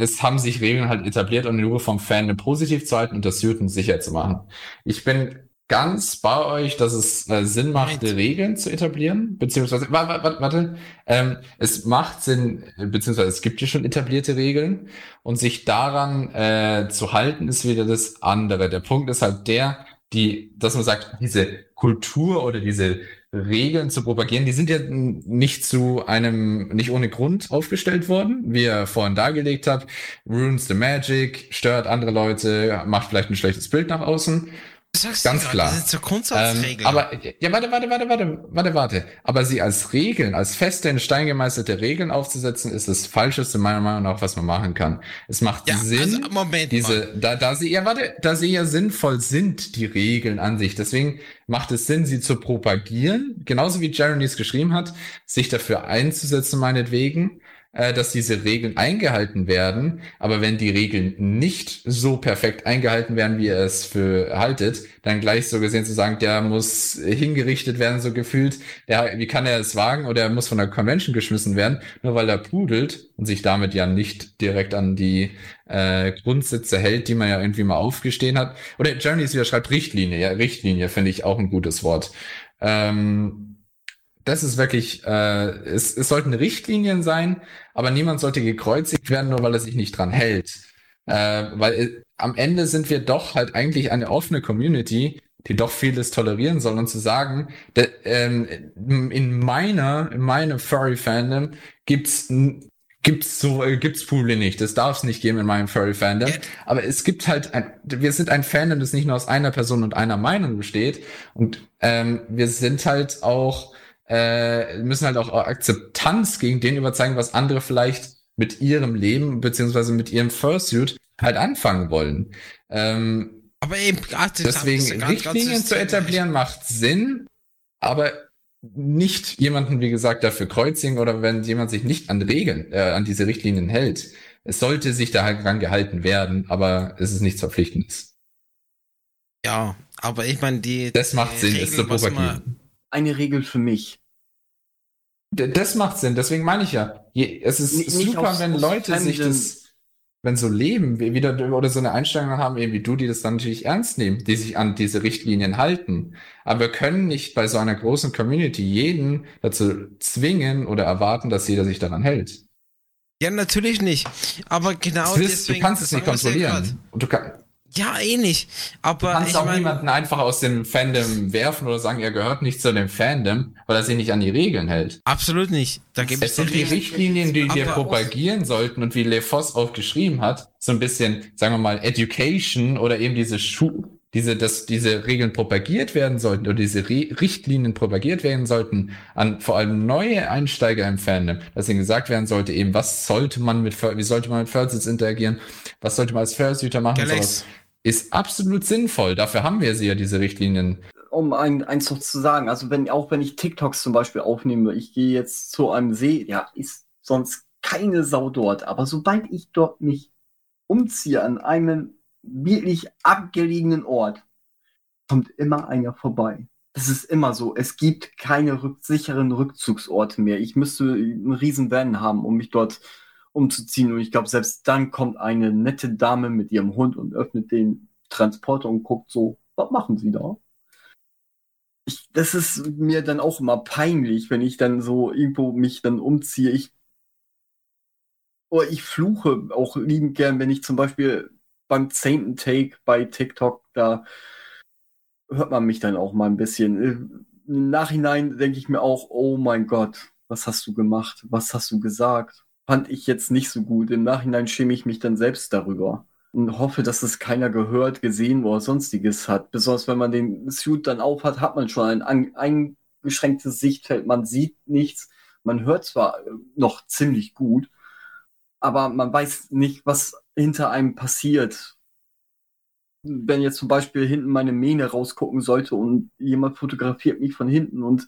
es haben sich Regeln halt etabliert, um den Ruf vom Fan positiv zu halten und das Süden sicher zu machen. Ich bin ganz bei euch, dass es äh, Sinn macht, Right. Regeln zu etablieren, beziehungsweise, warte, warte, warte ähm, es macht Sinn, äh, beziehungsweise es gibt ja schon etablierte Regeln und sich daran äh, zu halten, ist wieder das andere. Der Punkt ist halt der, die, dass man sagt, diese Kultur oder diese Regeln zu propagieren, die sind ja nicht zu einem, nicht ohne Grund aufgestellt worden, wie ihr vorhin dargelegt habt. Ruins the Magic, stört andere Leute, macht vielleicht ein schlechtes Bild nach außen. Sagst Ganz klar. Das sind so Ähm, aber, ja, warte, warte, warte, warte, warte, warte. Aber sie als Regeln, als feste, in Stein gemeißelte Regeln aufzusetzen, ist das Falscheste meiner Meinung nach, was man machen kann. Es macht ja, Sinn, also Moment mal. diese, da, da sie, ja, warte, da sie ja sinnvoll sind, die Regeln an sich. Deswegen macht es Sinn, sie zu propagieren. Genauso wie Jeremy es geschrieben hat, sich dafür einzusetzen, meinetwegen. Äh, dass diese Regeln eingehalten werden. Aber wenn die Regeln nicht so perfekt eingehalten werden, wie ihr es für haltet, dann gleich so gesehen zu sagen, der muss hingerichtet werden, so gefühlt, der, wie kann er es wagen oder er muss von der Convention geschmissen werden, nur weil er pudelt und sich damit ja nicht direkt an die äh, Grundsätze hält, die man ja irgendwie mal aufgestehen hat. Oder Jeremy wieder schreibt Richtlinie, ja, Richtlinie finde ich auch ein gutes Wort. Ähm, das ist wirklich, äh, es, es sollten Richtlinien sein, aber niemand sollte gekreuzigt werden, nur weil er sich nicht dran hält. Äh, weil äh, am Ende sind wir doch halt eigentlich eine offene Community, die doch vieles tolerieren soll und zu sagen, de, ähm, in meiner, in meinem Furry-Fandom gibt's gibt's so äh, gibt's Pule nicht. Das darf es nicht geben in meinem Furry Fandom. Aber es gibt halt ein, wir sind ein Fandom, das nicht nur aus einer Person und einer Meinung besteht. Und ähm, wir sind halt auch äh, müssen halt auch Akzeptanz gegen den überzeugen, was andere vielleicht mit ihrem Leben beziehungsweise mit ihrem Fursuit halt anfangen wollen. Ähm, aber eben deswegen grad, Richtlinien zu etablieren macht Sinn, aber nicht jemanden, wie gesagt, dafür kreuzigen oder wenn jemand sich nicht an Regeln, äh, an diese Richtlinien hält. Es sollte sich daran gehalten werden, aber es ist nichts Verpflichtendes. Ja, aber ich meine, die. Das macht Sinn, Regeln, es zu propagieren. Eine Regel für mich. Das macht Sinn, deswegen meine ich ja. Es ist nicht, super, wenn Leute sich das, wenn so leben, wieder oder so eine Einstellung haben, eben wie du, die das dann natürlich ernst nehmen, die sich an diese Richtlinien halten. Aber wir können nicht bei so einer großen Community jeden dazu zwingen oder erwarten, dass jeder sich daran hält. Ja, natürlich nicht. Aber genau das deswegen. Du kannst es nicht kontrollieren. Und du kannst, ja, eh nicht. Aber du kannst auch mein, niemanden einfach aus dem Fandom werfen oder sagen, er gehört nicht zu dem Fandom, weil er sich nicht an die Regeln hält. Absolut nicht. Da gibt es sind die Richtlinien, die wir propagieren sollten und wie LeFoss auch geschrieben hat, so ein bisschen, sagen wir mal, Education oder eben diese Schu diese, dass diese Regeln propagiert werden sollten oder diese Re Richtlinien propagiert werden sollten an vor allem neue Einsteiger im Fandom, dass ihnen gesagt werden sollte, eben, was sollte man mit, wie sollte man mit Fursuits interagieren, was sollte man als Fursuiter machen, sowas ist absolut sinnvoll. Dafür haben wir sie ja, diese Richtlinien. Um ein, eins noch zu sagen, also wenn, auch wenn ich TikToks zum Beispiel aufnehme, ich gehe jetzt zu einem See, ja, ist sonst keine Sau dort, aber sobald ich dort mich umziehe an einem wirklich abgelegenen Ort, kommt immer einer vorbei. Das ist immer so. Es gibt keine rück sicheren Rückzugsorte mehr. Ich müsste einen riesen Van haben, um mich dort umzuziehen. Und ich glaube, selbst dann kommt eine nette Dame mit ihrem Hund und öffnet den Transporter und guckt so, was machen Sie da? Ich, das ist mir dann auch immer peinlich, wenn ich dann so irgendwo mich dann umziehe. Ich, oder ich fluche auch liebend gern, wenn ich zum Beispiel beim zehnten Take bei TikTok, da hört man mich dann auch mal ein bisschen. Im Nachhinein denke ich mir auch, oh mein Gott, was hast du gemacht? Was hast du gesagt? fand ich jetzt nicht so gut. Im Nachhinein schäme ich mich dann selbst darüber und hoffe, dass es keiner gehört, gesehen oder sonstiges hat. Besonders wenn man den Suit dann aufhat, hat man schon ein eingeschränktes Sichtfeld. Man sieht nichts. Man hört zwar äh, noch ziemlich gut, aber man weiß nicht, was hinter einem passiert. Wenn jetzt zum Beispiel hinten meine Mähne rausgucken sollte und jemand fotografiert mich von hinten und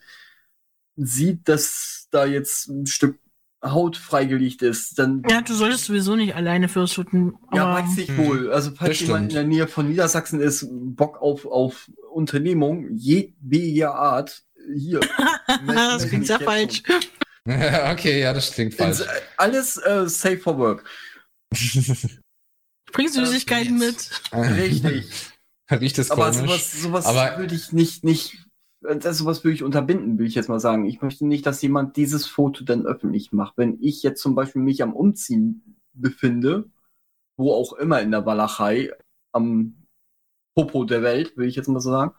sieht, dass da jetzt ein Stück Haut freigelegt ist, dann. Ja, du solltest sowieso nicht alleine fürshüten. Ja, weiß ich wohl. Also, falls jemand in der Nähe von Niedersachsen ist, Bock auf, auf Unternehmung, jedweder Art, hier. das klingt sehr falsch. okay, ja, das klingt falsch. Alles äh, safe for work. Bring Süßigkeiten mit. Richtig. Riecht das Aber sowas, sowas Aber würde ich nicht, nicht das sowas würde ich unterbinden, will ich jetzt mal sagen. Ich möchte nicht, dass jemand dieses Foto dann öffentlich macht. Wenn ich jetzt zum Beispiel mich am Umziehen befinde, wo auch immer in der Walachei, am Popo der Welt, will ich jetzt mal so sagen,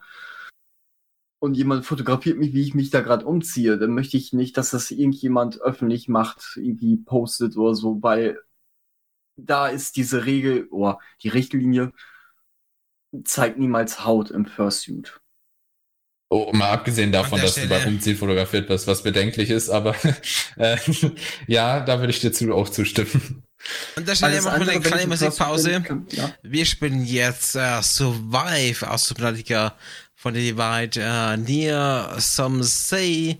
und jemand fotografiert mich, wie ich mich da gerade umziehe, dann möchte ich nicht, dass das irgendjemand öffentlich macht, irgendwie postet oder so, weil da ist diese Regel, oder oh, die Richtlinie, zeigt niemals Haut im Fursuit. Oh, mal abgesehen davon, dass Stelle. du beim Umziehen fotografiert wirst, was bedenklich ist, aber äh, ja, da würde ich dir zu, auch zustimmen. Und da Stelle machen wir eine kleine Musikpause. Ja. Wir spielen jetzt uh, Survive aus Subnautica von der Divide uh, Near Some Say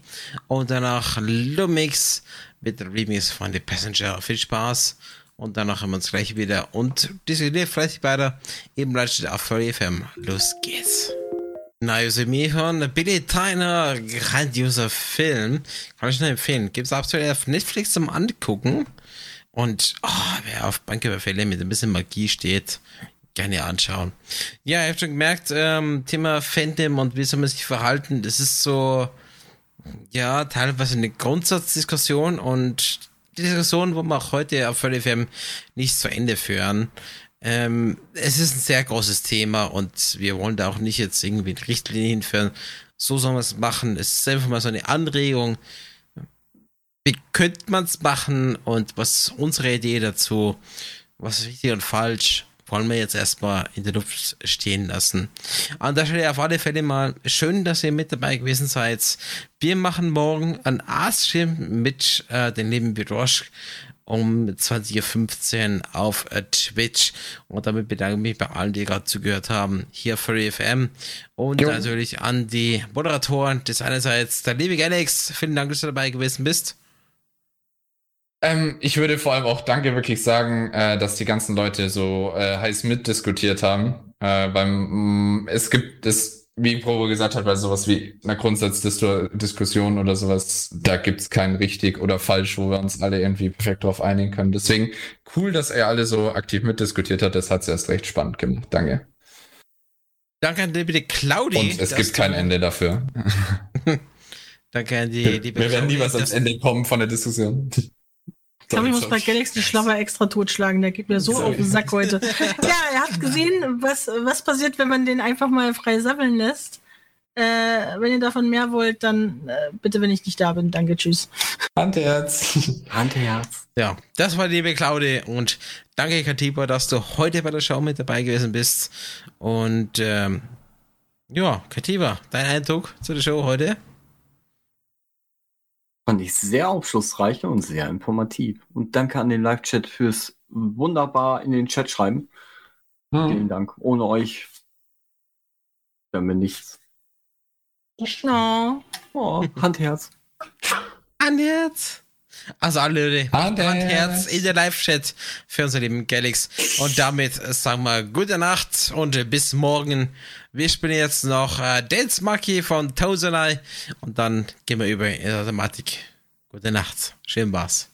und danach Lumix mit Remix von The Passenger. Viel Spaß und danach haben wir uns gleich wieder und diskutiert fleißig weiter im Live auf Furry FM. Los geht's. Na, mir hören Billy Tyner, grandioser Film. Kann ich nur empfehlen. Gibt es aktuell auf Netflix zum Angucken. Und oh, wer auf Banküberfälle mit ein bisschen Magie steht, gerne anschauen. Ja, ich habe schon gemerkt, ähm, Thema Fandom und wie soll man sich verhalten, das ist so, ja, teilweise eine Grundsatzdiskussion und die Diskussion, wo wir auch heute auf VLFM nicht zu Ende führen. Ähm, es ist ein sehr großes Thema und wir wollen da auch nicht jetzt irgendwie Richtlinien hinführen. So sollen wir es machen. Es ist einfach mal so eine Anregung. Wie könnte man es machen und was ist unsere Idee dazu? Was ist richtig und falsch? Wollen wir jetzt erstmal in der Luft stehen lassen. An der Stelle auf alle Fälle mal schön, dass ihr mit dabei gewesen seid. Wir machen morgen einen Artstream mit äh, den lieben Birosch um 20.15 Uhr auf äh, Twitch. Und damit bedanke ich mich bei allen, die gerade zugehört haben, hier für FM. Und jo. natürlich an die Moderatoren des einerseits, der liebe Alex. Vielen Dank, dass du dabei gewesen bist. Ähm, ich würde vor allem auch Danke wirklich sagen, äh, dass die ganzen Leute so äh, heiß mitdiskutiert haben. Äh, beim, mm, es gibt es wie Provo gesagt hat, bei sowas wie einer Grundsatzdiskussion oder sowas, da gibt's kein richtig oder falsch, wo wir uns alle irgendwie perfekt drauf einigen können. Deswegen cool, dass er alle so aktiv mitdiskutiert hat. Das hat's erst recht spannend gemacht. Danke. Danke an die bitte Claudi. Und es gibt kein Ende dafür. Danke an die liebe Wir werden nie was ans Ende kommen von der Diskussion. Ich glaube, ich muss bei Galaxy Schlapper extra totschlagen. Der geht mir so Sorry. auf den Sack heute. ja, er hat gesehen, was, was passiert, wenn man den einfach mal frei sammeln lässt. Äh, wenn ihr davon mehr wollt, dann äh, bitte, wenn ich nicht da bin. Danke, tschüss. Handherz. Handherz. Ja, das war die liebe Claudi und danke, Katiba, dass du heute bei der Show mit dabei gewesen bist. Und ähm, ja, Katiba, dein Eindruck zu der Show heute? Fand ich sehr aufschlussreich und sehr informativ. Und danke an den Live-Chat fürs wunderbar in den Chat schreiben. Hm. Vielen Dank. Ohne euch wären wir nichts. Oh. oh Handherz. Handherz. Also alle Handherz in der Live-Chat für unser lieben Galax. Und damit sagen wir gute Nacht und bis morgen. Wir spielen jetzt noch äh, Dance Monkey von Tozanai und dann gehen wir über in der Thematik. Gute Nacht. Schön war's.